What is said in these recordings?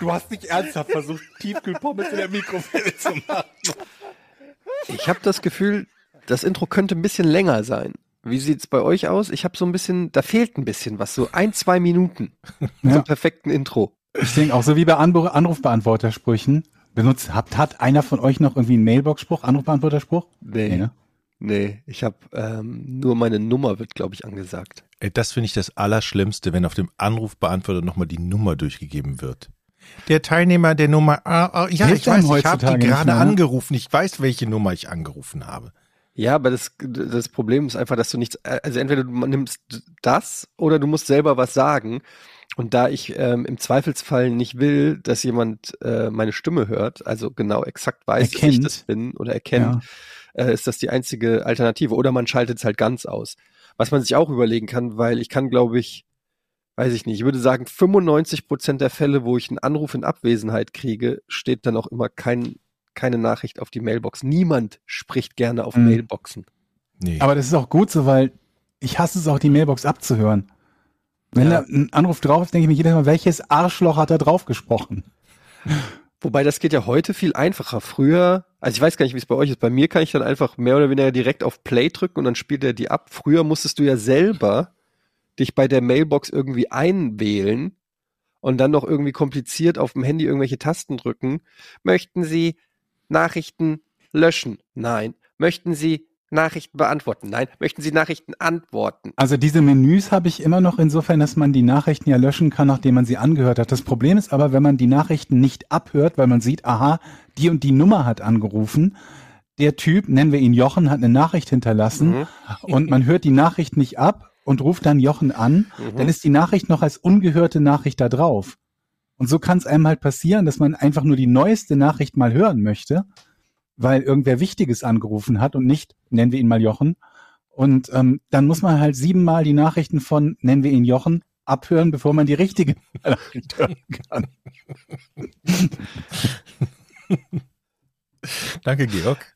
Du hast nicht ernsthaft versucht, Tiefkühlpommes in der Mikrowelle zu machen. Ich habe das Gefühl, das Intro könnte ein bisschen länger sein. Wie sieht's bei euch aus? Ich habe so ein bisschen, da fehlt ein bisschen was, so ein, zwei Minuten Ja. zum perfekten Intro. Ich denke auch so wie bei Anru Anrufbeantwortersprüchen. Benutzt, habt, hat einer von euch noch irgendwie einen Mailbox-Spruch, Anrufbeantworterspruch? Nee, ne? nee, ich habe ähm, nur meine Nummer wird, glaube ich, angesagt. Ey, das finde ich das Allerschlimmste, wenn auf dem Anrufbeantworter nochmal die Nummer durchgegeben wird. Der Teilnehmer der Nummer, ah, ah, ja, Hilft ich weiß, ich habe die gerade ne? angerufen. Ich weiß, welche Nummer ich angerufen habe. Ja, aber das, das Problem ist einfach, dass du nichts, also entweder du nimmst das oder du musst selber was sagen. Und da ich ähm, im Zweifelsfall nicht will, dass jemand äh, meine Stimme hört, also genau exakt weiß, dass ich Erkennt. das bin oder erkennt, äh, ist das die einzige Alternative. Oder man schaltet es halt ganz aus. Was man sich auch überlegen kann, weil ich kann, glaube ich, weiß ich nicht, ich würde sagen, 95 Prozent der Fälle, wo ich einen Anruf in Abwesenheit kriege, steht dann auch immer kein, keine Nachricht auf die Mailbox. Niemand spricht gerne auf Mhm. Mailboxen. Nee. Aber das ist auch gut so, weil ich hasse es auch, die Mailbox abzuhören. Wenn Ja. da ein Anruf drauf ist, denke ich mir jedes Mal, welches Arschloch hat da drauf gesprochen? Wobei das geht ja heute viel einfacher. Früher, also ich weiß gar nicht, wie es bei euch ist. Bei mir kann ich dann einfach mehr oder weniger direkt auf Play drücken und dann spielt er die ab. Früher musstest du ja selber dich bei der Mailbox irgendwie einwählen und dann noch irgendwie kompliziert auf dem Handy irgendwelche Tasten drücken. Möchten Sie Nachrichten löschen? Nein. Möchten Sie Nachrichten beantworten? Nein. Möchten Sie Nachrichten antworten? Also diese Menüs habe ich immer noch insofern, dass man die Nachrichten ja löschen kann, nachdem man sie angehört hat. Das Problem ist aber, wenn man die Nachrichten nicht abhört, weil man sieht, aha, die und die Nummer hat angerufen. Der Typ, nennen wir ihn Jochen, hat eine Nachricht hinterlassen Mhm. und man hört die Nachricht nicht ab und ruft dann Jochen an, Mhm. dann ist die Nachricht noch als ungehörte Nachricht da drauf. Und so kann es einem halt passieren, dass man einfach nur die neueste Nachricht mal hören möchte, weil irgendwer Wichtiges angerufen hat und nicht, nennen wir ihn mal Jochen. Und ähm, dann muss man halt siebenmal die Nachrichten von, nennen wir ihn Jochen, abhören, bevor man die richtige Nachricht hören kann. Danke, Georg.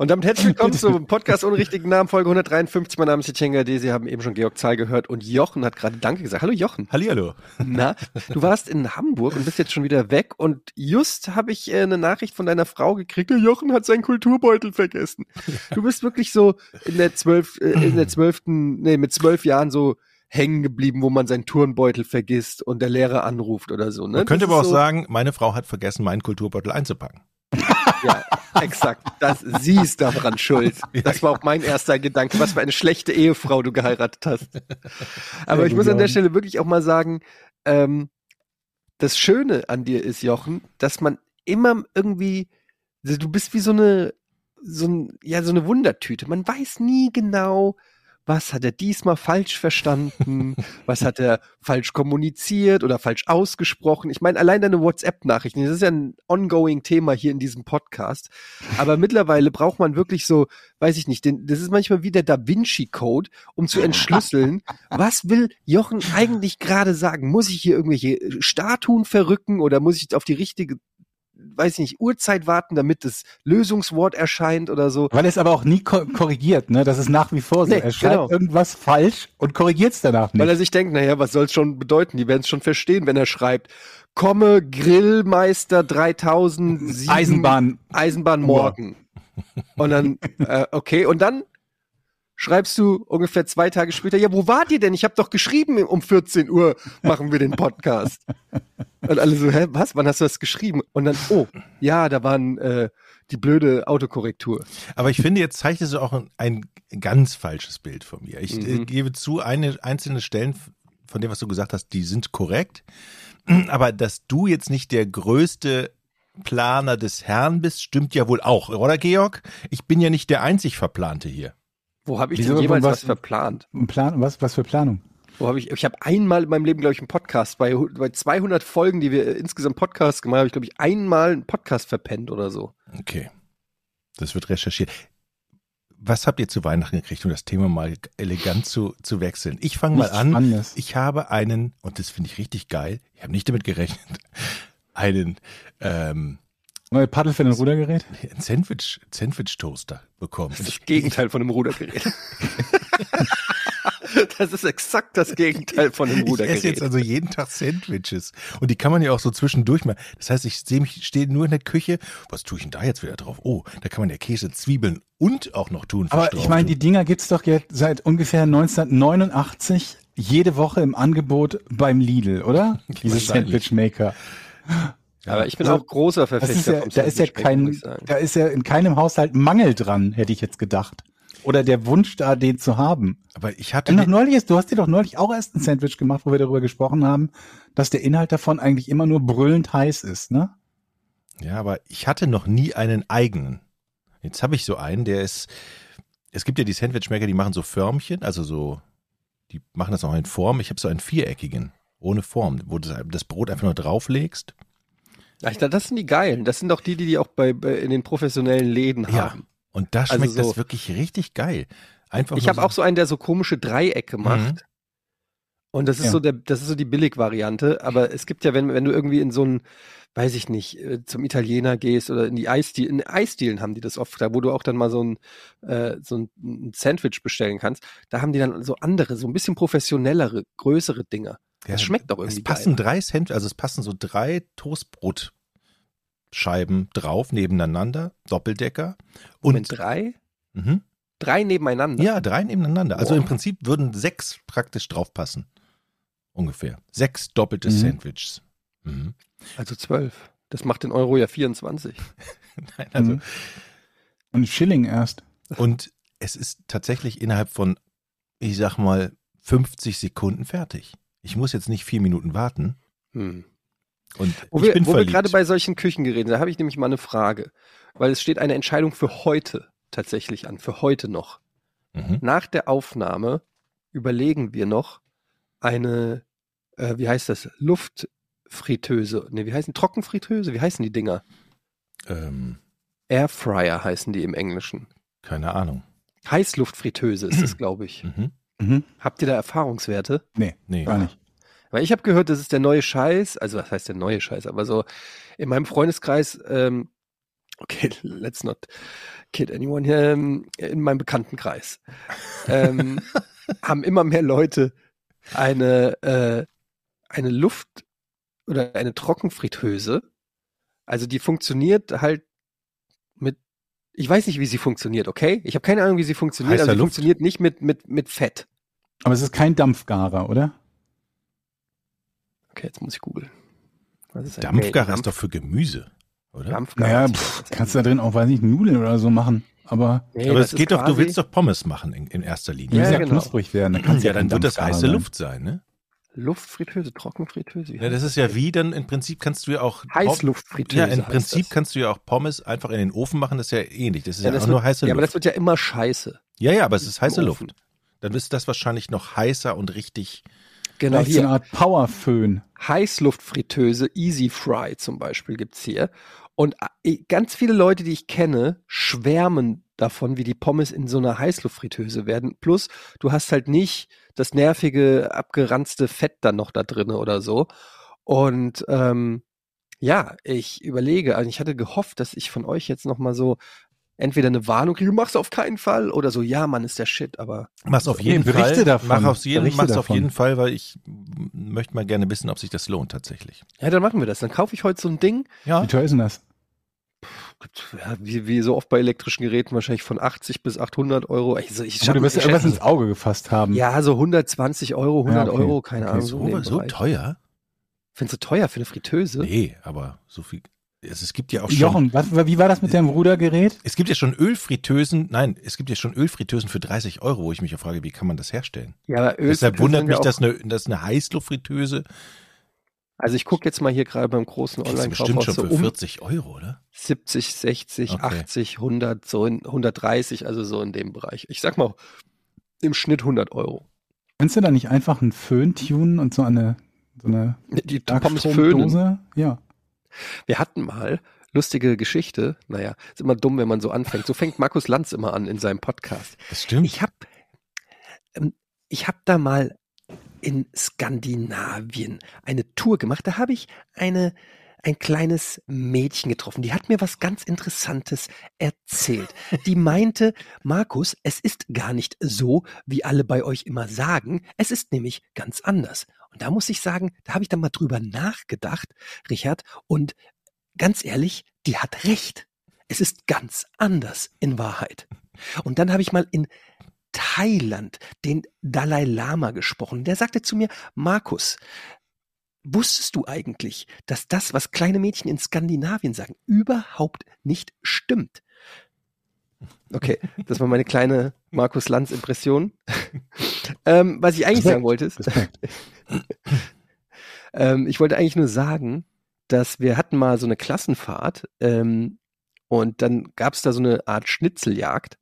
Und damit herzlich willkommen zum Podcast ohne richtigen Namen, Folge 153. Mein Name ist Jetschenga D. Sie haben eben schon Georg Zahl gehört und Jochen hat gerade Danke gesagt. Hallo Jochen. Hallihallo. Na, du warst in Hamburg und bist jetzt schon wieder weg und just habe ich äh, eine Nachricht von deiner Frau gekriegt, der Jochen hat seinen Kulturbeutel vergessen. Du bist wirklich so in der zwölf, äh, in der zwölften, nee, mit zwölf Jahren so hängen geblieben, wo man seinen Turnbeutel vergisst und der Lehrer anruft oder so. Ne? Man könnte aber auch so, sagen, meine Frau hat vergessen, meinen Kulturbeutel einzupacken. Ja, exakt. Das, sie ist daran schuld. Das war auch mein erster Gedanke. Was für eine schlechte Ehefrau du geheiratet hast. Aber ich muss an der. Stelle wirklich auch mal sagen, ähm, das Schöne an dir ist, Jochen, dass man immer irgendwie, du bist wie so eine, so ein, ja, so eine Wundertüte. Man weiß nie genau, was hat er diesmal falsch verstanden, was hat er falsch kommuniziert oder falsch ausgesprochen. Ich meine, allein deine WhatsApp-Nachrichten, das ist ja ein ongoing Thema hier in diesem Podcast. Aber mittlerweile braucht man wirklich so, weiß ich nicht, den, das ist manchmal wie der Da Vinci-Code, um zu entschlüsseln, was will Jochen eigentlich gerade sagen? Muss ich hier irgendwelche Statuen verrücken oder muss ich auf die richtige, weiß ich nicht, Uhrzeit warten, damit das Lösungswort erscheint oder so? Weil es aber auch nie ko korrigiert, ne? Das ist nach wie vor so. Nee, er schreibt genau. irgendwas falsch und korrigiert es danach Weil nicht. er sich denkt, naja, was soll's schon bedeuten? Die werden es schon verstehen, wenn er schreibt, komme Grillmeister 3007 Eisenbahn. Eisenbahn morgen. Und dann, äh, okay, und dann schreibst du ungefähr zwei Tage später, ja, wo wart ihr denn? Ich habe doch geschrieben, um 14 Uhr machen wir den Podcast. Und alle so, hä, was? Wann hast du das geschrieben? Und dann, oh, ja, da waren äh, die blöde Autokorrektur. Aber ich finde, jetzt zeichnest du auch ein, ein ganz falsches Bild von mir. Ich äh, Mhm. gebe zu, eine, einzelne Stellen von dem, was du gesagt hast, die sind korrekt. Aber dass du jetzt nicht der größte Planer des Herrn bist, stimmt ja wohl auch, oder Georg? Ich bin ja nicht der einzig Verplante hier. Wo habe ich Wieso, denn jemals was- was verplant? Ein Plan, was, was für Planung? Wo habe ich, ich habe einmal in meinem Leben, glaube ich, einen Podcast, bei, bei 200 Folgen, die wir äh, insgesamt Podcasts gemacht haben, habe ich, glaube ich, einmal einen Podcast verpennt oder so. Okay. Das wird recherchiert. Was habt ihr zu Weihnachten gekriegt, um das Thema mal elegant zu, zu wechseln? Ich fange mal an. Spannendes. Ich habe einen, und das finde ich richtig geil, ich habe nicht damit gerechnet, einen ähm, Neue Paddel für ein Rudergerät? einen Sandwich, Sandwich-Toaster bekommen. Und Das ich, Gegenteil von einem Rudergerät. das ist exakt das Gegenteil von einem ich esse Rudergerät. jetzt also jeden Tag Sandwiches. Und die kann man ja auch so zwischendurch mal. Das heißt, ich sehe mich, stehe nur in der Küche. Was tue ich denn da jetzt wieder drauf? Oh, da kann man ja Käse, Zwiebeln und auch noch Thunfisch Aber ich meine, tun. die Dinger gibt's doch jetzt seit ungefähr 1989 jede Woche im Angebot beim Lidl, oder? Diese Wahrscheinlich. Sandwich Maker. Aber ich bin Also, auch großer Verfechter ist ja, vom da ist ja kein, da ist ja in keinem Haushalt Mangel dran, hätte ich jetzt gedacht. Oder der Wunsch da, den zu haben. Aber ich hatte noch neulich ist, du hast dir doch neulich auch erst ein Sandwich gemacht, wo wir darüber gesprochen haben, dass der Inhalt davon eigentlich immer nur brüllend heiß ist, ne? ja, aber ich hatte noch nie einen eigenen. Jetzt habe ich so einen, der ist, es gibt ja die Sandwichmaker, die machen so Förmchen, also so, die machen das auch in Form. Ich habe so einen viereckigen, ohne Form, wo du das Brot einfach nur drauflegst. Ach, das sind die geilen. Das sind doch die, die die auch bei, bei in den professionellen Läden Ja. haben. Und da Also schmeckt so- das wirklich richtig geil. Einfach Ich habe auch so einen, der so komische Dreiecke macht. Mhm. Und das ist Ja. so der, das ist so die Billigvariante. Aber es gibt ja, wenn, wenn du irgendwie in so ein, weiß ich nicht, äh, zum Italiener gehst oder in die Eisdielen, in Eisdielen haben die das oft, da wo du auch dann mal so ein, äh, so ein, ein Sandwich bestellen kannst. Da haben die dann so andere, so ein bisschen professionellere, größere Dinger. Ja, Das schmeckt doch irgendwie Es passen geil. drei Sandwich, also es passen so drei Toastbrotscheiben drauf, nebeneinander, Doppeldecker. Und Moment, drei? mhm. Drei nebeneinander. ja, drei nebeneinander. Also Boah. im Prinzip würden sechs praktisch draufpassen. Ungefähr. Sechs doppelte Mhm. Sandwiches. Mhm. Also zwölf. Das macht den Euro ja 24. Nein, also, Mhm. Und Schilling erst. Und es ist tatsächlich innerhalb von, ich sag mal, 50 Sekunden fertig. Ich muss jetzt nicht vier Minuten warten. Hm. Und Wo ich wir, bin wo wir gerade bei solchen Küchengeräten, da habe ich nämlich mal eine Frage. Weil es steht eine Entscheidung für heute tatsächlich an, für heute noch. mhm. Nach der Aufnahme überlegen wir noch eine, äh, wie heißt das, Luftfritteuse. Ne, wie heißen Trockenfritteuse? Wie heißen die Dinger? ähm, Airfryer heißen die im Englischen. keine Ahnung. Heißluftfritteuse ist es, glaube ich. Mhm. Mhm. Habt ihr da Erfahrungswerte? Nee, Nee. gar nicht. Weil ich habe gehört, das ist der neue Scheiß, also was heißt der neue Scheiß, aber so in meinem Freundeskreis, ähm, okay, let's not kid anyone, ähm, in meinem Bekanntenkreis, ähm, haben immer mehr Leute eine, äh, eine Luft- oder eine Trockenfritteuse. Also die funktioniert halt mit, ich weiß nicht, wie sie funktioniert, okay? Ich habe keine Ahnung, wie sie funktioniert, Heißer aber sie Luft? funktioniert nicht mit, mit, mit Fett. Aber es ist kein Dampfgarer, oder? Okay, jetzt muss ich googeln. Was ist ein Dampfgarer Dampf- ist doch für Gemüse, oder? Dampfgarer. Naja, pff, kannst da drin auch, weiß nicht, Nudeln oder so machen. Aber Nee, Aber es geht doch, du willst doch Pommes machen in, in erster Linie. Ja, ja, genau. knusprig werden. Da kann's ja, kein dann wird das heiße sein. Luft sein, ne? Luftfritteuse, Trockenfritteuse. Ja, das ist ja wie, dann im Prinzip kannst du ja auch Heißluftfritteuse. Ja, im Prinzip das. kannst du ja auch Pommes einfach in den Ofen machen, das ist ja ähnlich. Das ist ja, ja, das auch wird, nur heiße ja, aber das Luft. wird ja immer scheiße. Ja, ja, aber es ist heiße Ofen. Luft. Dann ist das wahrscheinlich noch heißer und richtig. Genau, Vielleicht so eine hier. Art Powerföhn. Heißluftfritteuse, Easy Fry zum Beispiel gibt's hier. Und äh, ganz viele Leute, die ich kenne, schwärmen davon, wie die Pommes in so einer Heißluftfritteuse werden. Plus, du hast halt nicht das nervige, abgeranzte Fett dann noch da drinne oder so. Und ähm, ja, ich überlege, also ich hatte gehofft, dass ich von euch jetzt noch mal so entweder eine Warnung kriege, mach's auf keinen Fall, oder so, ja, Mann, ist der Shit, aber Mach's auf jeden Berichte Fall. davon. Mach auf jeden, Berichte mach's auf davon. jeden Fall, weil ich möchte mal gerne wissen, ob sich das lohnt tatsächlich. ja, dann machen wir das. Dann kaufe ich heute so ein Ding, Ja. Wie teuer ist denn das? ja, wie, wie so oft bei elektrischen Geräten wahrscheinlich von 80 bis 800 Euro. Also ich Aber du wirst ja irgendwas ins Auge gefasst haben. ja, so 120 Euro, 100 Ja, okay. Euro, keine Okay, Ahnung. So, so teuer? Findest du teuer für eine Fritteuse? Nee, aber so viel. Es, es gibt ja auch schon. Jochen, was, wie war das mit deinem Rudergerät? Es gibt ja schon Ölfritteusen, nein, es gibt ja schon Ölfritteusen für 30 Euro, wo ich mich ja frage, wie kann man das herstellen? Ja, aber Öl Deshalb wundert mich, dass eine, dass eine Heißluftfritteuse Also ich gucke jetzt mal hier gerade beim großen Online-Kaufhaus schon so für um 40 Euro, oder? 70, 60, Okay. 80, 100, so in 130, also so in dem Bereich. Ich sag mal im Schnitt 100 Euro. Kannst du da nicht einfach einen Föhn tunen und so eine, so eine Die Pommes föhnen. Ja. Wir hatten mal lustige Geschichte. Naja, ist immer dumm, wenn man so anfängt. So fängt Markus Lanz immer an in seinem Podcast. Das stimmt. Ich habe ähm, ich hab da mal in Skandinavien eine Tour gemacht. Da habe ich eine ein kleines Mädchen getroffen. Die hat mir was ganz Interessantes erzählt. Die meinte, Markus, es ist gar nicht so, wie alle bei euch immer sagen. Es ist nämlich ganz anders. Und da muss ich sagen, da habe ich dann mal drüber nachgedacht, Richard, und ganz ehrlich, die hat recht. Es ist ganz anders in Wahrheit. Und dann habe ich mal in Thailand den Dalai Lama gesprochen. Der sagte zu mir, Markus, wusstest du eigentlich, dass das, was kleine Mädchen in Skandinavien sagen, überhaupt nicht stimmt? Okay, das war meine kleine Markus Lanz Impression. ähm, was ich eigentlich Respekt. sagen wollte, ist, ähm, ich wollte eigentlich nur sagen, dass wir hatten mal so eine Klassenfahrt ähm, und dann gab es da so eine Art Schnitzeljagd.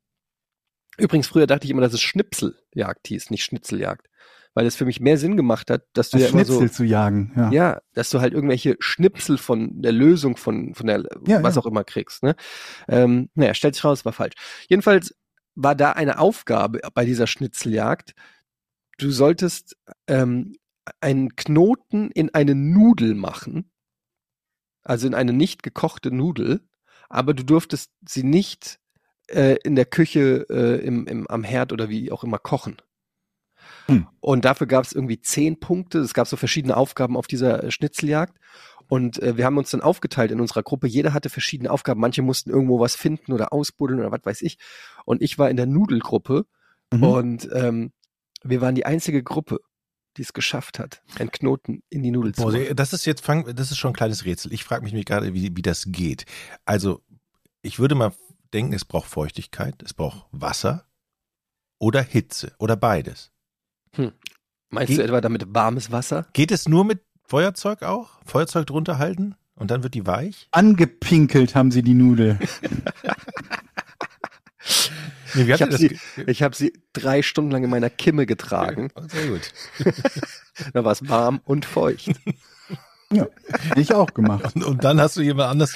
Übrigens, früher dachte ich immer, dass es Schnipseljagd hieß, nicht Schnitzeljagd. Weil es für mich mehr Sinn gemacht hat, dass du Das ja immer Schnitzel so, zu jagen. Ja. ja, dass du halt irgendwelche Schnipsel von der Lösung von, von der, Ja, was ja. auch immer kriegst. Ne? Ähm, naja, stellt sich raus, war falsch. Jedenfalls war da eine Aufgabe bei dieser Schnitzeljagd. Du solltest ähm, einen Knoten in eine Nudel machen, also in eine nicht gekochte Nudel, aber du durftest sie nicht äh, in der Küche äh, im, im, am Herd oder wie auch immer kochen. Hm. Und dafür gab es irgendwie zehn Punkte. Es gab so verschiedene Aufgaben auf dieser äh, Schnitzeljagd. Und äh, wir haben uns dann aufgeteilt in unserer Gruppe. Jeder hatte verschiedene Aufgaben. Manche mussten irgendwo was finden oder ausbuddeln oder was weiß ich. Und ich war in der Nudelgruppe. Mhm. Und ähm, wir waren die einzige Gruppe, die es geschafft hat, einen Knoten in die Nudel zu Boah, machen. das ist jetzt das ist schon ein kleines Rätsel. Ich frage mich gerade, wie, wie das geht. Also, ich würde mal denken, es braucht Feuchtigkeit, es braucht Wasser oder Hitze oder beides. Meinst Ge- du etwa damit warmes Wasser? Geht es nur mit Feuerzeug auch? Feuerzeug drunter halten und dann wird die weich? Angepinkelt haben sie die Nudel. Nee, Ich habe sie, ich hab sie drei Stunden lang in meiner Kimme getragen. Sehr gut. Da war es warm und feucht. Ja, hätte ich auch gemacht. Und, und dann hast du jemand anders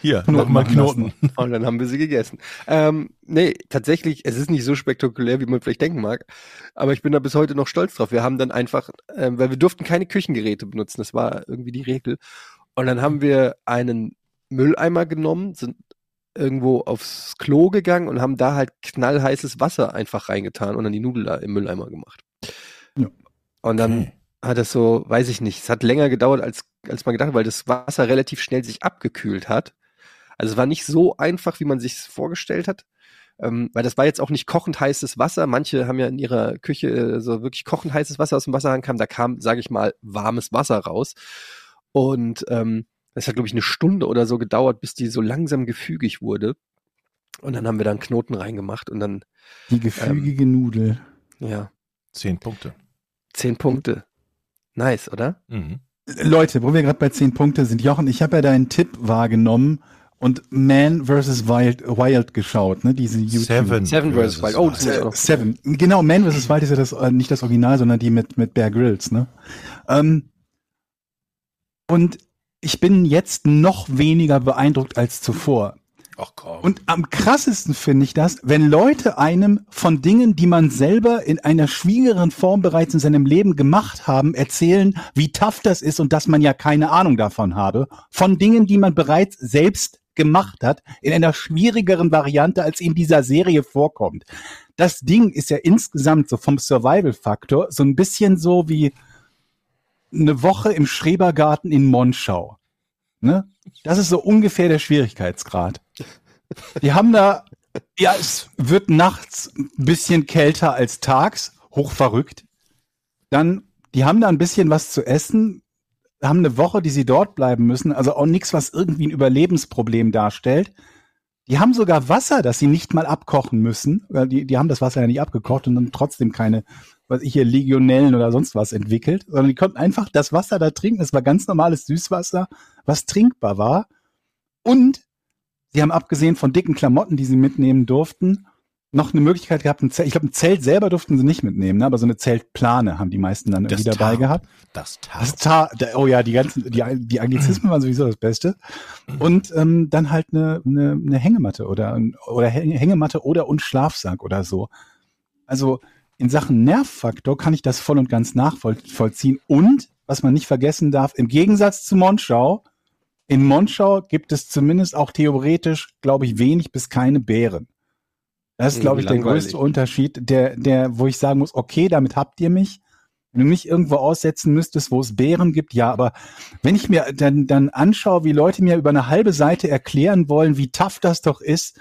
hier Knoten nochmal machen Knoten. Und dann haben wir sie gegessen. Ähm, nee, tatsächlich, es ist nicht so spektakulär, wie man vielleicht denken mag. Aber ich bin da bis heute noch stolz drauf. Wir haben dann einfach, ähm, weil wir durften keine Küchengeräte benutzen. Das war irgendwie die Regel. Und dann haben wir einen Mülleimer genommen, sind irgendwo aufs Klo gegangen und haben da halt knallheißes Wasser einfach reingetan und dann die Nudel da im Mülleimer gemacht. Ja. Und dann Okay. Hat es so, weiß ich nicht, es hat länger gedauert, als, als man gedacht hat, weil das Wasser relativ schnell sich abgekühlt hat. Also es war nicht so einfach, wie man sich vorgestellt hat. Ähm, weil das war jetzt auch nicht kochend heißes Wasser. Manche haben ja in ihrer Küche äh, so wirklich kochend heißes Wasser aus dem Wasserhahn kam. Da kam, sage ich mal, warmes Wasser raus. Und ähm, das hat, glaube ich, eine Stunde oder so gedauert, bis die so langsam gefügig wurde. Und dann haben wir da einen Knoten reingemacht und dann, Die gefügige Nudel. ja, Zehn Punkte. zehn Punkte. Nice, oder? Mhm. Leute, wo wir gerade bei zehn Punkte sind, Jochen, ich habe ja deinen Tipp wahrgenommen und Man vs. Wild, Wild geschaut, ne? Diese YouTube. Seven. Seven versus Wild. Oh, das noch. Seven. Genau, Man vs. Wild ist ja das, äh, nicht das Original, sondern die mit, mit Bear Grylls, ne? Ähm, und ich bin jetzt noch weniger beeindruckt als zuvor. Ach komm. Und am krassesten finde ich das, wenn Leute einem von Dingen, die man selber in einer schwierigeren Form bereits in seinem Leben gemacht haben, erzählen, wie tough das ist und dass man ja keine Ahnung davon habe. Von Dingen, die man bereits selbst gemacht hat, in einer schwierigeren Variante, als in dieser Serie vorkommt. Das Ding ist ja insgesamt so vom Survival-Faktor so ein bisschen so wie eine Woche im Schrebergarten in Monschau. Ne? Das ist so ungefähr der Schwierigkeitsgrad. Die haben da, ja, es wird nachts ein bisschen kälter als tags, hochverrückt. Dann, die haben da ein bisschen was zu essen, haben eine Woche, die sie dort bleiben müssen, also auch nichts, was irgendwie ein Überlebensproblem darstellt. Die haben sogar Wasser, das sie nicht mal abkochen müssen. Die, die haben das Wasser ja nicht abgekocht und dann trotzdem keine, was ich hier, Legionellen oder sonst was entwickelt, sondern die konnten einfach das Wasser da trinken. Es war ganz normales Süßwasser, was trinkbar war. Und sie haben abgesehen von dicken Klamotten, die sie mitnehmen durften, noch eine Möglichkeit gehabt, ein Zelt, ich glaube, ein Zelt selber durften sie nicht mitnehmen, ne? aber so eine Zeltplane haben die meisten dann irgendwie dabei Tarp. gehabt. Das Das Tarp. Tar da, oh ja, die ganzen, die, die Anglizismen waren sowieso das Beste. Und ähm, dann halt eine, eine, eine Hängematte oder, oder Häng- Hängematte oder und Schlafsack oder so. Also in Sachen Nervfaktor kann ich das voll und ganz nachvollziehen. Und, was man nicht vergessen darf, im Gegensatz zu Monschau, in Monschau gibt es zumindest auch theoretisch, glaube ich, wenig bis keine Bären. Das ist, glaube ich, der größte Unterschied, der, der, wo ich sagen muss, okay, damit habt ihr mich. Wenn du mich irgendwo aussetzen müsstest, wo es Bären gibt, ja, aber wenn ich mir dann, dann anschaue, wie Leute mir über eine halbe Seite erklären wollen, wie tough das doch ist,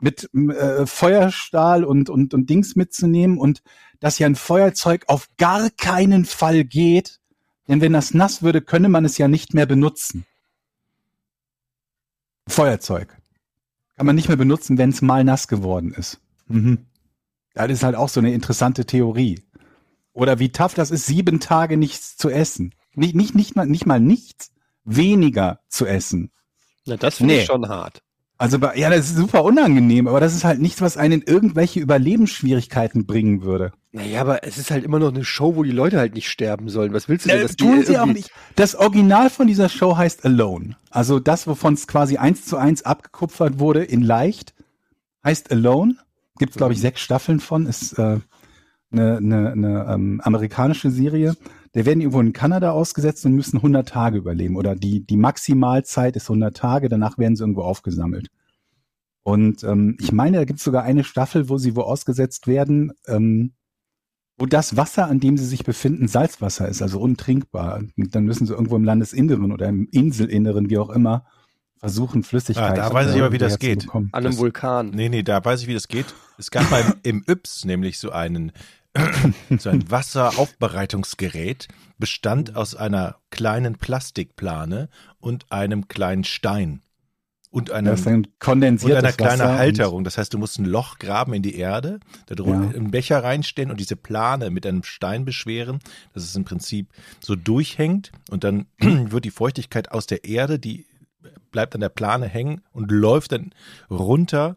mit äh, Feuerstahl und, und, und Dings mitzunehmen und dass ja ein Feuerzeug auf gar keinen Fall geht, denn wenn das nass würde, könne man es ja nicht mehr benutzen. Feuerzeug. Kann man nicht mehr benutzen, wenn es mal nass geworden ist. Mhm. Das ist halt auch so eine interessante Theorie. Oder wie tough das ist, sieben Tage nichts zu essen. Nicht, nicht, nicht, mal, nicht mal nichts, weniger zu essen. Na, das finde Nee. ich schon hart. Also, ja, das ist super unangenehm, aber das ist halt nichts, was einen in irgendwelche Überlebensschwierigkeiten bringen würde. Naja, aber es ist halt immer noch eine Show, wo die Leute halt nicht sterben sollen. Was willst du denn? Äh, die tun sie auch nicht. Das Original von dieser Show heißt Alone. Also das, wovon es quasi eins zu eins abgekupfert wurde in leicht, heißt Alone. Gibt's glaube ich sechs Staffeln von. Ist äh, eine, eine, eine ähm, amerikanische Serie. Der werden irgendwo in Kanada ausgesetzt und müssen 100 Tage überleben. Oder die, die Maximalzeit ist 100 Tage, danach werden sie irgendwo aufgesammelt. Und ähm, ich meine, da gibt's sogar eine Staffel, wo sie wo ausgesetzt werden, ähm, wo das Wasser, an dem sie sich befinden, Salzwasser ist, also untrinkbar. Und dann müssen sie irgendwo im Landesinneren oder im Inselinneren, wie auch immer, versuchen, Flüssigkeit Ah, da weiß ich aber, wie das geht. An einem Das- Vulkan. Nee, nee, da weiß ich, wie das geht. Es gab beim, im Yps nämlich so einen, so ein Wasseraufbereitungsgerät, bestand aus einer kleinen Plastikplane und einem kleinen Stein. Und einem, Das ist dann und einer kleinen Halterung. Das heißt, du musst ein Loch graben in die Erde, da drunter Ja. einen Becher reinstellen und diese Plane mit einem Stein beschweren, dass es im Prinzip so durchhängt und dann wird die Feuchtigkeit aus der Erde, die bleibt an der Plane hängen und läuft dann runter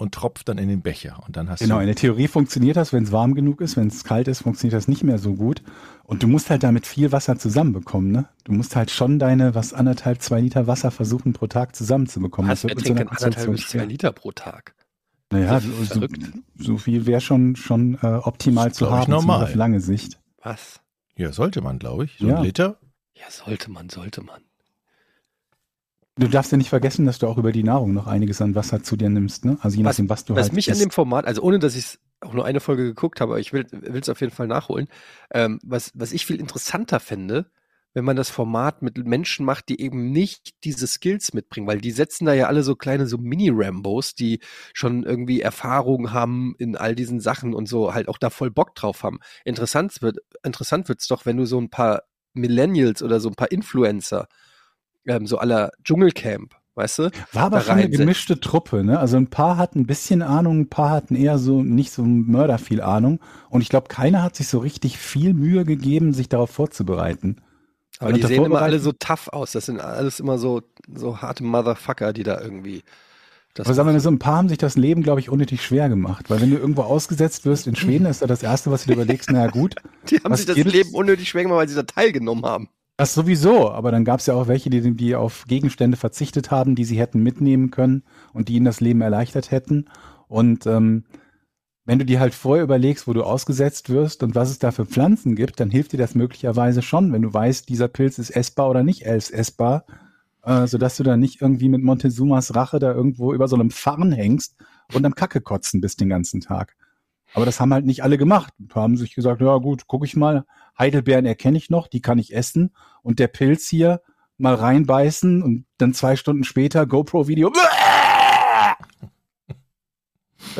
und tropft dann in den Becher. Und dann hast Genau, in der Theorie funktioniert das, wenn es warm genug ist, wenn es kalt ist, funktioniert das nicht mehr so gut. Und du musst halt damit viel Wasser zusammenbekommen, ne? Du musst halt schon deine, was anderthalb, zwei Liter Wasser versuchen pro Tag zusammenzubekommen. Was, mit so trinkt denn anderthalb bis zwei. Liter pro Tag? Naja, Das so, so, verrückt. so viel wäre schon, schon äh, optimal Das ist, zu haben, normal. auf lange Sicht. Was? Ja, sollte man, glaube ich. So Ja. ein Liter. Ja, sollte man, sollte man. Du darfst ja nicht vergessen, dass du auch über die Nahrung noch einiges an Wasser zu dir nimmst, ne? Also je Was- nachdem, was du Was halt mich isst. an dem Format, also ohne dass ich auch nur eine Folge geguckt habe, aber ich will es auf jeden Fall nachholen, ähm, was, was ich viel interessanter fände, wenn man das Format mit Menschen macht, die eben nicht diese Skills mitbringen, weil die setzen da ja alle so kleine so Mini-Rambos, die schon irgendwie Erfahrung haben in all diesen Sachen und so halt auch da voll Bock drauf haben. Interessant wird, interessant wird's doch, wenn du so ein paar Millennials oder so ein paar Influencer, ähm, so aller Dschungelcamp, weißt du? War aber schon eine gemischte Truppe, ne? Also ein paar hatten ein bisschen Ahnung, ein paar hatten eher so nicht so Mörder viel Ahnung. Und ich glaube, keiner hat sich so richtig viel Mühe gegeben, sich darauf vorzubereiten. Aber die sehen immer alle so tough aus. Das sind alles immer so, so harte Motherfucker, die da irgendwie. Das Aber sagen wir mal so, ein paar haben sich das Leben, glaube ich, unnötig schwer gemacht. Weil wenn du irgendwo ausgesetzt wirst in Schweden, ist da das Erste, was du dir überlegst, naja gut, die haben sich das? Leben unnötig schwer gemacht, weil sie da teilgenommen haben. Das sowieso. Aber dann gab es ja auch welche, die, die auf Gegenstände verzichtet haben, die sie hätten mitnehmen können und die ihnen das Leben erleichtert hätten. Und ähm, wenn du dir halt vorher überlegst, wo du ausgesetzt wirst und was es da für Pflanzen gibt, dann hilft dir das möglicherweise schon, wenn du weißt, dieser Pilz ist essbar oder nicht ess- essbar, äh, sodass du dann nicht irgendwie mit Montezumas Rache da irgendwo über so einem Farn hängst und am Kacke kotzen bist den ganzen Tag. Aber das haben halt nicht alle gemacht. Paar haben sich gesagt, ja gut, guck ich mal, Heidelbeeren erkenne ich noch, die kann ich essen. Und der Pilz hier mal reinbeißen und dann zwei Stunden später GoPro-Video.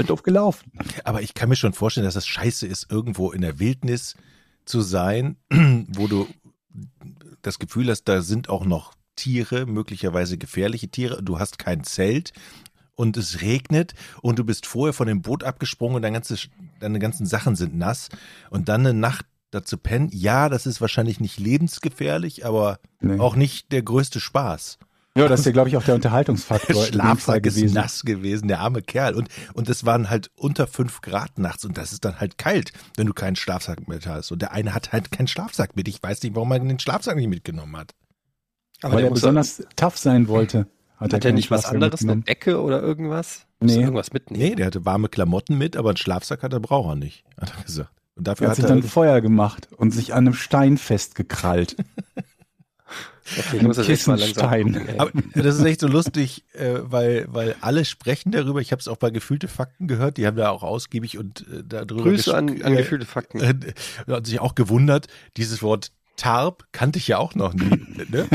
Doof gelaufen. Aber ich kann mir schon vorstellen, dass es scheiße ist, irgendwo in der Wildnis zu sein, wo du das Gefühl hast, da sind auch noch Tiere, möglicherweise gefährliche Tiere. Du hast kein Zelt und es regnet und du bist vorher von dem Boot abgesprungen und deine, ganze, deine ganzen Sachen sind nass und dann eine Nacht dazu pennen. Ja, das ist wahrscheinlich nicht lebensgefährlich, aber Nee. auch nicht der größte Spaß. Ja, das ist ja, glaube ich, auch der Der Unterhaltungsfaktor Fall Schlafsack ist gewesen. nass gewesen, der arme Kerl. Und, und es waren halt unter fünf Grad nachts und das ist dann halt kalt, wenn du keinen Schlafsack mit hast. Und der eine hat halt keinen Schlafsack mit. Ich weiß nicht, warum er den Schlafsack nicht mitgenommen hat. Aber Weil der er besonders tough sein wollte. Hat er keinen nicht was anderes, eine. Decke oder irgendwas? Nee. er irgendwas mitnehmen? Nee, der hatte warme Klamotten mit, aber einen Schlafsack hat er braucht er nicht, hat er gesagt. Und dafür Er hat hat sich er dann Feuer gemacht und sich an einem Stein festgekrallt. Okay, ich muss das echt mal. Aber das ist echt so lustig, äh, weil, weil alle sprechen darüber. Ich habe es auch bei Gefühlte Fakten gehört. Die haben da auch ausgiebig und äh, darüber Grüße an, an äh, gefühlte Fakten. äh, hat sich auch gewundert, dieses Wort Tarp kannte ich ja auch noch nie. Ne?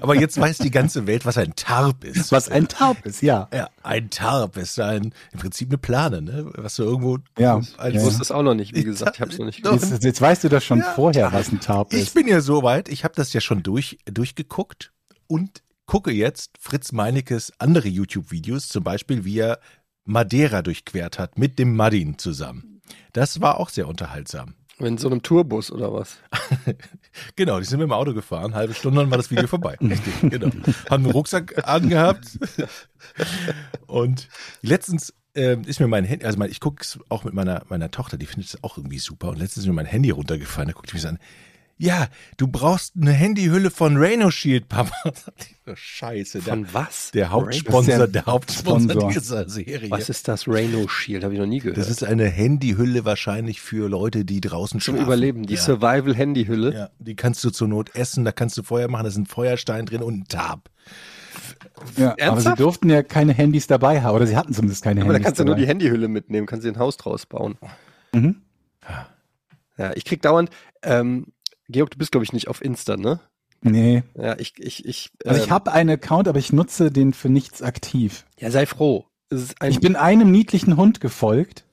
Aber jetzt weiß die ganze Welt, was ein Tarp ist. Was ein Taub ist, ja. Ja, ein Tarp ist ein, im Prinzip eine Plane, ne? Was du irgendwo Ja. als, Ich wusste es auch noch nicht, wie gesagt. Ich habe es noch nicht gewusst. Jetzt, jetzt weißt du das schon Ja. vorher, was ein Ich ist. bin ja so weit, ich habe das ja schon durch, durchgeguckt und gucke jetzt Fritz Meinekes andere YouTube-Videos, zum Beispiel wie er Madeira durchquert hat mit dem Madin zusammen. Das war auch sehr unterhaltsam. In so einem Tourbus oder was? Genau, die sind mit dem Auto gefahren, halbe Stunde, dann war das Video vorbei. Richtig, genau. Haben einen Rucksack angehabt. Und letztens ähm, ist mir mein Handy, also mein, ich gucke es auch mit meiner, meiner Tochter, die findet es auch irgendwie super. Und letztens ist mir mein Handy runtergefallen, da guckt die mich an. Ja, du brauchst eine Handyhülle von Rhino Shield, Papa. Oh, Scheiße, der, Von was? der Hauptsponsor, der der Hauptsponsor Sponsor. dieser Serie. Was ist das? Rhino Shield? Habe ich noch nie gehört. das ist eine Handyhülle wahrscheinlich für Leute, die draußen zum schlafen. Überleben. Die ja. Survival-Handyhülle. Ja, die kannst du zur Not essen, da kannst du Feuer machen, da ist ein Feuerstein drin und ein Tab. Ja, aber sie durften ja keine Handys dabei haben, oder sie hatten zumindest keine Aber da Handys kannst du nur dabei. die Handyhülle mitnehmen, kannst dir ein Haus draus bauen. Mhm. Ja, ich krieg dauernd, ähm, Georg, du bist, glaube ich, nicht auf Insta, ne? Nee. Ja, ich, ich, ich, Also ich ähm, habe einen Account, aber ich nutze den für nichts aktiv. ja, sei froh. Ich bin einem niedlichen Hund gefolgt.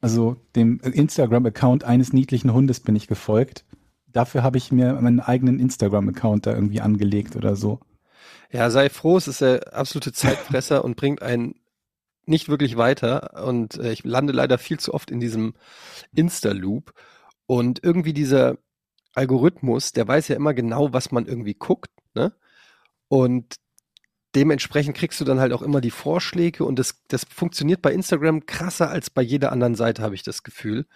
Also dem Instagram-Account eines niedlichen Hundes bin ich gefolgt. Dafür habe ich mir meinen eigenen Instagram-Account da irgendwie angelegt oder so. ja, sei froh, es ist der absolute Zeitfresser und bringt einen nicht wirklich weiter. Und äh, ich lande leider viel zu oft in diesem Insta-Loop. Und irgendwie dieser Algorithmus, der weiß ja immer genau, was man irgendwie guckt, ne? Und dementsprechend kriegst du dann halt auch immer die Vorschläge und das, das funktioniert bei Instagram krasser als bei jeder anderen Seite, habe ich das Gefühl.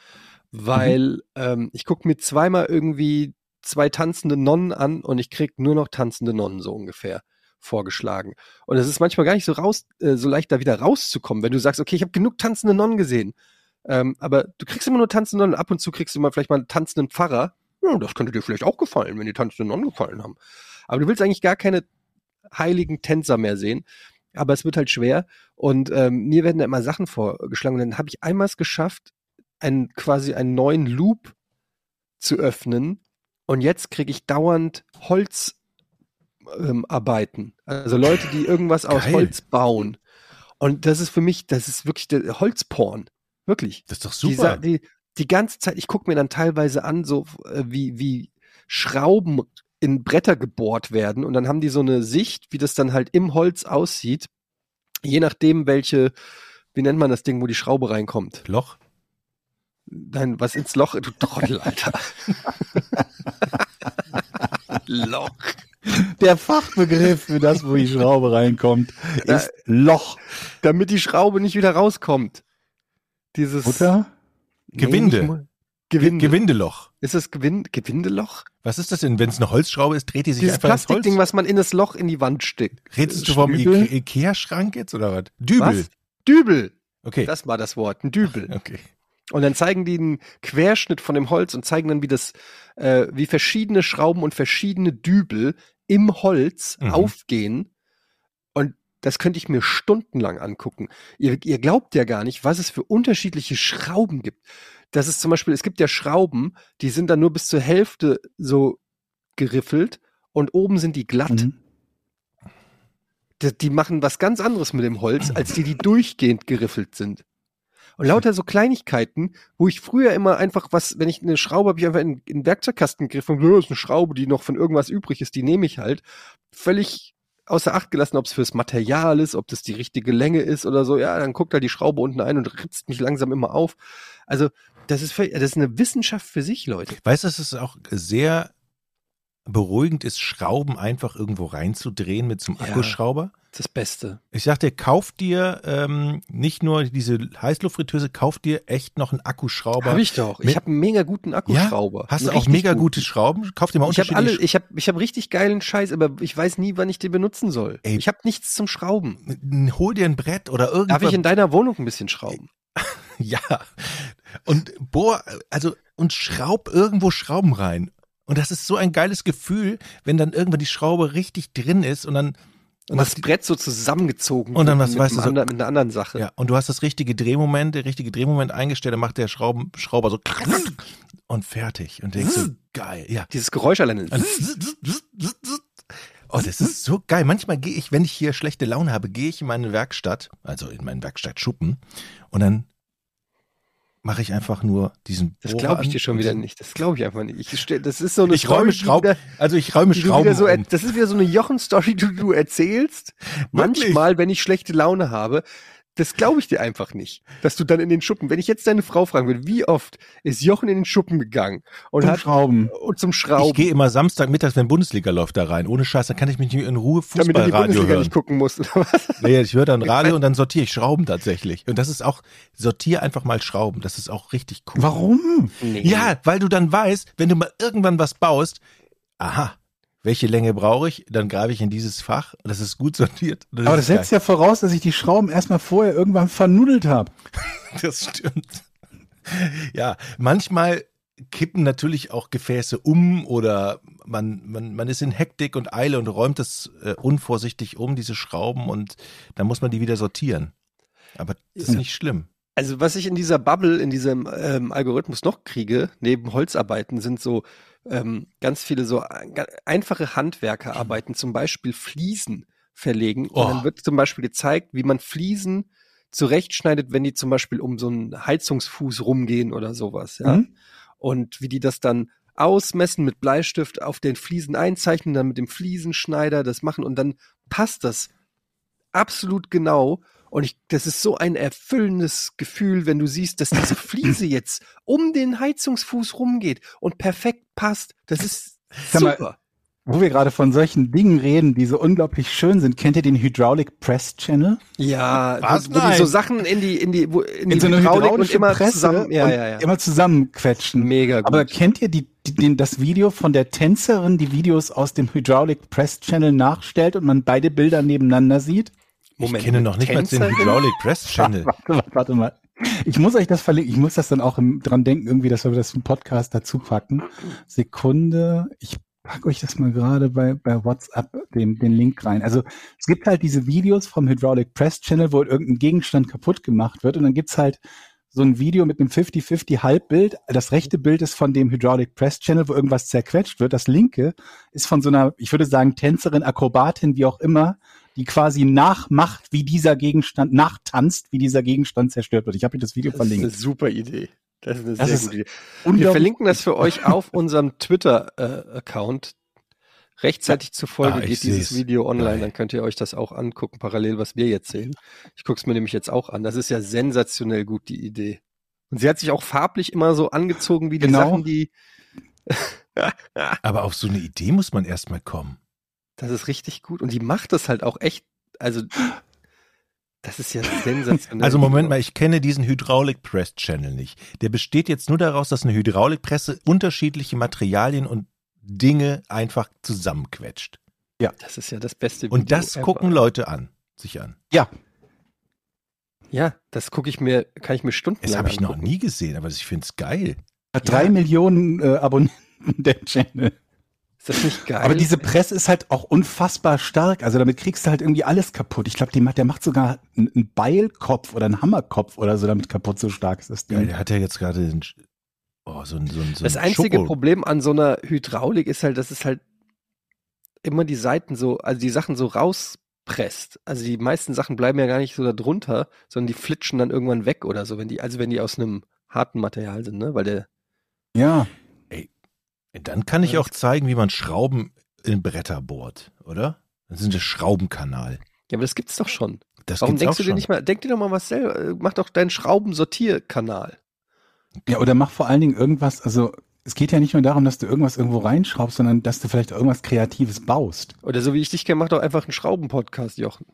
Weil ähm, ich gucke mir zweimal irgendwie zwei tanzende Nonnen an und ich krieg nur noch tanzende Nonnen so ungefähr vorgeschlagen. Und es ist manchmal gar nicht so raus, äh, so leicht da wieder rauszukommen, wenn du sagst, okay, ich habe genug tanzende Nonnen gesehen. Ähm, aber du kriegst immer nur tanzende Nonnen, ab und zu kriegst du mal vielleicht mal einen tanzenden Pfarrer. Ja, das könnte dir vielleicht auch gefallen, wenn die tanzenden Nonnen gefallen haben. Aber du willst eigentlich gar keine heiligen Tänzer mehr sehen. Aber es wird halt schwer. Und ähm, mir werden da immer Sachen vorgeschlagen. Und dann habe ich einmal es geschafft, einen, quasi einen neuen Loop zu öffnen. Und jetzt kriege ich dauernd Holzarbeiten. Ähm, also Leute, die irgendwas aus Geil. Holz bauen. Und das ist für mich, das ist wirklich der Holzporn. Wirklich. Das ist doch Die, super. sa- die, die ganze Zeit, ich gucke mir dann teilweise an, so äh, wie, wie Schrauben in Bretter gebohrt werden und dann haben die so eine Sicht, wie das dann halt im Holz aussieht, je nachdem, welche, wie nennt man das Ding, wo die Schraube reinkommt. Loch. Nein, was ins Loch, du Trottel, Alter. Loch. Der Fachbegriff für das, wo die Schraube reinkommt, ist Loch. Damit die Schraube nicht wieder rauskommt. Dieses Butter? Gewinde. mal- Gewinde. Gewindeloch. Ist das Gewinde, Gewindeloch? Was ist das denn? Wenn es eine Holzschraube ist, dreht die sich Dieses einfach ins Holz. Plastikding, was man in das Loch in die Wand steckt. Redest du vom Stübel? Ike- Ikea-Schrank jetzt oder was? Dübel. Was? Dübel. Okay. Das war das Wort, ein Dübel. okay. Und dann zeigen die einen Querschnitt von dem Holz und zeigen dann, wie das, äh, wie verschiedene Schrauben und verschiedene Dübel im Holz Mhm. aufgehen. Das könnte ich mir stundenlang angucken. Ihr, ihr glaubt ja gar nicht, was es für unterschiedliche Schrauben gibt. Das ist zum Beispiel, es gibt ja Schrauben, die sind dann nur bis zur Hälfte so geriffelt und oben sind die glatt. Mhm. Die, die machen was ganz anderes mit dem Holz, als die, die durchgehend geriffelt sind. Und lauter so Kleinigkeiten, wo ich früher immer einfach was, wenn ich eine Schraube habe, ich einfach in, in den Werkzeugkasten gegriffen, und, "Ja, ist eine Schraube, die noch von irgendwas übrig ist, die nehme ich halt. Völlig außer Acht gelassen, ob es fürs Material ist, ob das die richtige Länge ist oder so. Ja, dann guckt da die Schraube unten ein und ritzt mich langsam immer auf. Also, das ist, das ist eine Wissenschaft für sich, Leute. Weißt du, das ist auch sehr beruhigend ist, Schrauben einfach irgendwo reinzudrehen mit so einem Ja. Akkuschrauber? Das Beste. Ich sag dir, kauf dir ähm, nicht nur diese Heißluftfritteuse, kauf dir echt noch einen Akkuschrauber. Habe ich doch. mit- Ich habe einen mega guten Akkuschrauber. Ja? Hast du auch mega guten. gute Schrauben? Kauf dir mal Ich habe alle, unterschiedliche ich habe ich hab richtig geilen Scheiß, aber ich weiß nie, wann ich den benutzen soll. Ey. Ich habe nichts zum Schrauben. Sch- Hol dir ein Brett oder irgendwas. Darf ich in deiner Wohnung ein bisschen schrauben? Ja. Und bohr, also, und schraub irgendwo Schrauben rein. Und das ist so ein geiles Gefühl, wenn dann irgendwann die Schraube richtig drin ist und dann Und das Brett so zusammengezogen Und dann, was mit, weißt du, so- anderen, mit einer anderen Sache. Ja, und du hast das richtige Drehmoment, der richtige Drehmoment eingestellt, dann macht der Schrauben, Schrauber so und fertig. Und denkst so, geil, ja. Dieses Geräusch alleine. Oh, das ist so geil. Manchmal gehe ich, wenn ich hier schlechte Laune habe, gehe ich in meine Werkstatt, also in meinen Werkstattschuppen, und dann mache ich einfach nur diesen Das glaube ich dir schon wieder nicht. Das glaube ich einfach nicht. Ich stell, das ist so eine Ich räume Story, die Schrauben, wieder- also ich räume Schrauben so, um. das ist wieder so eine Jochen-Story, die du erzählst. Manchmal, wenn ich schlechte Laune habe, das glaube ich dir einfach nicht. Dass du dann in den Schuppen, wenn ich jetzt deine Frau fragen würde, wie oft ist Jochen in den Schuppen gegangen und Zum hat Schrauben. und zum Ich Schrauben, gehe immer Samstagmittags, wenn Bundesliga läuft, da rein. Ohne Scheiß, dann kann ich mich nicht in Ruhe damit du die Fußballradio Bundesliga hören. nicht gucken musst oder was? Nee, ich höre dann Radio und dann sortiere ich Schrauben tatsächlich. Und das ist auch, sortiere einfach mal Schrauben. Das ist auch richtig cool. Warum? Nee. Ja, weil du dann weißt, wenn du mal irgendwann was baust, aha, welche Länge brauche ich? Dann greife ich in dieses Fach. Das ist gut sortiert. Das Aber das setzt ja voraus, dass ich die Schrauben erstmal vorher irgendwann vernudelt habe. Das stimmt. Ja, manchmal kippen natürlich auch Gefäße um oder man, man, man ist in Hektik und Eile und räumt das äh, unvorsichtig um, diese Schrauben, und dann muss man die wieder sortieren. Aber das ist Ja. nicht schlimm. Also was ich in dieser Bubble, in diesem ähm, Algorithmus noch kriege, neben Holzarbeiten, sind so ähm, ganz viele so ga- einfache Handwerkerarbeiten, zum Beispiel Fliesen verlegen. Oh. Und dann wird zum Beispiel gezeigt, wie man Fliesen zurechtschneidet, wenn die zum Beispiel um so einen Heizungsfuß rumgehen oder sowas. Ja? Mhm. Und wie die das dann ausmessen mit Bleistift auf den Fliesen einzeichnen, dann mit dem Fliesenschneider das machen und dann passt das absolut genau. Und ich, das ist so ein erfüllendes Gefühl, wenn du siehst, dass diese Fliese jetzt um den Heizungsfuß rumgeht und perfekt passt. Das ist Sag mal, super. Wo wir gerade von solchen Dingen reden, die so unglaublich schön sind, kennt ihr den Hydraulic Press Channel? Ja, Was? wo, wo die so Sachen in die, in die, wo, in, In die so eine Hydraulik und immer Presse zusammen. Ja, und ja, ja. immer zusammenquetschen. Mega gut. Aber kennt ihr die, die, den, das Video von der Tänzerin, die Videos aus dem Hydraulic Press Channel nachstellt und man beide Bilder nebeneinander sieht? Ich kenne noch nicht mal den Tänzerin? Hydraulic Press Channel. Warte, warte, warte mal. Ich muss euch das verlinken. Ich muss das dann auch im, dran denken, irgendwie, dass wir das im Podcast dazu packen. Sekunde. Ich packe euch das mal gerade bei, bei WhatsApp den, den Link rein. Also es gibt halt diese Videos vom Hydraulic Press Channel, wo irgendein Gegenstand kaputt gemacht wird. Und dann gibt's halt so ein Video mit einem 50-50 Halbbild. Das rechte Bild ist von dem Hydraulic Press Channel, wo irgendwas zerquetscht wird. Das linke ist von so einer, ich würde sagen, Tänzerin, Akrobatin, wie auch immer, die quasi nachmacht, wie dieser Gegenstand, nachtanzt, wie dieser Gegenstand zerstört wird. Ich habe euch das Video Das ist eine verlinkt. super Idee. Das ist eine Das sehr ist gute Idee. Wir verlinken das für euch auf unserem Twitter-Account. Rechtzeitig zur Folge Ah, geht dieses seh's. Video online, dann könnt ihr euch das auch angucken, parallel, was wir jetzt sehen. Ich gucke es mir nämlich jetzt auch an. Das ist ja sensationell gut, die Idee. Und sie hat sich auch farblich immer so angezogen wie die Genau. Sachen, die. Aber auf so eine Idee muss man erstmal kommen. Das ist richtig gut. Und die macht das halt auch echt. Also, das ist ja sensationell. Also Moment mal, ich kenne diesen Hydraulic Press Channel nicht. Der besteht jetzt nur daraus, dass eine Hydraulikpresse unterschiedliche Materialien und Dinge einfach zusammenquetscht. Das ist ja das beste Und das ever. gucken Leute an, sich an. Ja, Ja, das gucke ich mir, kann ich mir stundenlang Das habe ich noch nie gesehen, aber ich finde es geil. hat drei Millionen äh, Abonnenten der Channel. Ist das nicht geil? Aber diese Presse ist halt auch unfassbar stark. Also damit kriegst du halt irgendwie alles kaputt. Ich glaube, der macht sogar einen Beilkopf oder einen Hammerkopf oder so damit kaputt. So stark ist das Ja, Ding. der hat ja jetzt gerade den oh, so ein, so ein, so Das ein einzige Schoko- Problem an so einer Hydraulik ist halt, dass es halt immer die Seiten so, also die Sachen so rauspresst. Also die meisten Sachen bleiben ja gar nicht so da drunter, sondern die flitschen dann irgendwann weg oder so, wenn die, also wenn die aus einem harten Material sind, ne? Weil der, Ja. Dann kann ich auch zeigen, wie man Schrauben in Bretter bohrt, oder? Das ist ein Schraubenkanal. ja, aber das gibt's doch schon. Das Warum denkst auch du dir schon. nicht mal, denk dir doch mal was selber, äh, mach doch deinen Schraubensortierkanal. Ja, oder mach vor allen Dingen irgendwas, also es geht ja nicht nur darum, dass du irgendwas irgendwo reinschraubst, sondern dass du vielleicht irgendwas Kreatives baust. Oder so wie ich dich kenne, mach doch einfach einen Schrauben-Podcast, Jochen.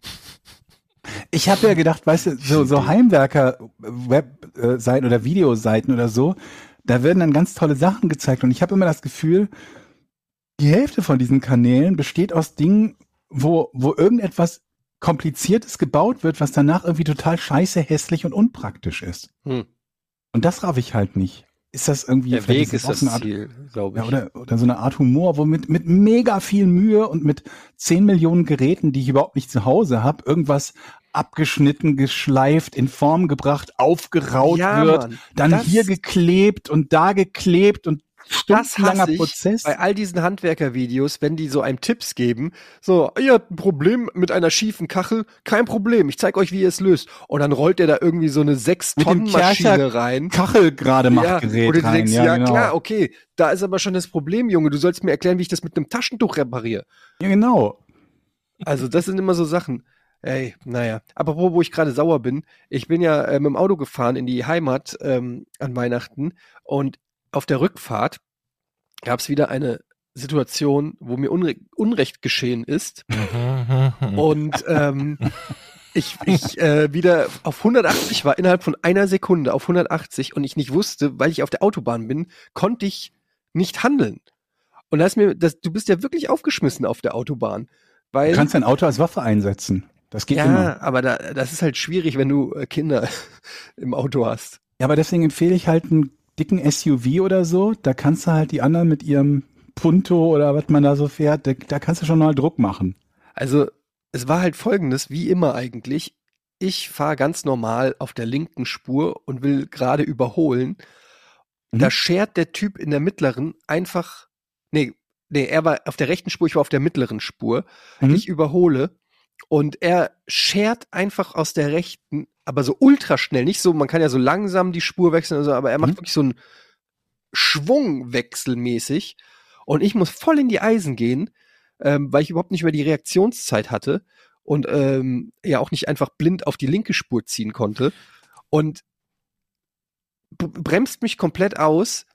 Ich habe ja gedacht, weißt du, so, so Heimwerker-Webseiten oder Videoseiten oder so, da werden dann ganz tolle Sachen gezeigt. Und ich habe immer das Gefühl, die Hälfte von diesen Kanälen besteht aus Dingen, wo, wo irgendetwas Kompliziertes gebaut wird, was danach irgendwie total scheiße, hässlich und unpraktisch ist. Hm. Und das raff ich halt nicht. Ist das irgendwie Der Weg ist das Art, Ziel, glaube ja, ich. oder, oder so eine Art Humor, wo mit, mit mega viel Mühe und mit 10 Millionen Geräten, die ich überhaupt nicht zu Hause habe, irgendwas abgeschnitten, geschleift, in Form gebracht, aufgeraut Ja, wird, Mann, dann das- hier geklebt und da geklebt und das stundenlanger ich Prozess. bei all diesen Handwerkervideos, wenn die so einem Tipps geben, so, ihr habt ein Problem mit einer schiefen Kachel, kein Problem, ich zeig euch, wie ihr es löst. Und dann rollt der da irgendwie so eine sechs Mit dem Tonnen Maschine Kercher rein. Kachel gerade macht Gerät oder du rein. denkst, ja, ja, genau. klar, okay, da ist aber schon das Problem, Junge, du sollst mir erklären, wie ich das mit einem Taschentuch repariere. ja, genau. Also das sind immer so Sachen. Ey, naja. Aber wo, wo ich gerade sauer bin, ich bin ja äh, mit dem Auto gefahren in die Heimat ähm, an Weihnachten und auf der Rückfahrt gab es wieder eine Situation, wo mir Unre Unrecht geschehen ist Mhm. und ähm, ich, ich äh, wieder auf 180 war innerhalb von einer Sekunde auf 180 und ich nicht wusste, weil ich auf der Autobahn bin, konnte ich nicht handeln. Und da ist mir, das, du bist ja wirklich aufgeschmissen auf der Autobahn. Weil, Du kannst dein Auto als Waffe einsetzen. Das geht ja, immer. aber da, das ist halt schwierig, wenn du äh, Kinder im Auto hast. Ja, aber deswegen empfehle ich halt einen dicken SUV oder so. Da kannst du halt die anderen mit ihrem Punto oder was man da so fährt, da, da kannst du schon mal Druck machen. Also, es war halt folgendes, wie immer eigentlich. Ich fahre ganz normal auf der linken Spur und will gerade überholen. Mhm. Da schert der Typ in der mittleren einfach, nee, nee, er war auf der rechten Spur, ich war auf der mittleren Spur. Mhm. Ich überhole und er schert einfach aus der rechten, aber so ultra schnell, nicht so, man kann ja so langsam die Spur wechseln, und so, aber er macht Mhm. wirklich so einen Schwungwechsel mäßig und ich muss voll in die Eisen gehen, ähm, weil ich überhaupt nicht mehr die Reaktionszeit hatte und ähm, ja auch nicht einfach blind auf die linke Spur ziehen konnte und bremst mich komplett aus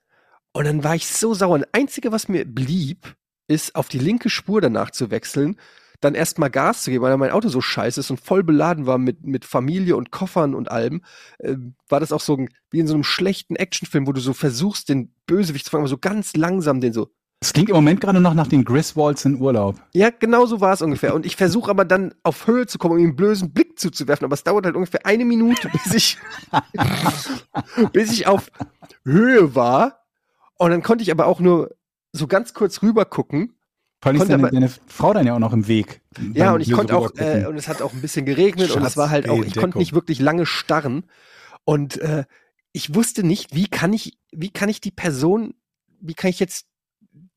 und dann war ich so sauer. Das Einzige, was mir blieb, ist auf die linke Spur danach zu wechseln, dann erstmal Gas zu geben, weil mein Auto so scheiße ist und voll beladen war mit, mit Familie und Koffern und allem, äh, war das auch so ein, wie in so einem schlechten Actionfilm, wo du so versuchst, den Bösewicht zu fangen, aber so ganz langsam den so. Es klingt im Moment gerade noch nach den Griswolds in Urlaub. Ja, genau so war es ungefähr. Und ich versuche aber dann auf Höhe zu kommen, um ihm einen blösen Blick zuzuwerfen, aber es dauert halt ungefähr eine Minute, bis ich, bis ich auf Höhe war. Und dann konnte ich aber auch nur so ganz kurz rüber gucken Vor allem ist deine, aber- deine Frau dann ja auch noch im Weg. Ja, und ich konnte auch, äh, und es hat auch ein bisschen geregnet und es war halt auch, ich konnte Schatz, nicht wirklich lange starren. Und äh, ich wusste nicht, wie kann ich, wie kann ich die Person, wie kann ich jetzt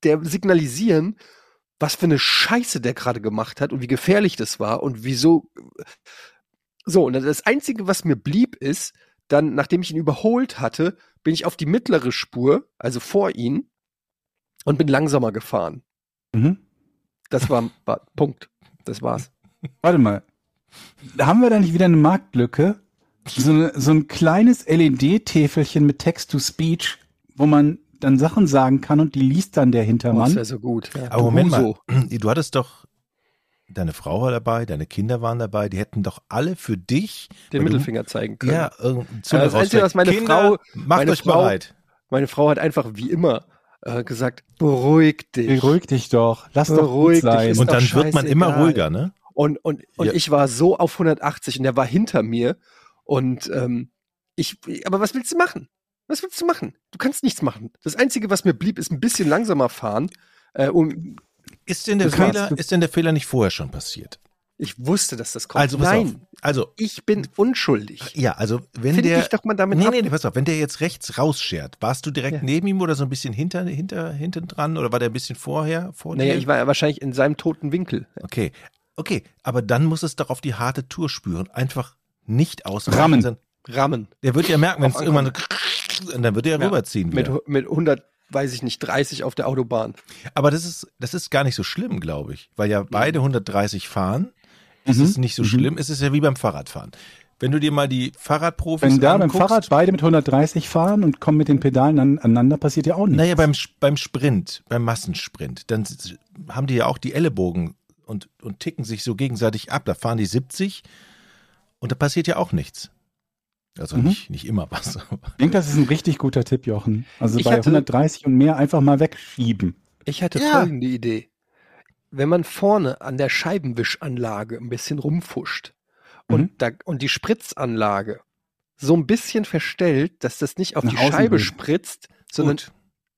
der signalisieren, was für eine Scheiße der gerade gemacht hat und wie gefährlich das war und wieso. So, und das Einzige, was mir blieb, ist, dann, nachdem ich ihn überholt hatte, bin ich auf die mittlere Spur, also vor ihn, und bin langsamer gefahren. Mhm. Das war, war Punkt. Das war's. Warte mal. Haben wir da nicht wieder eine Marktlücke? So, eine, so ein kleines LED-Täfelchen mit Text-to-Speech, wo man dann Sachen sagen kann und die liest dann der Oh, das Hintermann. wäre so gut. Ja. Aber Moment mal, du hattest doch, deine Frau war dabei, deine Kinder waren dabei, die hätten doch alle für dich Den weil du- Mittelfinger zeigen können. Ja, Zunge das Einzige, was meine Kinder, Frau- macht meine euch Frau- bereit. Meine Frau hat einfach wie immer äh, gesagt, beruhig dich. Beruhig dich doch. Lass doch Beruhig gut dich, sein. Und doch dann wird man immer ruhiger, ne? Und, und, und Ja. ich war so auf 180 und der war hinter mir. Und ähm, ich, aber was willst du machen? Was willst du machen? Du kannst nichts machen. Das Einzige, was mir blieb, ist ein bisschen langsamer fahren. Äh, um, Ist denn der Fehler, ist denn der Fehler nicht vorher schon passiert? Ich wusste, dass das kommt. Also pass Nein, auf. Also ich bin unschuldig. ja, also wenn Finde der ich doch mal damit Nee, ab. nee, nee, pass auf, wenn der jetzt rechts rausschert, warst du direkt Ja. neben ihm oder so ein bisschen hinter, hinter, hinten dran oder war der ein bisschen vorher, vor Naja, dir? ich war ja wahrscheinlich in seinem toten Winkel. Okay, okay, aber dann muss es doch auf die harte Tour spüren. Einfach nicht aus. Rammen. Rammen. Der wird ja merken, wenn es irgendwann so, und dann wird er Ja, rüberziehen. Mit, mit 100, weiß ich nicht, 30 auf der Autobahn. Aber das ist, das ist gar nicht so schlimm, glaube ich, weil ja beide 130 fahren. Ist Mhm. es nicht so Mhm. schlimm? Es ist ja wie beim Fahrradfahren. Wenn du dir mal die Fahrradprofis Wenn da beim anguckst, Fahrrad beide mit 130 fahren und kommen mit den Pedalen an- aneinander, passiert ja auch nichts. Naja, beim, beim Sprint, beim Massensprint, dann haben die ja auch die Ellenbogen und, und ticken sich so gegenseitig ab. Da fahren die 70 und da passiert ja auch nichts. Also Mhm. nicht, nicht immer was. Ich denke, das ist ein richtig guter Tipp, Jochen. Also Ich bei hatte- 130 und mehr einfach mal wegschieben. Ich hatte Ja. folgende Idee. Wenn man vorne an der Scheibenwischanlage ein bisschen rumfuscht und, Mhm. da, und die Spritzanlage so ein bisschen verstellt, dass das nicht auf Nach die außen Scheibe will. spritzt, sondern Gut.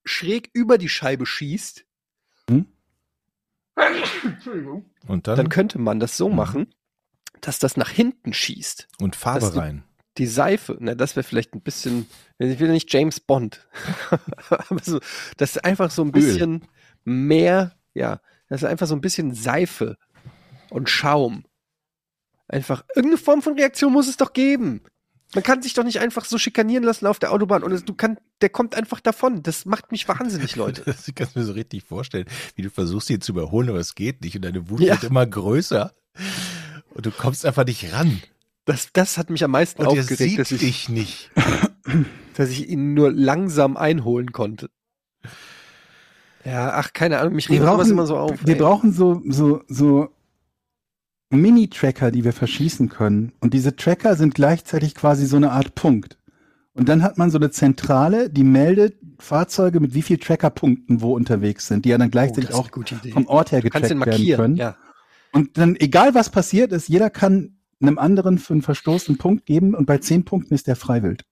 schräg über die Scheibe schießt, Mhm. Entschuldigung, Und dann, dann könnte man das so Mhm. machen, dass das nach hinten schießt. und Farbe dass rein. Die Seife, na, das wäre vielleicht ein bisschen, ich will nicht James Bond, aber so, das ist einfach so ein Öl. bisschen mehr, ja, das ist einfach so ein bisschen Seife und Schaum. Einfach, irgendeine Form von Reaktion muss es doch geben. Man kann sich doch nicht einfach so schikanieren lassen auf der Autobahn und du kann, der kommt einfach davon. Das macht mich wahnsinnig, Leute. Das kannst du mir so richtig vorstellen, wie du versuchst, ihn zu überholen, aber es geht nicht und deine Wut Ja. wird immer größer und du kommst einfach nicht ran. Das, das hat mich am meisten Und er aufgeregt, dass ich, dich nicht. dass ich ihn nur langsam einholen konnte. Ja, ach, keine Ahnung, mich regt sowas immer so auf. wir ey. brauchen so, so, so Mini-Tracker, die wir verschießen können. Und diese Tracker sind gleichzeitig quasi so eine Art Punkt. Und dann hat man so eine Zentrale, die meldet Fahrzeuge mit wie viel Trackerpunkten wo unterwegs sind, die ja dann Oh, gleichzeitig ist auch vom Ort her getrackt den werden markieren, können. ja. Und dann, egal was passiert ist, jeder kann einem anderen für einen Verstoß einen Punkt geben und bei zehn Punkten ist der freiwillig.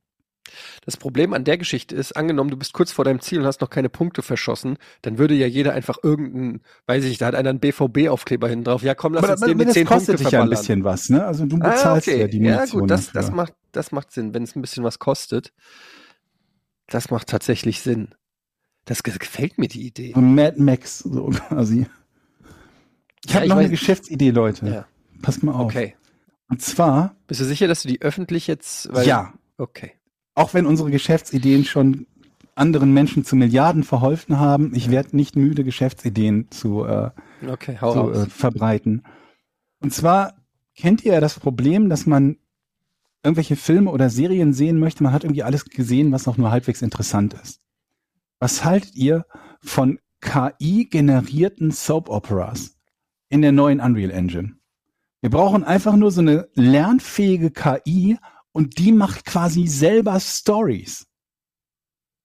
Das Problem an der Geschichte ist, angenommen, du bist kurz vor deinem Ziel und hast noch keine Punkte verschossen, dann würde ja jeder einfach irgendeinen, weiß ich, da hat einer einen BVB-Aufkleber hinten drauf. Ja, komm, lass uns dem die das zehn kostet Punkte dich ja ein verballern. bisschen was, ne? Also du Ah, bezahlst okay. ja die ja, Munition gut, das, dafür. das, macht, das macht Sinn, wenn es ein bisschen was kostet. Das macht tatsächlich Sinn. Das ge- gefällt mir, die Idee. So Mad Max, so quasi. Ich Ja, habe noch eine weiß- Geschäftsidee, Leute. Ja, Passt mal auf. okay. Und zwar, Bist du sicher, dass du die öffentlich jetzt, ja, Okay. Auch wenn unsere Geschäftsideen schon anderen Menschen zu Milliarden verholfen haben, ich werde nicht müde, Geschäftsideen zu, äh, Okay, zu äh, verbreiten. Und zwar kennt ihr ja das Problem, dass man irgendwelche Filme oder Serien sehen möchte, man hat irgendwie alles gesehen, was auch nur halbwegs interessant ist. Was haltet ihr von KI-generierten Soap-Operas in der neuen Unreal Engine? Wir brauchen einfach nur so eine lernfähige KI und die macht quasi selber Stories.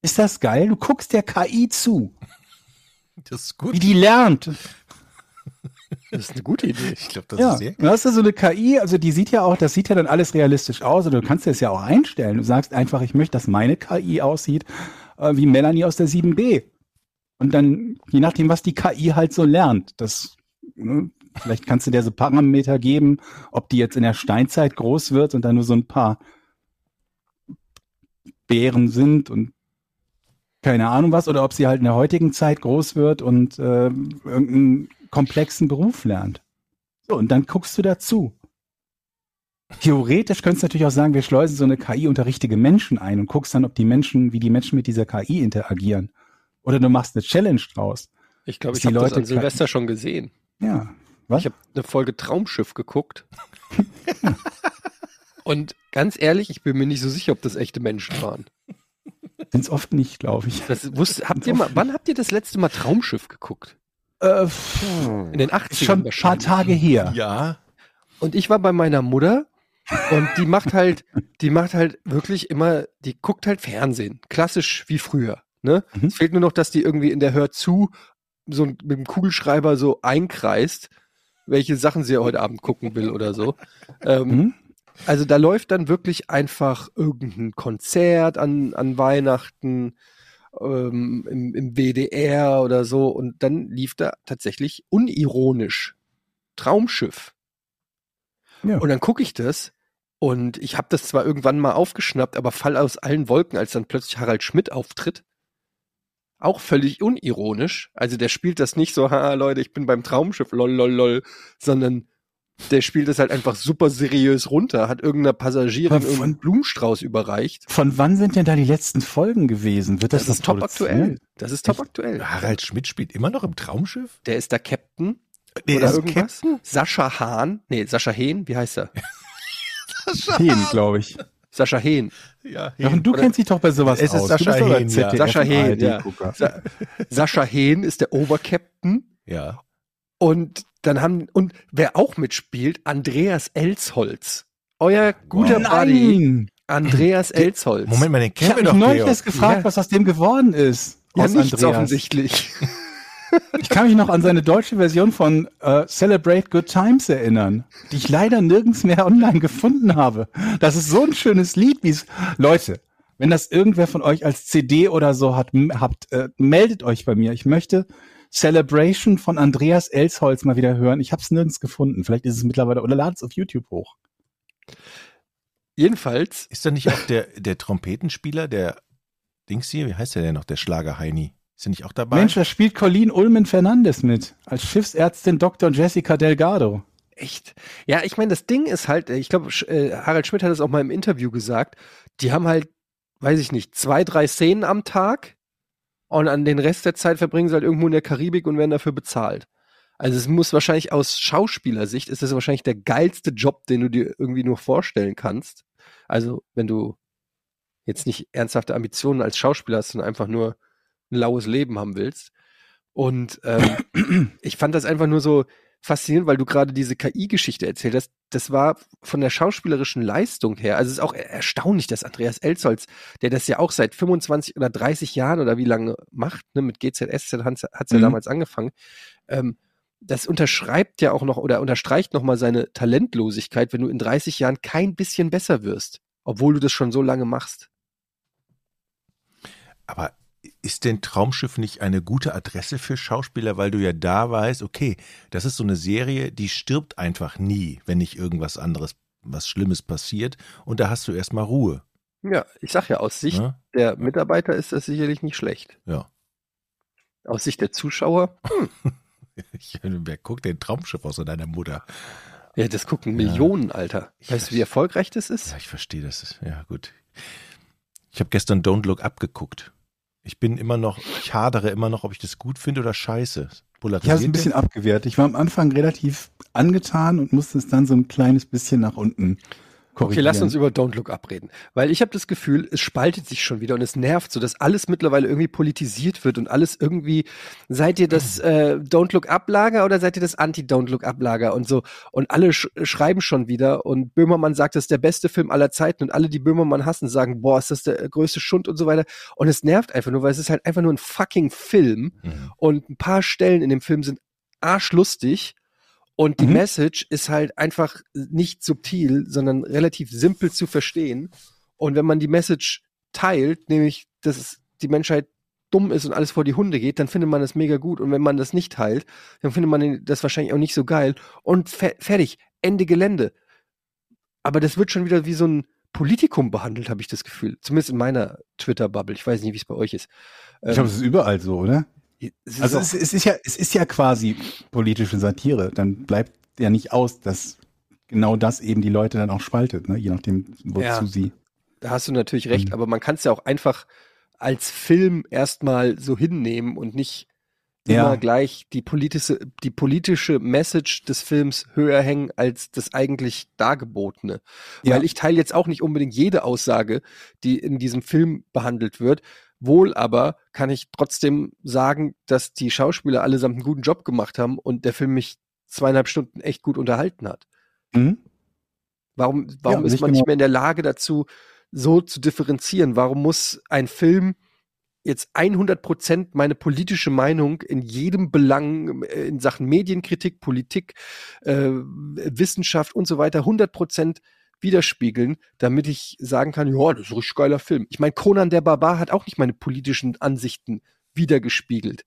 Ist das geil? Du guckst der KI zu, Das ist gut. wie die lernt. Das ist eine gute Idee. Ich glaube, das ja, ist sehr. du hast ja so eine KI, also die sieht ja auch, das sieht ja dann alles realistisch aus, oder du kannst es ja auch einstellen. Du sagst einfach, ich möchte, dass meine KI aussieht äh, wie Melanie aus der 7b. Und dann, je nachdem, was die KI halt so lernt, das, ne, vielleicht kannst du dir so Parameter geben, ob die jetzt in der Steinzeit groß wird und dann nur so ein paar Bären sind und keine Ahnung was, oder ob sie halt in der heutigen Zeit groß wird und äh, irgendeinen komplexen Beruf lernt. So, und dann guckst du dazu. Theoretisch könntest du natürlich auch sagen, wir schleusen so eine KI unter richtige Menschen ein und guckst dann, ob die Menschen, wie die Menschen mit dieser KI interagieren. Oder du machst eine Challenge draus. Ich glaube, ich habe das an Silvester schon gesehen. Ja. Was? Ich habe eine Folge Traumschiff geguckt. Und ganz ehrlich, ich bin mir nicht so sicher, ob das echte Menschen waren. Sind's oft nicht, glaube ich. Das wusst, habt ihr mal, wann habt ihr das letzte Mal Traumschiff geguckt? Äh, In den 80ern schon ein paar. Tage her. Ja. Und ich war bei meiner Mutter und die macht halt, die macht halt wirklich immer, die guckt halt Fernsehen. Klassisch wie früher. Ne? Mhm. Es fehlt nur noch, dass die irgendwie in der Hör zu so mit dem Kugelschreiber so einkreist, welche Sachen sie heute Abend gucken will oder so. Ähm, Mhm. Also da läuft dann wirklich einfach irgendein Konzert an, an Weihnachten ähm, im, im WDR oder so und dann lief da tatsächlich unironisch Traumschiff. Ja. Und dann gucke ich das und ich habe das zwar irgendwann mal aufgeschnappt, aber fall aus allen Wolken, als dann plötzlich Harald Schmidt auftritt. Auch völlig unironisch. Also der spielt das nicht so, haha Leute, ich bin beim Traumschiff, lol, lol, lol, sondern der spielt das halt einfach super seriös runter, hat irgendeiner Passagierin von- irgendeinen Blumenstrauß überreicht. Von wann sind denn da die letzten Folgen gewesen? Wird das, Das ist noch top produziert? aktuell. Das ist top aktuell. Harald Schmidt spielt immer noch im Traumschiff? Der ist der Captain Der oder ist irgendwas. Sascha Hahn, nee, Sascha Hehn, wie heißt er? Hehn, glaube ich. Sascha Hehn. Ja, Jochen, du Oder- kennst dich doch bei sowas Es ist aus. Sascha doch der Hehn, ja. Sascha Hehn, ja. Gucker. Sa Sascha Hehn ist der Obercaptain. ja. Und dann haben, und wer auch mitspielt, Andreas Elsholz. Euer guter Buddy, Nein! Andreas Elsholz. Moment mal, den Ich kennen habe wir doch, neulich Georg. erst gefragt, Ja. was aus dem geworden ist. ja, nichts Andreas. offensichtlich. Ich kann mich noch an seine deutsche Version von äh, Celebrate Good Times erinnern, die ich leider nirgends mehr online gefunden habe. Das ist so ein schönes Lied, wie es. Leute, wenn das irgendwer von euch als CD oder so hat, habt, äh, meldet euch bei mir. Ich möchte Celebration von Andreas Elsholz mal wieder hören. Ich habe es nirgends gefunden. Vielleicht ist es mittlerweile oder ladet es auf YouTube hoch. Jedenfalls, Ist da nicht auch der, der Trompetenspieler, der Dings hier, wie heißt der denn noch, der Schlager Heini? Ist er nicht auch dabei? Mensch, da spielt Colleen Ulmen Fernandes mit als Schiffsärztin Dr. Jessica Delgado. echt. Ja, ich meine, das Ding ist halt, ich glaube, äh, Harald Schmidt hat es auch mal im Interview gesagt, die haben halt, weiß ich nicht, zwei, drei Szenen am Tag und an den Rest der Zeit verbringen sie halt irgendwo in der Karibik und werden dafür bezahlt. Also es muss wahrscheinlich aus Schauspielersicht ist das wahrscheinlich der geilste Job, den du dir irgendwie nur vorstellen kannst. Also wenn du jetzt nicht ernsthafte Ambitionen als Schauspieler hast, sondern einfach nur ein laues Leben haben willst. Und ähm, ich fand das einfach nur so faszinierend, weil du gerade diese KI-Geschichte erzählt hast. Das war von der schauspielerischen Leistung her. Also es ist auch er- erstaunlich, dass Andreas Elzholz, der das ja auch seit 25 oder 30 Jahren oder wie lange macht, ne, mit GZSZ hat es ja Mhm. damals angefangen, ähm, das unterschreibt ja auch noch oder unterstreicht nochmal seine Talentlosigkeit, wenn du in 30 Jahren kein bisschen besser wirst, obwohl du das schon so lange machst. Aber ist denn Traumschiff nicht eine gute Adresse für Schauspieler, weil du ja da weißt, okay, das ist so eine Serie, die stirbt einfach nie, wenn nicht irgendwas anderes, was Schlimmes passiert. Und da hast du erstmal Ruhe. Ja, ich sag ja, aus Sicht Ne? der Mitarbeiter ist das sicherlich nicht schlecht. Ja. Aus Sicht der Zuschauer, Ich, wer guckt den Traumschiff aus deiner Mutter? ja, das gucken Ja. Millionen, Alter. Ich Weißt du, wie erfolgreich das ist? Ja, ich verstehe das. Ja, gut. Ich habe gestern Don't Look Up geguckt. Ich bin immer noch, ich hadere immer noch, ob ich das gut finde oder scheiße. Ich habe es Polarisiert ein bisschen abgewehrt. Ich war am Anfang relativ angetan und musste es dann so ein kleines bisschen nach unten Okay, korrigieren. lass uns über Don't Look Up reden. Weil ich habe das Gefühl, es spaltet sich schon wieder und es nervt so, dass alles mittlerweile irgendwie politisiert wird und alles irgendwie, seid ihr das äh, Don't Look Up Lager oder seid ihr das Anti-Don't Look Up Lager und so. Und alle sch schreiben schon wieder und Böhmermann sagt, das ist der beste Film aller Zeiten und alle, die Böhmermann hassen, sagen, boah, ist das der größte Schund und so weiter. Und es nervt einfach nur, weil es ist halt einfach nur ein fucking Film Mhm. und ein paar Stellen in dem Film sind arschlustig und die Mhm. Message ist halt einfach nicht subtil, sondern relativ simpel zu verstehen. Und wenn man die Message teilt, nämlich, dass es die Menschheit dumm ist und alles vor die Hunde geht, dann findet man das mega gut. Und wenn man das nicht teilt, dann findet man das wahrscheinlich auch nicht so geil. Und fe fertig, Ende Gelände. Aber das wird schon wieder wie so ein Politikum behandelt, habe ich das Gefühl. Zumindest in meiner Twitter-Bubble. Ich weiß nicht, wie es bei euch ist. Ich glaube, es ist überall so, oder? Es ist Also es, es ist ja, es ist ja quasi politische Satire. Dann bleibt ja nicht aus, dass genau das eben die Leute dann auch spaltet, ne? je nachdem, wozu Ja. sie. Da hast du natürlich recht, Mhm. aber man kann es ja auch einfach als Film erstmal so hinnehmen und nicht immer Ja. gleich die politische, die politische Message des Films höher hängen als das eigentlich Dargebotene. Ja. Weil ich teile jetzt auch nicht unbedingt jede Aussage, die in diesem Film behandelt wird. Wohl aber kann ich trotzdem sagen, dass die Schauspieler allesamt einen guten Job gemacht haben und der Film mich zweieinhalb Stunden echt gut unterhalten hat. Mhm. Warum, warum Ja, ist man genau. nicht mehr in der Lage dazu, so zu differenzieren? Warum muss ein Film jetzt 100 Prozent meine politische Meinung in jedem Belang äh, in Sachen Medienkritik, Politik, äh, Wissenschaft und so weiter 100 Prozent widerspiegeln, damit ich sagen kann, ja, das ist ein richtig geiler Film. Ich meine, Conan der Barbar hat auch nicht meine politischen Ansichten wiedergespiegelt.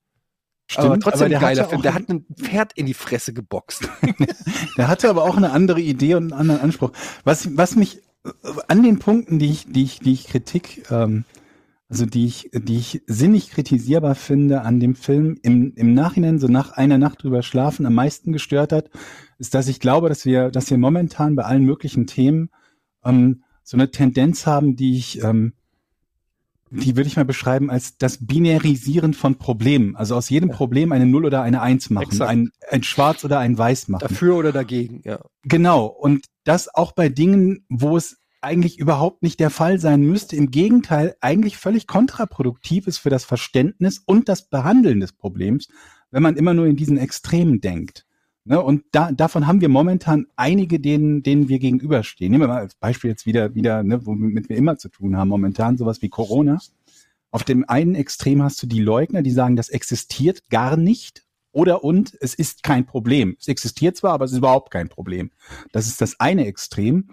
aber trotzdem ein geiler hatte Film. Der hat ein Pferd in die Fresse geboxt. Der hatte aber auch eine andere Idee und einen anderen Anspruch. Was, was mich äh, an den Punkten, die ich, die ich, die ich Kritik, ähm, also die ich, die ich sinnig kritisierbar finde an dem Film im, im Nachhinein, so nach einer Nacht drüber schlafen, am meisten gestört hat, ist, dass ich glaube, dass wir, dass wir momentan bei allen möglichen Themen ähm, so eine Tendenz haben, die ich, ähm, die würde ich mal beschreiben als das Binärisieren von Problemen. Also aus jedem Problem eine Null oder eine Eins machen, Exakt. ein, ein Schwarz oder ein Weiß machen. Dafür oder dagegen, ja. Genau. Und das auch bei Dingen, wo es eigentlich überhaupt nicht der Fall sein müsste. Im Gegenteil, eigentlich völlig kontraproduktiv ist für das Verständnis und das Behandeln des Problems, wenn man immer nur in diesen Extremen denkt. Ne? Und da, davon haben wir momentan einige, denen, denen wir gegenüberstehen. Nehmen wir mal als Beispiel jetzt wieder, wieder, ne, womit wir immer zu tun haben momentan, sowas wie Corona. Auf dem einen Extrem hast du die Leugner, die sagen, das existiert gar nicht. Oder und es ist kein Problem. Es existiert zwar, aber es ist überhaupt kein Problem. Das ist das eine Extrem.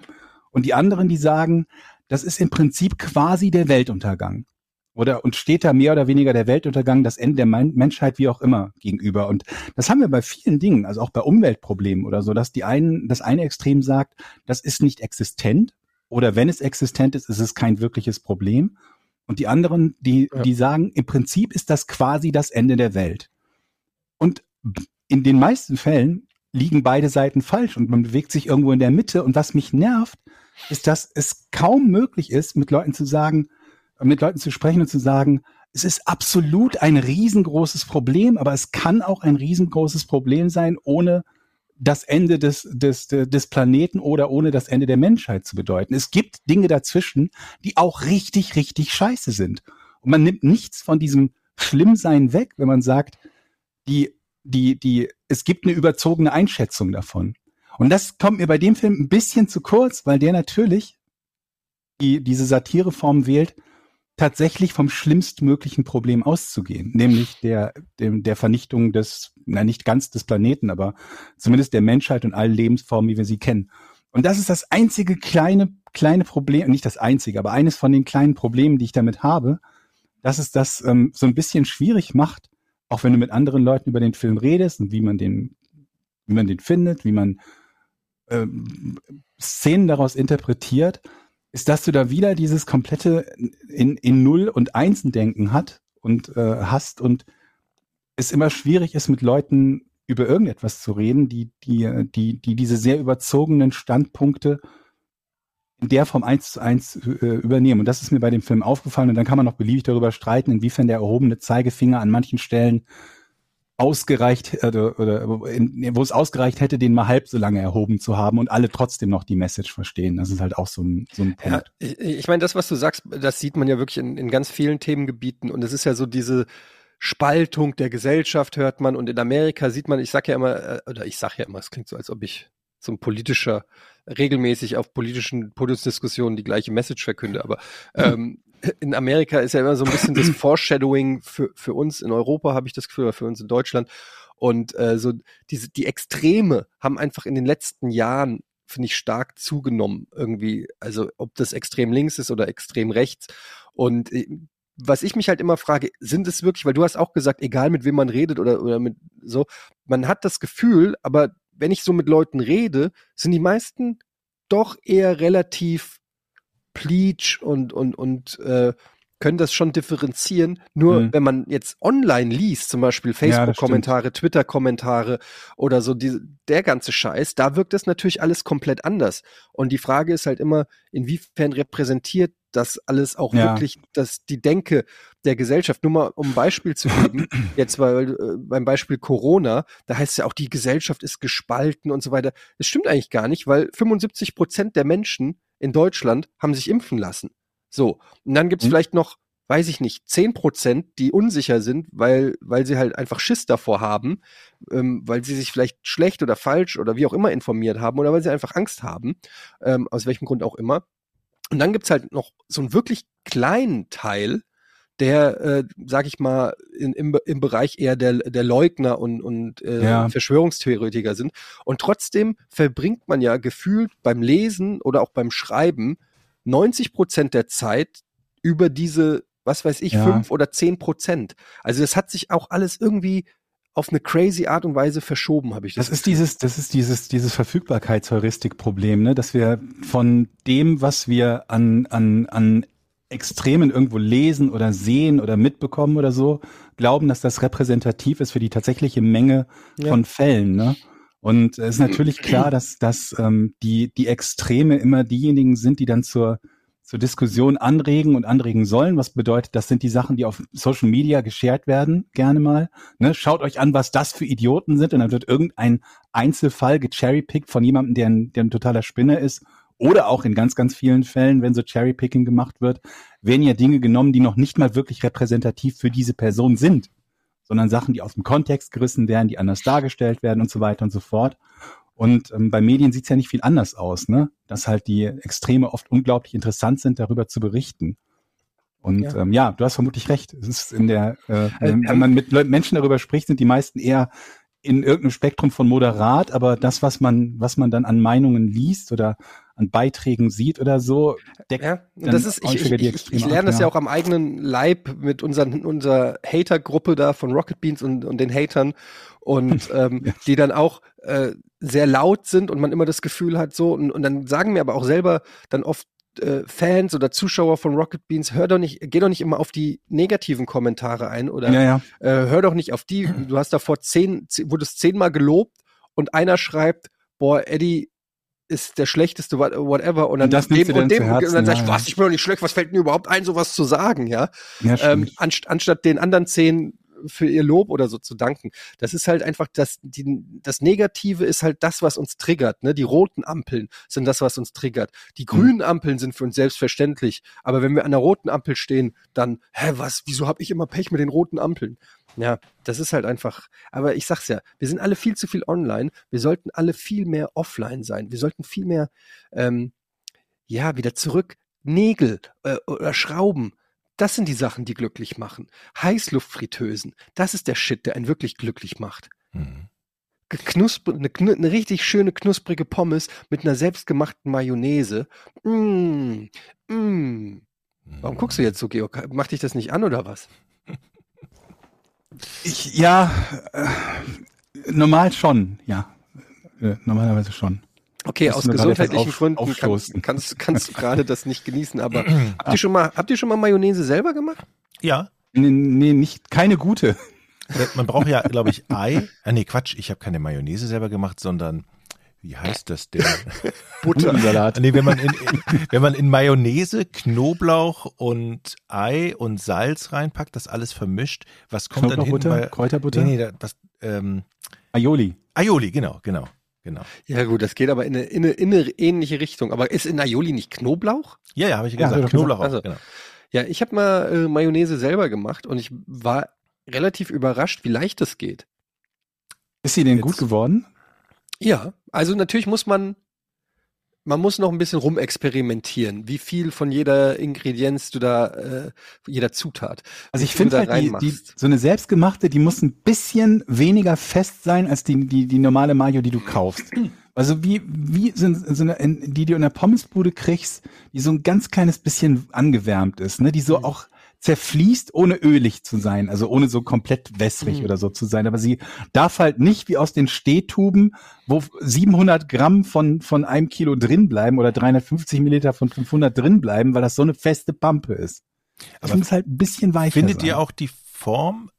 Und die anderen, die sagen, das ist im Prinzip quasi der Weltuntergang. Oder und steht da mehr oder weniger der Weltuntergang, das Ende der Men Menschheit, wie auch immer, gegenüber. Und das haben wir bei vielen Dingen, also auch bei Umweltproblemen oder so, dass die einen, das eine Extrem sagt, das ist nicht existent. Oder wenn es existent ist, ist es kein wirkliches Problem. Und die anderen, die, Ja. die sagen, im Prinzip ist das quasi das Ende der Welt. Und in den meisten Fällen liegen beide Seiten falsch und man bewegt sich irgendwo in der Mitte. Und was mich nervt, ist, dass es kaum möglich ist, mit Leuten zu sagen, mit Leuten zu sprechen und zu sagen, es ist absolut ein riesengroßes Problem, aber es kann auch ein riesengroßes Problem sein, ohne das Ende des, des, des Planeten oder ohne das Ende der Menschheit zu bedeuten. Es gibt Dinge dazwischen, die auch richtig, richtig scheiße sind. Und man nimmt nichts von diesem Schlimmsein weg, wenn man sagt, die, die, die, es gibt eine überzogene Einschätzung davon. Und das kommt mir bei dem Film ein bisschen zu kurz, weil der natürlich die, diese Satireform wählt, tatsächlich vom schlimmstmöglichen Problem auszugehen, nämlich der, dem, der Vernichtung des, na nicht ganz des Planeten, aber zumindest der Menschheit und allen Lebensformen, wie wir sie kennen. Und das ist das einzige kleine, kleine Problem, nicht das einzige, aber eines von den kleinen Problemen, die ich damit habe, dass es das ähm, so ein bisschen schwierig macht, auch wenn du mit anderen Leuten über den Film redest und wie man den, wie man den findet, wie man ähm, Szenen daraus interpretiert, ist, dass du da wieder dieses komplette in, in Null- und Einsen-Denken hat und äh, hast und es immer schwierig ist, mit Leuten über irgendetwas zu reden, die, die, die, die diese sehr überzogenen Standpunkte in der Form eins zu eins äh, übernehmen. Und das ist mir bei dem Film aufgefallen. Und dann kann man noch beliebig darüber streiten, inwiefern der erhobene Zeigefinger an manchen Stellen ausgereicht oder, oder in, wo es ausgereicht hätte, den mal halb so lange erhoben zu haben und alle trotzdem noch die Message verstehen. Das ist halt auch so ein, so ein Ja, Punkt. ich, ich meine, das, was du sagst, das sieht man ja wirklich in, in ganz vielen Themengebieten und es ist ja so diese Spaltung der Gesellschaft hört man und in Amerika sieht man, ich sag ja immer, äh, oder ich sag ja immer, es klingt so, als ob ich so ein politischer, regelmäßig auf politischen Podiumsdiskussionen die gleiche Message verkünde, aber ähm, in Amerika ist ja immer so ein bisschen das Foreshadowing für, für uns in Europa, habe ich das Gefühl, oder für uns in Deutschland. Und äh, so diese, die Extreme haben einfach in den letzten Jahren, finde ich, stark zugenommen. Irgendwie, also ob das extrem links ist oder extrem rechts. Und äh, was ich mich halt immer frage, sind es wirklich, weil du hast auch gesagt, egal mit wem man redet oder, oder mit so, man hat das Gefühl, aber wenn ich so mit Leuten rede, sind die meisten doch eher relativ pleatsch und, und, und äh, können das schon differenzieren. Nur Mhm. wenn man jetzt online liest, zum Beispiel Ja, Facebook-Kommentare, Twitter-Kommentare oder so, die, der ganze Scheiß, da wirkt das natürlich alles komplett anders. Und die Frage ist halt immer, inwiefern repräsentiert das alles auch Ja. wirklich das, die Denke der Gesellschaft. Nur mal, um ein Beispiel zu geben, jetzt weil, äh, beim Beispiel Corona, da heißt es ja auch, die Gesellschaft ist gespalten und so weiter. Das stimmt eigentlich gar nicht, weil 75 Prozent der Menschen in Deutschland haben sich impfen lassen. So. Und dann gibt's Mhm. vielleicht noch, weiß ich nicht, 10 Prozent, die unsicher sind, weil, weil sie halt einfach Schiss davor haben, ähm, weil sie sich vielleicht schlecht oder falsch oder wie auch immer informiert haben oder weil sie einfach Angst haben, ähm, aus welchem Grund auch immer. Und dann gibt's halt noch so einen wirklich kleinen Teil, der, äh, sag ich mal, in, im, im Bereich eher der, der Leugner und, und äh, Ja. Verschwörungstheoretiker sind. Und trotzdem verbringt man ja gefühlt beim Lesen oder auch beim Schreiben 90 Prozent der Zeit über diese, was weiß ich, Ja. fünf oder zehn Prozent. Also das hat sich auch alles irgendwie auf eine crazy Art und Weise verschoben, habe ich das. Das ist dieses, das ist dieses, dieses Verfügbarkeitsheuristik-Problem, ne, dass wir von dem, was wir an, an, an Extremen irgendwo lesen oder sehen oder mitbekommen oder so, glauben, dass das repräsentativ ist für die tatsächliche Menge Ja. von Fällen, ne? Und es ist natürlich klar, dass, dass ähm, die, die Extreme immer diejenigen sind, die dann zur, zur Diskussion anregen und anregen sollen. Was bedeutet, das sind die Sachen, die auf Social Media geshared werden, gerne mal. Ne? Schaut euch an, was das für Idioten sind und dann wird irgendein Einzelfall gecherrypickt von jemandem, der ein, der ein totaler Spinner ist. Oder auch in ganz, ganz vielen Fällen, wenn so Cherrypicking gemacht wird, werden ja Dinge genommen, die noch nicht mal wirklich repräsentativ für diese Person sind, sondern Sachen, die aus dem Kontext gerissen werden, die anders dargestellt werden und so weiter und so fort. Und ähm, bei Medien sieht's ja nicht viel anders aus, ne? Dass halt die Extreme oft unglaublich interessant sind, darüber zu berichten. Und Ja. ähm, ja du hast vermutlich recht. Es ist in der, äh, wenn, ähm, wenn man mit Leu- Menschen darüber spricht, sind die meisten eher in irgendeinem Spektrum von moderat, aber das, was man, was man dann an Meinungen liest oder an Beiträgen sieht oder so, deckt Ja, das ist, ich, ich, ich, lerne ab, das ja auch am eigenen Leib mit unseren, unserer Hater-Gruppe da von Rocket Beans und, und den Hatern und ähm, Ja. die dann auch äh, sehr laut sind und man immer das Gefühl hat so und, und dann sagen mir aber auch selber dann oft äh, Fans oder Zuschauer von Rocket Beans, hör doch nicht, geh doch nicht immer auf die negativen Kommentare ein oder Ja, äh, hör doch nicht auf die, du hast davor zehn, zehn wurdest zehnmal gelobt und einer schreibt, boah, Eddie ist der schlechteste, what- whatever, und dann, Und das du und dann zu und dann Herzen, sag ich, ja, was, ich bin doch nicht schlecht, was fällt mir überhaupt ein, sowas zu sagen, ja? ja Ähm, anst anstatt den anderen zehn für ihr Lob oder so zu danken. Das ist halt einfach das, die, das Negative ist halt das, was uns triggert. Ne? Die roten Ampeln sind das, was uns triggert. Die grünen Ampeln sind für uns selbstverständlich. Aber wenn wir an der roten Ampel stehen, dann, hä, was, wieso habe ich immer Pech mit den roten Ampeln? Ja, das ist halt einfach. Aber ich sag's ja, wir sind alle viel zu viel online. Wir sollten alle viel mehr offline sein. Wir sollten viel mehr, ähm, ja, wieder zurück. Nägel äh, oder Schrauben. Das sind die Sachen, die glücklich machen. Heißluftfritteusen, das ist der Shit, der einen wirklich glücklich macht. Mhm. Geknuspr eine, eine richtig schöne knusprige Pommes mit einer selbstgemachten Mayonnaise. Mm, mm. Warum guckst du jetzt so, Georg? Macht dich das nicht an oder was? Ich, ja, äh, normal schon, ja. Äh, normalerweise schon. Okay, aus gesundheitlichen auf- Gründen aufstoßen. kannst, kannst, kannst du gerade das nicht genießen, aber habt ihr schon mal, habt ihr schon mal Mayonnaise selber gemacht? Ja, Nee, nee, nicht, keine gute. man braucht ja, glaube ich, Ei. Ah, nee, Quatsch, ich habe keine Mayonnaise selber gemacht, sondern wie heißt das denn? Buttersalat. nee, wenn man in, wenn man in Mayonnaise, Knoblauch und Ei und Salz reinpackt, das alles vermischt, was kommt dann hinten bei Kräuterbutter, Nee, nee, da, was ähm, Aioli. Aioli, genau, genau, genau. Ja gut, das geht aber in eine, in eine, in eine ähnliche Richtung. Aber ist in Aioli nicht Knoblauch? Ja, ja, habe ich Ja, gesagt. doch Knoblauch gesagt. auch, genau. Ja, ich habe mal äh, Mayonnaise selber gemacht und ich war relativ überrascht, wie leicht das geht. Ist sie denn Jetzt- gut geworden? Ja, also natürlich muss man, man muss noch ein bisschen rumexperimentieren, wie viel von jeder Ingredienz du da, äh, jeder Zutat. Also ich finde halt, die, die, so eine selbstgemachte, die muss ein bisschen weniger fest sein als die, die, die normale Mayo, die du kaufst. Also wie, wie sind so eine, in- die du in der Pommesbude kriegst, die so ein ganz kleines bisschen angewärmt ist, ne, die so Mhm. auch zerfließt, ohne ölig zu sein, also ohne so komplett wässrig Mhm. oder so zu sein. Aber sie darf halt nicht wie aus den Stehtuben, wo 700 Gramm von, von einem Kilo drin bleiben oder 350 Milliliter von 500 drin bleiben, weil das so eine feste Pampe ist. Aber Das muss halt ein bisschen weicher Findet sein. ihr auch die Form,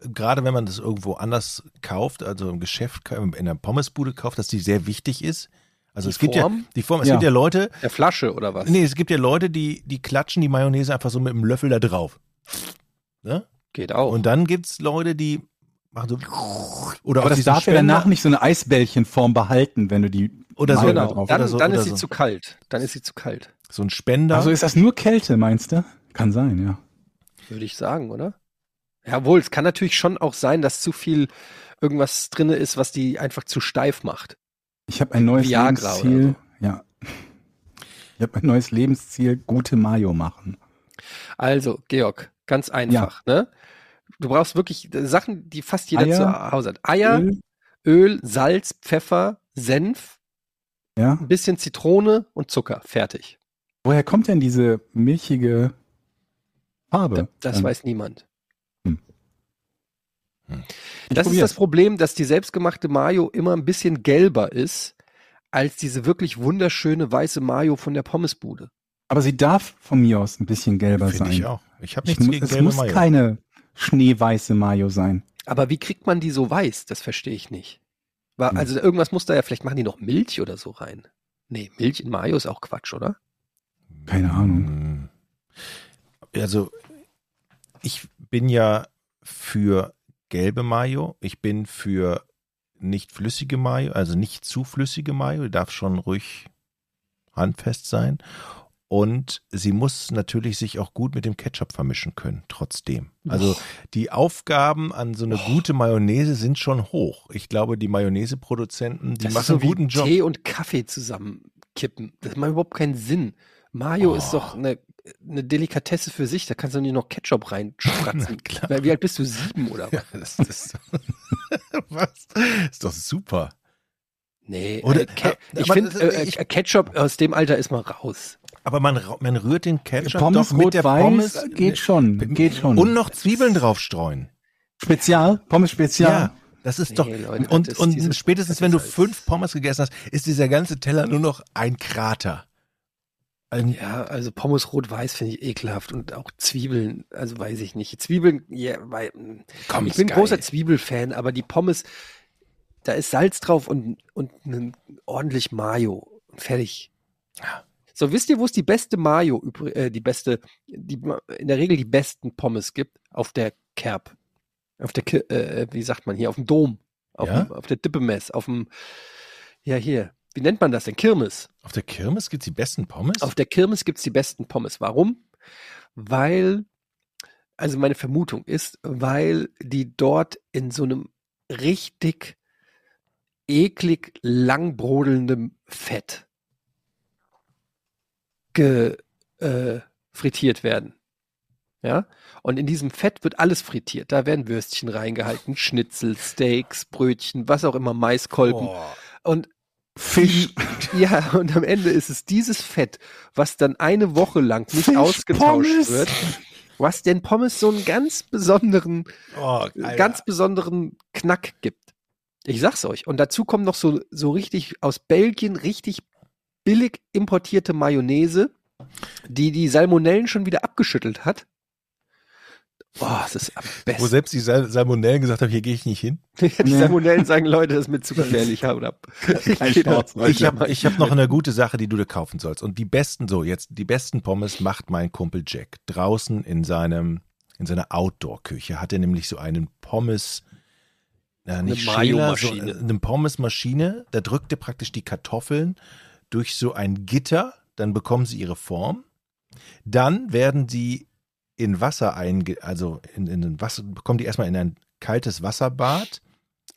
gerade wenn man das irgendwo anders kauft, also im Geschäft, in der Pommesbude kauft, dass die sehr wichtig ist? Also Die es gibt Form? ja die Form, es Ja. gibt ja Leute, Der Flasche oder was? nee, es gibt ja Leute, die, die klatschen die Mayonnaise einfach so mit dem Löffel da drauf. Ne? Geht auch. Und dann gibt's Leute, die machen so oder Aber das darf ja Spender- danach nicht so eine Eisbällchenform behalten, wenn du die Oder so, genau, da drauf dann, oder so, dann oder ist sie so. zu kalt. Dann ist sie zu kalt, so ein Spender. Also ist das nur Kälte, meinst du? Kann sein, ja. würde ich sagen, oder? Jawohl, es kann natürlich schon auch sein, dass zu viel irgendwas drinne ist, was die einfach zu steif macht. Ich habe ein neues Viagra Lebensziel. Ja. Ich habe ein neues Lebensziel, gute Mayo machen. Also, Georg, ganz einfach, ne? Du brauchst wirklich äh, Sachen, die fast jeder Eier, zu Hause hat. Eier, Öl, Öl, Salz, Pfeffer, Senf, Ja. ein bisschen Zitrone und Zucker. Fertig. Woher kommt denn diese milchige Farbe? Da, das Ähm, weiß niemand. Ich Das ist das Problem, dass die selbstgemachte Mayo immer ein bisschen gelber ist als diese wirklich wunderschöne weiße Mayo von der Pommesbude. Aber sie darf von mir aus ein bisschen gelber Finde sein. ich auch. Ich habe Ich nichts mu- gegen es gelbe muss Mayo. keine schneeweiße Mayo sein. Aber wie kriegt man die so weiß? Das verstehe ich nicht. War, Hm. also irgendwas muss da ja, vielleicht machen die noch Milch oder so rein. Nee, Milch in Mayo ist auch Quatsch, oder? Keine Ahnung. Hm. Also, ich bin ja für gelbe Mayo. Ich bin für nicht flüssige Mayo, also nicht zu flüssige Mayo. Die darf schon ruhig handfest sein. Und sie muss natürlich sich auch gut mit dem Ketchup vermischen können, trotzdem. Also die Aufgaben an so eine gute Mayonnaise sind schon hoch. Ich glaube, die Mayonnaise-Produzenten, die Das machen so einen guten Job. Tee und Kaffee zusammenkippen. Das macht überhaupt keinen Sinn. Mayo ist doch eine, eine Delikatesse für sich. Da kannst du nicht noch Ketchup. Weil, Wie alt bist du? Sieben oder was? Ja, das, das, was? Ist doch super. Nee, Oder- äh, Ke aber ich finde, äh, äh, Ketchup aus dem Alter ist mal raus. Aber man, man rührt den Ketchup Pommes doch mit der Pommes geht schon, geht schon. und noch Zwiebeln draufstreuen. Spezial, Pommes Spezial. Ja, das ist doch. Nee, Leute, und das- und spätestens, wenn du ist fünf Pommes gegessen hast, ist dieser ganze Teller nur noch ein Krater. Ein, Ja, also Pommes rot-weiß finde ich ekelhaft und auch Zwiebeln, also weiß ich nicht. Zwiebeln, ja, weil, mm, Komm, ich bin geil. großer Zwiebelfan, aber die Pommes, da ist Salz drauf und, und ein ordentlich Mayo. Fertig. Ja. So, wisst ihr, wo es die beste Mayo, äh, die beste, die in der Regel die besten Pommes gibt? Auf der Kerb. Auf der, äh, wie sagt man hier, auf dem Dom. Auf, Ja? dem, auf der Dippemess, auf dem, ja hier, wie nennt man das denn? Kirmes. auf der Kirmes gibt's die besten Pommes? Auf der Kirmes gibt's die besten Pommes. Warum? Weil, also meine Vermutung ist, weil die dort in so einem richtig eklig langbrodelndem Fett ge, äh, frittiert werden. Ja, und in diesem Fett wird alles frittiert. Da werden Würstchen reingehalten, Schnitzel, Steaks, Brötchen, was auch immer, Maiskolben. Boah. Und Fisch. ja, und am Ende ist es dieses Fett, was dann eine Woche lang nicht ausgetauscht Fischpommes. wird, was den Pommes so einen ganz besonderen, Oh, ganz besonderen Knack gibt. Ich sag's euch. Und dazu kommt noch so, so richtig aus Belgien richtig billig importierte Mayonnaise, die die Salmonellen schon wieder abgeschüttelt hat. Boah, das ist am Wo besten. selbst die Sal Salmonellen gesagt haben, hier gehe ich nicht hin. Die Nee. Salmonellen sagen, Leute, das ist mir zu gefährlich. Ab. Kein. Ich habe ich hab noch eine gute Sache, die du dir kaufen sollst. Und die besten, so jetzt, die besten Pommes macht mein Kumpel Jack. Draußen in seinem, in seiner Outdoor-Küche hat er nämlich so einen Pommes, ja, nicht Eine Schäler, so, eine Pommesmaschine. Da drückt er praktisch die Kartoffeln durch so ein Gitter, dann bekommen sie ihre Form. Dann werden die in Wasser einge, also in, in ein Wasser, bekommen die erstmal in ein kaltes Wasserbad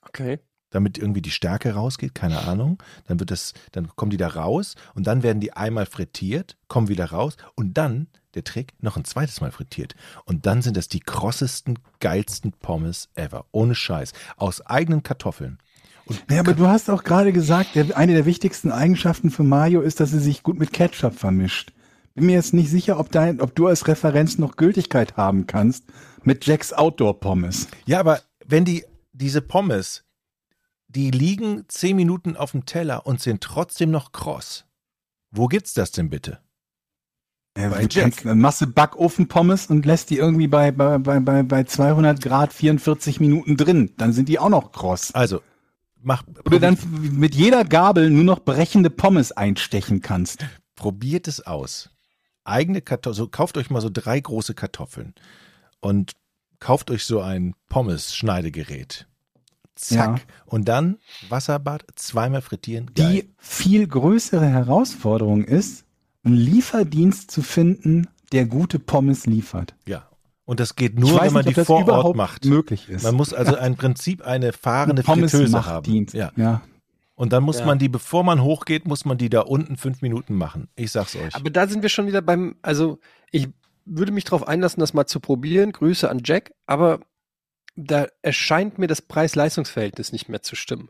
Okay. damit irgendwie die Stärke rausgeht, keine Ahnung. Dann wird das, dann kommen die da raus und dann werden die einmal frittiert, kommen wieder raus und dann, der Trick, noch ein zweites Mal frittiert. Und dann sind das die krossesten, geilsten Pommes ever. Ohne Scheiß. Aus eigenen Kartoffeln. Und Ja, aber du hast auch gerade gesagt, der, eine der wichtigsten Eigenschaften für Mayo ist, dass sie sich gut mit Ketchup vermischt. Bin mir jetzt nicht sicher, ob, dein, ob du als Referenz noch Gültigkeit haben kannst mit Jacks Outdoor Pommes. ja, aber wenn die, diese Pommes, die liegen zehn Minuten auf dem Teller und sind trotzdem noch kross. Wo gibt's das denn bitte? Ja, Bei Jack. eine Masse Backofen-Pommes und lässt die irgendwie bei, bei, bei, bei, bei 200 Grad 44 Minuten drin. Dann sind die auch noch kross. Also, mach, Oder dann mit jeder Gabel nur noch brechende Pommes einstechen kannst. probiert es aus. Eigene Kartoffeln, so, kauft euch mal so drei große Kartoffeln und kauft euch so ein Pommes-Schneidegerät. Zack. Ja. Und dann Wasserbad, zweimal frittieren. Geil. Die viel größere Herausforderung ist, einen Lieferdienst zu finden, der gute Pommes liefert. Ja. Und das geht nur, wenn man nicht, die vor Ort macht. möglich ist. Man muss also im Prinzip eine fahrende Fritteuse haben. Ja. ja. Und dann muss Ja. man die, bevor man hochgeht, muss man die da unten fünf Minuten machen. Ich sag's euch. Aber da sind wir schon wieder beim, also ich würde mich darauf einlassen, das mal zu probieren. Grüße an Jack, aber da erscheint mir das Preis-Leistungs-Verhältnis nicht mehr zu stimmen.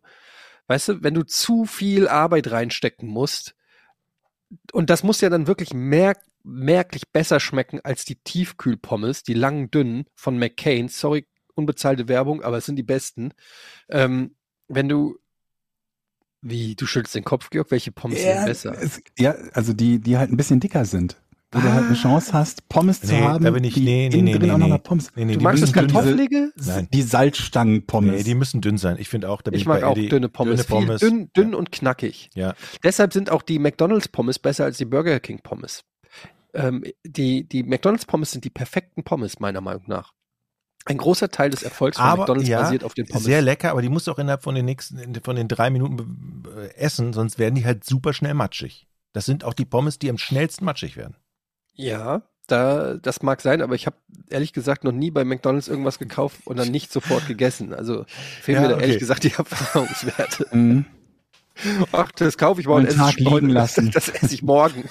Weißt du, wenn du zu viel Arbeit reinstecken musst, und das muss ja dann wirklich merk merklich besser schmecken als die Tiefkühlpommes, die langen, dünnen von McCain. Sorry, unbezahlte Werbung, aber es sind die besten. Ähm, wenn du, wie, du schüttelst den Kopf, Georg, welche Pommes sind Ja, besser? es, ja, also die, die halt ein bisschen dicker sind. Wo du halt eine Chance hast, Pommes zu Nee, haben, da bin ich- die nee, nee, nee, drin nee, auch nee. Pommes. Nee, nee, Du die magst das. Kartoffelige? Nein. Die Salzstangen-Pommes. Nee, die müssen dünn sein. Ich finde auch, da bin Ich ich, mag bei auch Eddie. dünne Pommes. Dünne Pommes. Viel dünn, dünn und knackig. Ja. Deshalb sind auch die McDonalds Pommes besser als die Burger King Pommes. ähm, die, die McDonalds Pommes sind die perfekten Pommes, meiner Meinung nach. Ein großer Teil des Erfolgs von Aber McDonalds ja, basiert auf den Pommes. sehr lecker, aber die musst du auch innerhalb von den nächsten, von den drei Minuten äh, essen, sonst werden die halt super schnell matschig. Das sind auch die Pommes, die am schnellsten matschig werden. Ja, da, das mag sein, aber ich habe ehrlich gesagt noch nie bei McDonalds irgendwas gekauft und dann nicht sofort gegessen. Also fehlen Ja, mir da okay. ehrlich gesagt die Erfahrungswerte. Mhm. Ach, das kaufe ich morgen. Einen esse ich liegen lassen. Das, das esse ich morgen.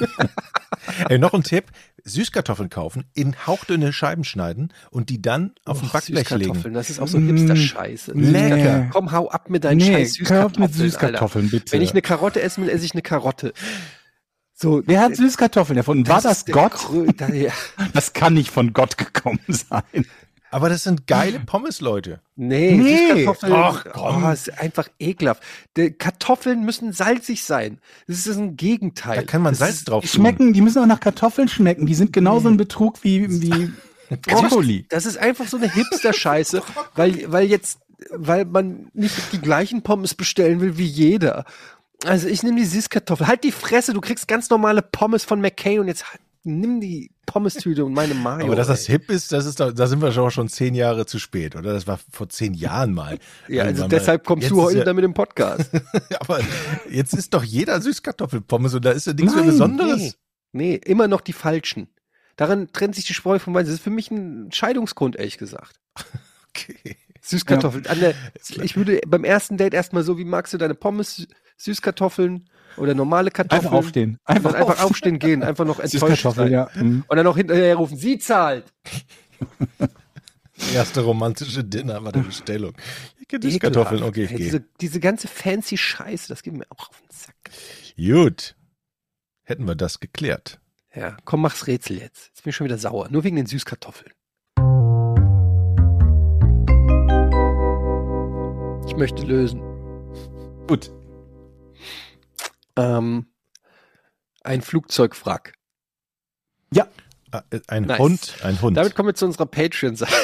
Ey, noch ein Tipp: Süßkartoffeln kaufen, in hauchdünne Scheiben schneiden und die dann auf ein Och, Backblech legen. Süßkartoffeln, das ist auch so Mm, Hipster-Scheiße. lecker. Komm, hau ab mit deinen Nee, scheiß Süßkartoffeln. mit Süßkartoffeln, Alter. bitte. Wenn ich eine Karotte essen will, esse ich eine Karotte. So, Wer hat Süßkartoffeln erfunden? War das der Gott? Ja. Das kann nicht von Gott gekommen sein. Aber das sind geile Pommes, Leute. Nee, Nee. Süßkartoffeln, Ach, komm. oh, ist einfach ekelhaft. Die Kartoffeln müssen salzig sein. Das ist ein Gegenteil. Da kann man das Salz ist, drauf Die tun. schmecken, die müssen auch nach Kartoffeln schmecken. Die sind genauso ein Betrug wie, wie Brokkoli. Das ist einfach so eine Hipster-Scheiße, weil, weil jetzt, weil man nicht die gleichen Pommes bestellen will wie jeder. Also ich nehme die Süßkartoffel. Halt die Fresse, du kriegst ganz normale Pommes von McCain und jetzt nimm die Pommes-Tüte und meine Mayo. Aber dass das ey. hip ist, das ist doch, da sind wir schon, schon zehn Jahre zu spät, oder? Das war vor zehn Jahren mal. ja, also deshalb kommst du heute ja, damit im Podcast. Aber jetzt ist doch jeder Süßkartoffelpommes und da ist ja nichts mehr Nein, Besonderes. Nee, nee, immer noch die falschen. Daran trennt sich die Spreu vom Weizen. Das ist für mich ein Scheidungsgrund, ehrlich gesagt. Okay. Süßkartoffeln. Der, klar. ich würde beim ersten Date erstmal so, wie magst du deine Pommes, Süßkartoffeln oder normale Kartoffeln? Einfach aufstehen. Einfach, einfach aufstehen gehen, einfach noch enttäuscht sein. ja. Mhm. Und dann noch hinterher rufen, sie zahlt. Erste romantische Dinner bei der Bestellung. Kartoffeln, okay, ich Ey, gehe. diese, diese ganze fancy Scheiße, das geht mir auch auf den Sack. Gut. Hätten wir das geklärt. Ja, komm, mach's Rätsel jetzt. Jetzt bin ich schon wieder sauer. Nur wegen den Süßkartoffeln. Ich möchte lösen. Gut. Ähm, ein Flugzeugwrack. Ah, äh, Ein Nice. Hund, ein Hund. Damit kommen wir zu unserer Patreon-Seite.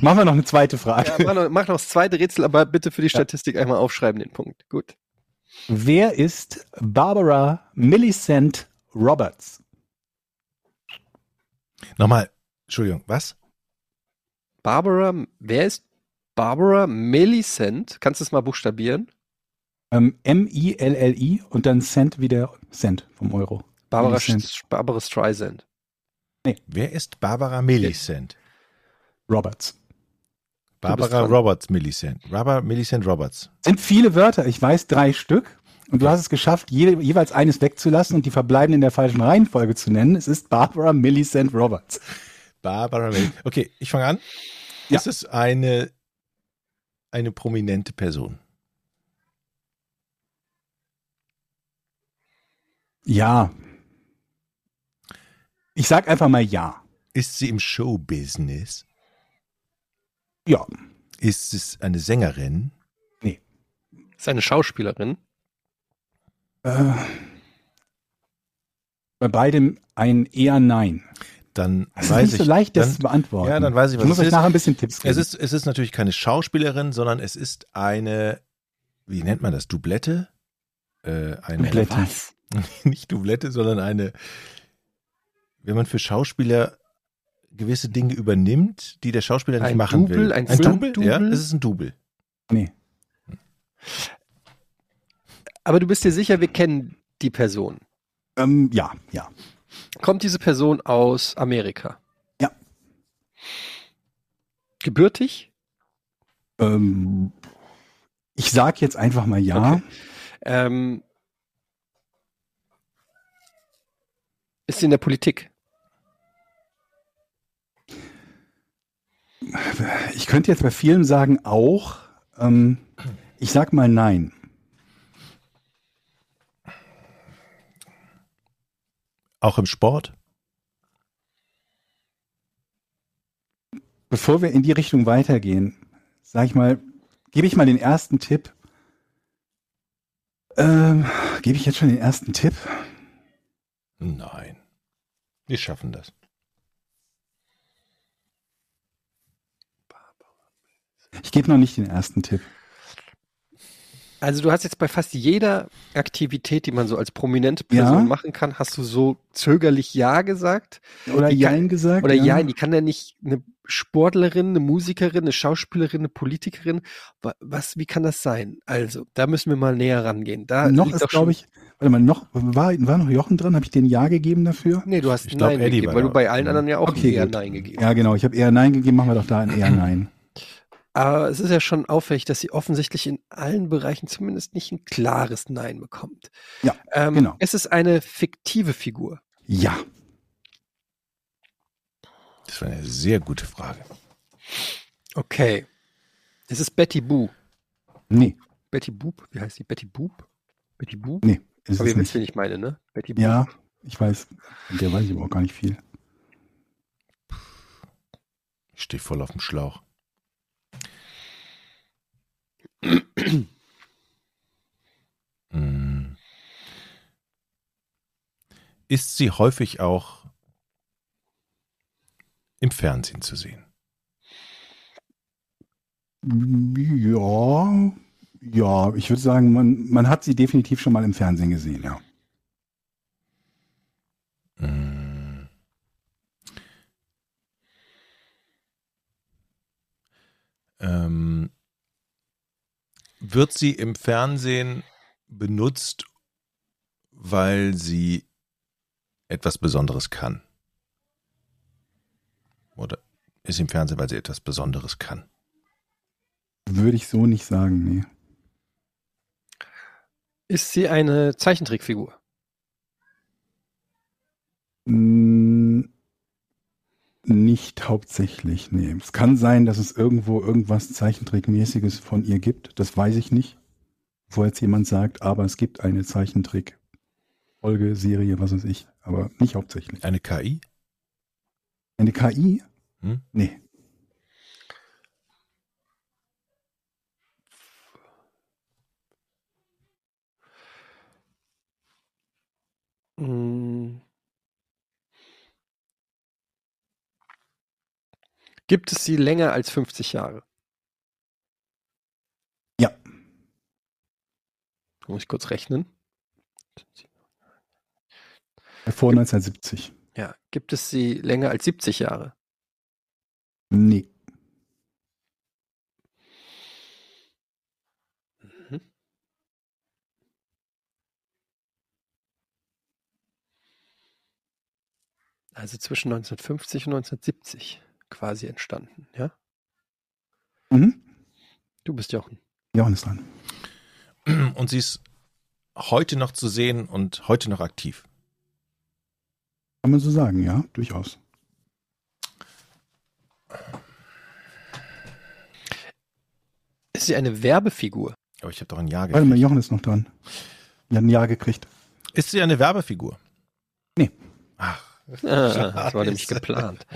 Machen wir noch eine zweite Frage. Ja, mach, noch, mach noch das zweite Rätsel, aber bitte für die Statistik einmal aufschreiben, den Punkt. Gut. Wer ist Barbara Millicent Roberts? Nochmal, Entschuldigung, was? Barbara, wer ist Barbara Millicent? Kannst du es mal buchstabieren? Ähm, M-I-L-L-I und dann Cent wie der Cent vom Euro. Barbara, Barbara Streisand. Wer ist Barbara Millicent? Roberts. Barbara. Roberts Millicent. Barbara Millicent Roberts. Sind viele Wörter, ich weiß drei Stück. Und du hast es geschafft, je, jeweils eines wegzulassen und die verbleibenden in der falschen Reihenfolge zu nennen. Es ist Barbara Millicent Roberts. Barbara Millicent. Okay, ich fange an. Ja. Ist es eine, eine prominente Person? Ja. Ich sag einfach mal ja. Ist sie im Showbusiness? Ja. Ist es eine Sängerin? Ist eine Schauspielerin. Äh, bei beidem ein eher Nein. Dann Es ist weiß nicht ich. so leicht, das zu beantworten. Ja, dann weiß ich, was Ich muss es euch ist. nachher ein bisschen Tipps geben. Es ist, es ist natürlich keine Schauspielerin, sondern es ist eine, wie nennt man das? Dublette? Äh, eine, Dublette. Was? nicht Dublette, sondern eine, wenn man für Schauspieler gewisse Dinge übernimmt, die der Schauspieler nicht Ein machen Double, will. ein Double? Ja, Stunt-Double? es ist ein Double. nee. Aber du bist dir sicher, wir kennen die Person. Ähm, ja, ja. Kommt diese Person aus Amerika? Ja. Gebürtig? Ähm, ich sag jetzt einfach mal ja. Okay. Ähm, ist sie in der Politik? Ich könnte jetzt bei vielen sagen auch. Ähm, ich sag mal nein. Auch im Sport? Bevor wir in die Richtung weitergehen, sag ich mal, gebe ich mal den ersten Tipp. Ähm, gebe ich jetzt schon den ersten Tipp? Nein. Wir schaffen das. Ich gebe noch nicht den ersten Tipp. Also du hast jetzt bei fast jeder Aktivität, die man so als prominente Person Ja. machen kann, hast du so zögerlich Ja gesagt. Oder Jein gesagt? Oder ja, die kann ja nicht eine Sportlerin, eine Musikerin, eine Schauspielerin, eine Politikerin. Wa- Was, wie kann das sein? Also, da müssen wir mal näher rangehen. Da noch ist, glaube schon- ich, warte mal, noch, war, war noch Jochen dran? Habe ich den Ja gegeben dafür? Nee, du hast Ich glaub, Nein Eddie gegeben, weil du bei allen anderen ja auch Okay, eher gut. Nein gegeben Ja, genau. Ich habe eher Nein gegeben, machen wir doch da ein eher Nein. Aber es ist ja schon auffällig, dass sie offensichtlich in allen Bereichen zumindest nicht ein klares Nein bekommt. Ja, ähm, genau. Es ist eine fiktive Figur. Ja. Das war eine sehr gute Frage. Okay. Es ist Betty Boo. Nee, Betty Boop? Wie heißt die? Betty Boop? Betty Boop? nee, ist Aber es ihr wisst, wen ich meine, ne? Betty Boop. Ja, ich weiß. Der weiß ich aber auch gar nicht viel. Ich stehe voll auf dem Schlauch. Hm. Ist sie häufig auch im Fernsehen zu sehen? Ja, ja, ich würde sagen, man, man hat sie definitiv schon mal im Fernsehen gesehen, ja. Hm. Ähm, wird sie im Fernsehen benutzt, weil sie etwas Besonderes kann? Oder ist sie im Fernsehen, weil sie etwas Besonderes kann? Würde ich so nicht sagen, nee. Ist sie eine Zeichentrickfigur? Mm, Nicht hauptsächlich, nee. Es kann sein, dass es irgendwo irgendwas Zeichentrickmäßiges von ihr gibt. Das weiß ich nicht. Wo jetzt jemand sagt, aber es gibt eine Zeichentrick-Folge, Serie, was weiß ich. Aber nicht hauptsächlich. Eine KI? Eine KI? Hm? Nee. Hm. Gibt es sie länger als 50 Jahre? Ja. Muss ich kurz rechnen. Vor 1970. Ja. Gibt es sie länger als 70 Jahre? Nee. Mhm. Also zwischen 1950 und 1970 quasi entstanden, ja? Mhm. Du bist Jochen. Jochen ist dran. Und sie ist heute noch zu sehen und heute noch aktiv. Kann man so sagen, ja, durchaus. Ist sie eine Werbefigur? Aber ich habe doch ein Ja Warte mal, gekriegt. Jochen ist noch dran. Er hat ein Ja gekriegt. Ist sie eine Werbefigur? Nee. Ach, Ah, das war nämlich geplant.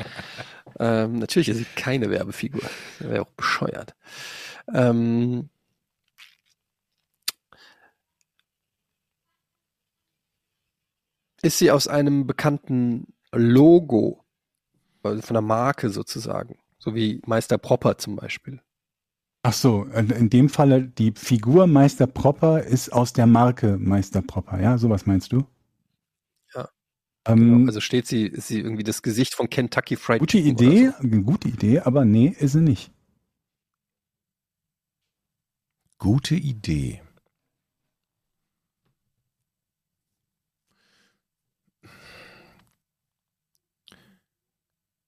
Ähm, natürlich ist sie keine Werbefigur. Wäre auch bescheuert. Ähm, ist sie aus einem bekannten Logo, also von der Marke sozusagen, so wie Meister Propper zum Beispiel. Ach so, in in dem Falle, die Figur Meister Propper ist aus der Marke Meister Propper, ja? Sowas meinst du? Ähm, Genau. Also steht sie, ist sie irgendwie das Gesicht von Kentucky Fried gute Chicken Idee, oder so? eine gute Idee, aber nee, ist sie nicht. gute Idee.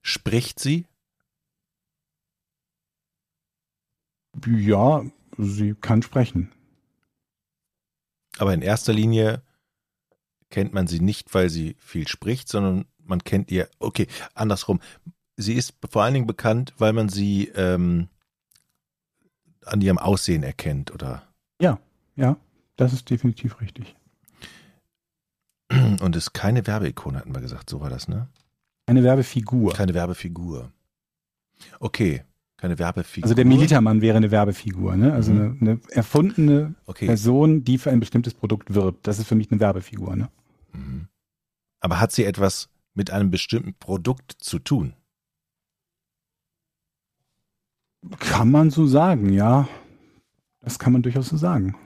Spricht sie? Ja, sie kann sprechen. Aber in erster Linie kennt man sie nicht, weil sie viel spricht, sondern man kennt ihr, okay, andersrum. Sie ist vor allen Dingen bekannt, weil man sie ähm, an ihrem Aussehen erkennt, oder? Ja, das ist definitiv richtig. Und ist keine Werbeikone, hatten wir gesagt, so war das, ne? Eine Werbefigur. Keine Werbefigur. Okay, keine Werbefigur. Also der Militermann wäre eine Werbefigur, ne? Also Mhm. eine, eine erfundene Okay. Person, die für ein bestimmtes Produkt wirbt. Das ist für mich eine Werbefigur, ne? Mhm. Aber hat sie etwas mit einem bestimmten Produkt zu tun? Kann man so sagen, ja. Das kann man durchaus so sagen.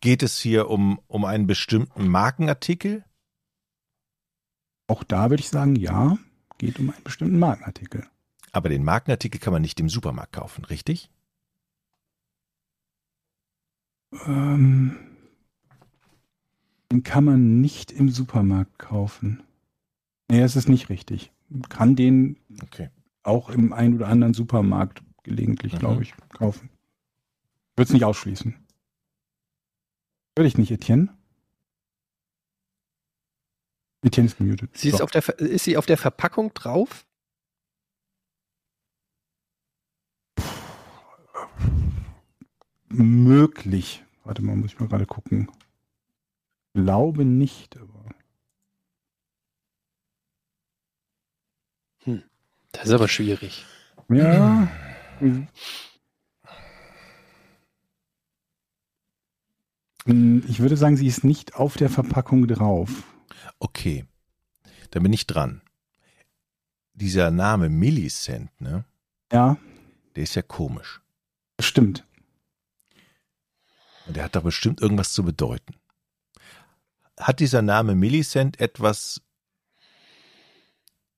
Geht es hier um, um einen bestimmten Markenartikel? Auch da würde ich sagen, ja, geht um einen bestimmten Markenartikel. Aber den Markenartikel kann man nicht im Supermarkt kaufen, richtig? Ähm, den kann man nicht im Supermarkt kaufen. Nee, das ist nicht richtig. Man kann den Okay. auch im einen oder anderen Supermarkt gelegentlich, Mhm. glaube ich, kaufen. Würde es nicht ausschließen. Würde ich nicht, Etienne? Etienne ist gemutet. Sie ist, So. auf der, ist sie auf der Verpackung drauf? Möglich. Warte mal, muss ich mal gerade gucken. Glaube nicht, aber. Das ist aber schwierig. Ja. Hm, Ich würde sagen, sie ist nicht auf der Verpackung drauf. Okay. Dann bin ich dran. Dieser Name Millicent, ne? Ja, Der ist ja komisch. Stimmt. Und der hat doch bestimmt irgendwas zu bedeuten. Hat dieser Name Millicent etwas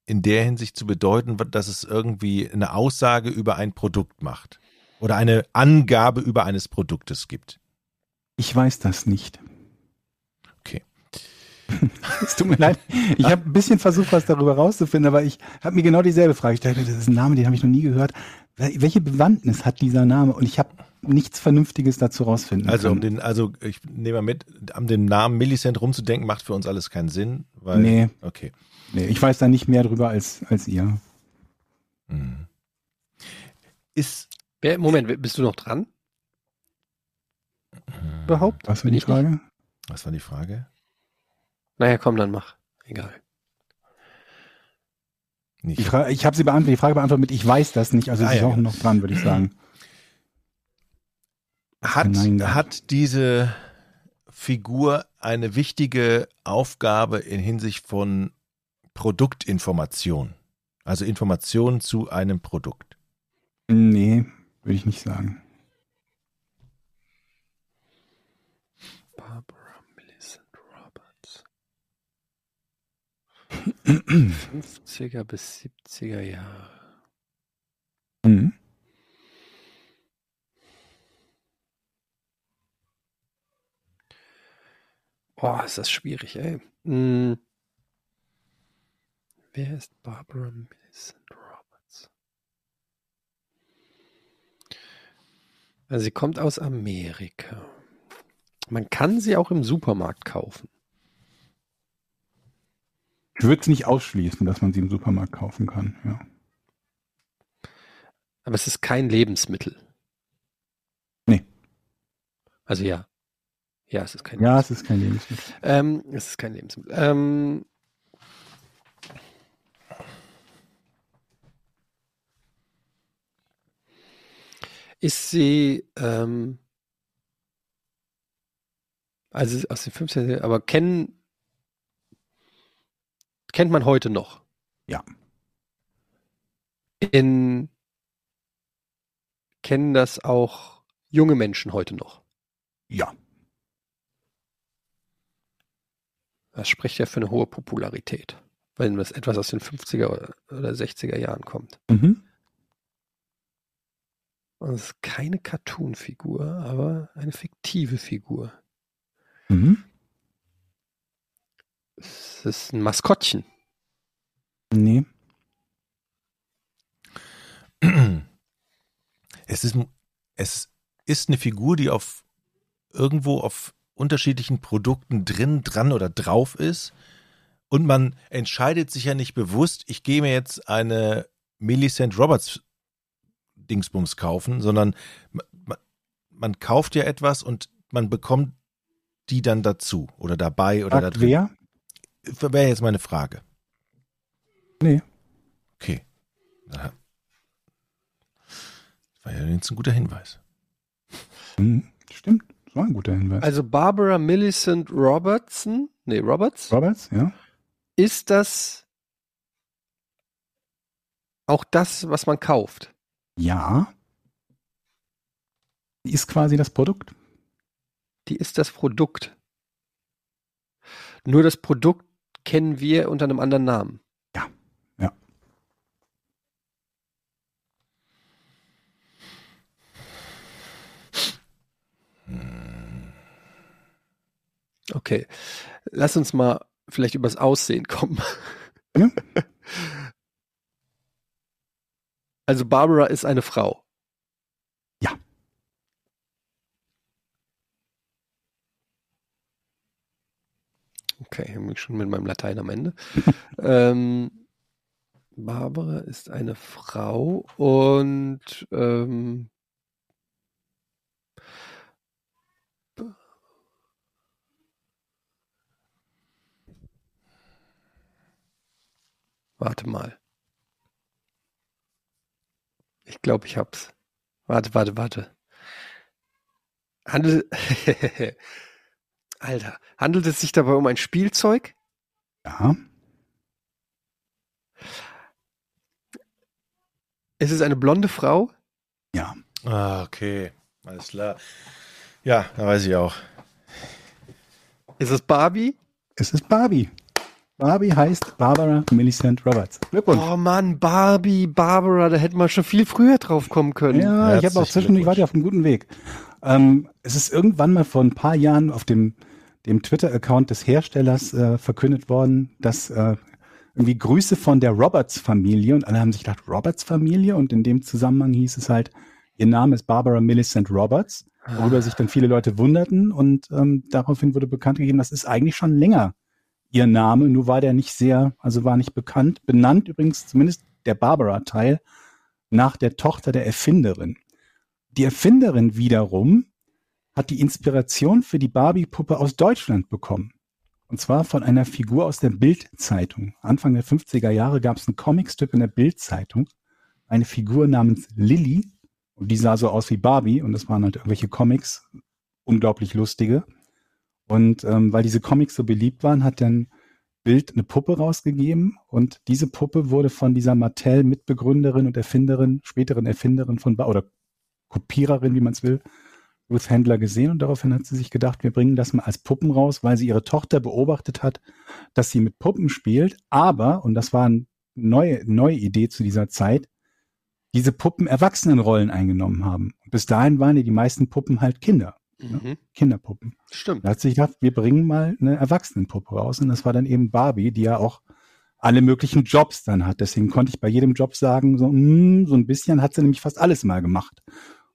in der Hinsicht zu bedeuten, dass es irgendwie eine Aussage über ein Produkt macht? Oder eine Angabe über eines Produktes gibt? Ich weiß das nicht. Okay. Es tut mir leid. Ich habe ein bisschen versucht, was darüber rauszufinden, aber ich habe mir genau dieselbe Frage gestellt. Das ist ein Name, den habe ich noch nie gehört. Wel- Welche Bewandtnis hat dieser Name? Und ich habe nichts Vernünftiges dazu rausfinden Also, um können. den, also ich nehme mal mit, an den Namen Millicent rumzudenken, macht für uns alles keinen Sinn. Weil, Nee. Okay. Nee, ich weiß da nicht mehr drüber als, als ihr. Mhm. Ist Wer, Moment, bist du noch dran? Überhaupt? Was war die? Frage? Was war die Frage? Naja, komm, dann mach. Egal. Nicht. Frage ich habe sie beantwortet, die Frage beantwortet mit, ich weiß das nicht. Also Ah, sie ist ja, auch ja. noch dran, würde ich sagen. Hat, Nein, hat diese Figur eine wichtige Aufgabe in Hinsicht von Produktinformation? Also Informationen zu einem Produkt. Nee, würde ich nicht sagen. Barbara Millicent Roberts. 50er bis 70er Jahre. Mhm. Boah, ist das schwierig, ey. Hm. Wer ist Barbara Millicent Roberts? Also sie kommt aus Amerika. Man kann sie auch im Supermarkt kaufen. Ich würde es nicht ausschließen, dass man sie im Supermarkt kaufen kann. Ja. Aber es ist kein Lebensmittel. Nee. Also ja. Ja, es ist kein Ja, Lebensmittel. es ist kein Lebensmittel. Ähm, es ist kein Lebensmittel. Ähm, ist sie, ähm, also aus den 15, aber kennen, kennt man heute noch? Ja. In, kennen das auch junge Menschen heute noch? Ja. Das spricht ja für eine hohe Popularität, wenn das etwas aus den 50er oder 60er Jahren kommt. Mhm. Und es ist keine Cartoon-Figur, aber eine fiktive Figur. Mhm. Es ist ein Maskottchen. Nee. Es ist, es ist eine Figur, die auf irgendwo auf unterschiedlichen Produkten drin, dran oder drauf ist. Und man entscheidet sich ja nicht bewusst, ich gehe mir jetzt eine Millicent Roberts Dingsbums kaufen, sondern man, man kauft ja etwas und man bekommt die dann dazu oder dabei oder da Sagt drin. wer? Wäre jetzt meine Frage. Nee. Okay. Aha. Das war ja jetzt ein guter Hinweis. Mhm. Stimmt. Das war ein guter Hinweis. Also Barbara Millicent Robertson, nee, Roberts, Roberts, ja? ist das auch das, was man kauft. Ja. Die ist quasi das Produkt. Die ist das Produkt. Nur das Produkt kennen wir unter einem anderen Namen. Ja, ja. Okay. Lass uns mal vielleicht übers Aussehen kommen. Ja. Also Barbara ist eine Frau. Ja. Okay, schon mit meinem Latein am Ende. ähm, Barbara ist eine Frau und ähm, Warte mal. Ich glaube, ich hab's. Warte, warte, warte. Handelt, Alter, handelt es sich dabei um ein Spielzeug? Ja. Ist es eine blonde Frau? Ja. Ah, okay. Alles klar. Ja, da weiß ich auch. Ist es Barbie? Es ist Barbie. Barbie heißt Barbara Millicent Roberts. Glückwunsch. Oh Mann, Barbie, Barbara, da hätte man schon viel früher drauf kommen können. Ja, ich habe auch zwischendurch, ich warte auf einem guten Weg. Ähm, es ist irgendwann mal vor ein paar Jahren auf dem, dem Twitter-Account des Herstellers äh, verkündet worden, dass äh, irgendwie Grüße von der Roberts-Familie und alle haben sich gedacht, Roberts-Familie und in dem Zusammenhang hieß es halt, ihr Name ist Barbara Millicent Roberts, worüber sich dann viele Leute wunderten und ähm, daraufhin wurde bekannt gegeben, das ist eigentlich schon länger ihr Name, nur war der nicht sehr, also war nicht bekannt, benannt übrigens zumindest der Barbara-Teil nach der Tochter der Erfinderin. Die Erfinderin wiederum hat die Inspiration für die Barbie-Puppe aus Deutschland bekommen. Und zwar von einer Figur aus der Bild-Zeitung. Anfang der 50er Jahre gab es ein Comicstück in der Bild-Zeitung. Eine Figur namens Lilly. Und die sah so aus wie Barbie. Und das waren halt irgendwelche Comics. Unglaublich lustige. Und ähm, weil diese Comics so beliebt waren, hat dann Bild eine Puppe rausgegeben. Und diese Puppe wurde von dieser Mattel-Mitbegründerin und Erfinderin, späteren Erfinderin von, Ba- oder Kopiererin, wie man es will, Ruth Handler gesehen und daraufhin hat sie sich gedacht, wir bringen das mal als Puppen raus, weil sie ihre Tochter beobachtet hat, dass sie mit Puppen spielt, aber, und das war eine neue, neue Idee zu dieser Zeit, diese Puppen Erwachsenenrollen eingenommen haben. Bis dahin waren ja die meisten Puppen halt Kinder, Mhm, Kinderpuppen. stimmt. Da hat sich gedacht, wir bringen mal eine Erwachsenenpuppe raus und das war dann eben Barbie, die ja auch alle möglichen Jobs dann hat. Deswegen konnte ich bei jedem Job sagen, so, mm, so ein bisschen hat sie nämlich fast alles mal gemacht.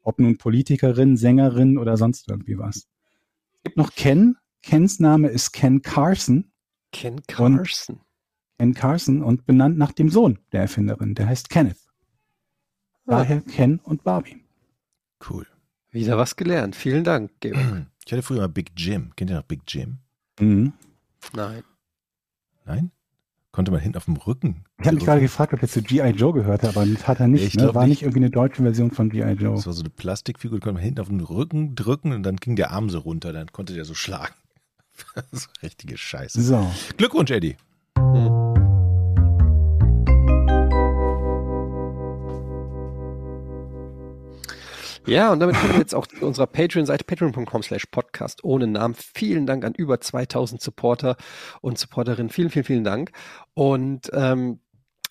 Ob nun Politikerin, Sängerin oder sonst irgendwie was. Es gibt noch Ken. Kens Name ist Ken Carson. Ken Carson. Ken Carson und benannt nach dem Sohn der Erfinderin. Der heißt Kenneth. Ah, Daher Ken und Barbie. Cool. Wieder was gelernt. Vielen Dank, Georg. Ich hatte früher mal Big Jim. Kennt ihr noch Big Jim? Mhm. Nein. Nein? Konnte man hinten auf dem Rücken. Ich habe mich gerade gefragt, ob er zu G.I. Joe gehörte, aber das hat er nicht. Ich ne? War nicht. nicht irgendwie eine deutsche Version von G.I. Joe. Das war so eine Plastikfigur, die konnte man hinten auf den Rücken drücken und dann ging der Arm so runter, dann konnte der so schlagen. so richtige Scheiße. So. Glückwunsch, Eddie. Ja, und damit kommen wir jetzt auch zu unserer Patreon-Seite, patreon.com slash podcast ohne Namen. Vielen Dank an über 2000 Supporter und Supporterinnen. Vielen, vielen, vielen Dank. Und ähm,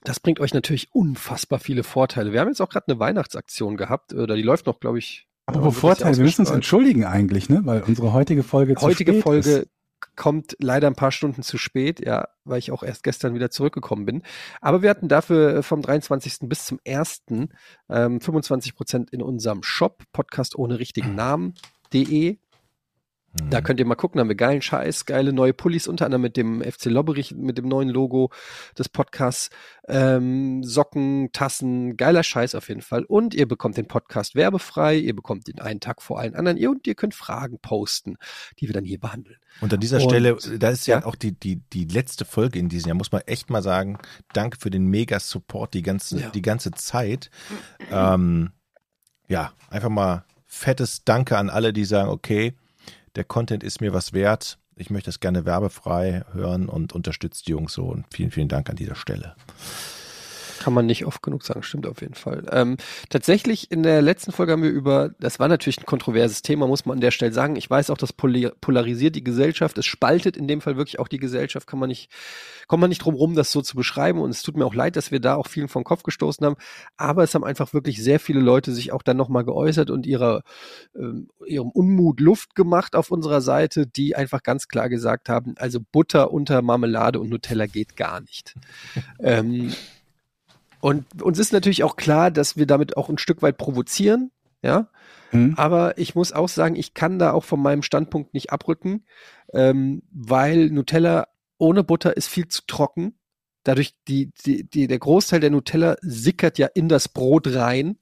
das bringt euch natürlich unfassbar viele Vorteile. Wir haben jetzt auch gerade eine Weihnachtsaktion gehabt, oder die läuft noch, glaube ich. Apropos wird das Vorteil, wir müssen uns entschuldigen eigentlich, ne? Weil unsere heutige Folge zu heutige spät Folge ist. Kommt leider ein paar Stunden zu spät, ja, weil ich auch erst gestern wieder zurückgekommen bin. Aber wir hatten dafür vom 23. bis zum 1. Ähm, 25 Prozent in unserem Shop, Podcast ohne richtigen Namen.de. Mhm. Da könnt ihr mal gucken, da haben wir geilen Scheiß, geile neue Pullis, unter anderem mit dem FC Lobberich, mit dem neuen Logo des Podcasts, ähm, Socken, Tassen, geiler Scheiß auf jeden Fall. Und ihr bekommt den Podcast werbefrei, ihr bekommt den einen Tag vor allen anderen, ihr und ihr könnt Fragen posten, die wir dann hier behandeln. Und an dieser Und- Stelle, da ist ja, ja. auch die, die, die letzte Folge in diesem Jahr, muss man echt mal sagen, danke für den Mega-Support die ganze, Ja. die ganze Zeit. Ähm, ja, einfach mal fettes Danke an alle, die sagen, okay, der Content ist mir was wert. Ich möchte das gerne werbefrei hören und unterstützt die Jungs so. Und vielen, vielen Dank an dieser Stelle. Kann man nicht oft genug sagen, stimmt auf jeden Fall. Ähm, tatsächlich in der letzten Folge haben wir über, das war natürlich ein kontroverses Thema, muss man an der Stelle sagen. Ich weiß auch, das polarisiert die Gesellschaft, es spaltet in dem Fall wirklich auch die Gesellschaft, kann man nicht, kommt man nicht drum rum, das so zu beschreiben. Und es tut mir auch leid, dass wir da auch vielen vom Kopf gestoßen haben. Aber es haben einfach wirklich sehr viele Leute sich auch dann nochmal geäußert und ihrer, ähm, ihrem Unmut Luft gemacht auf unserer Seite, die einfach ganz klar gesagt haben, also Butter unter Marmelade und Nutella geht gar nicht. ähm, und uns ist natürlich auch klar, dass wir damit auch ein Stück weit provozieren, ja. Hm? Aber ich muss auch sagen, ich kann da auch von meinem Standpunkt nicht abrücken, ähm, weil Nutella ohne Butter ist viel zu trocken. Dadurch, die, die, die, der Großteil der Nutella sickert ja in das Brot rein.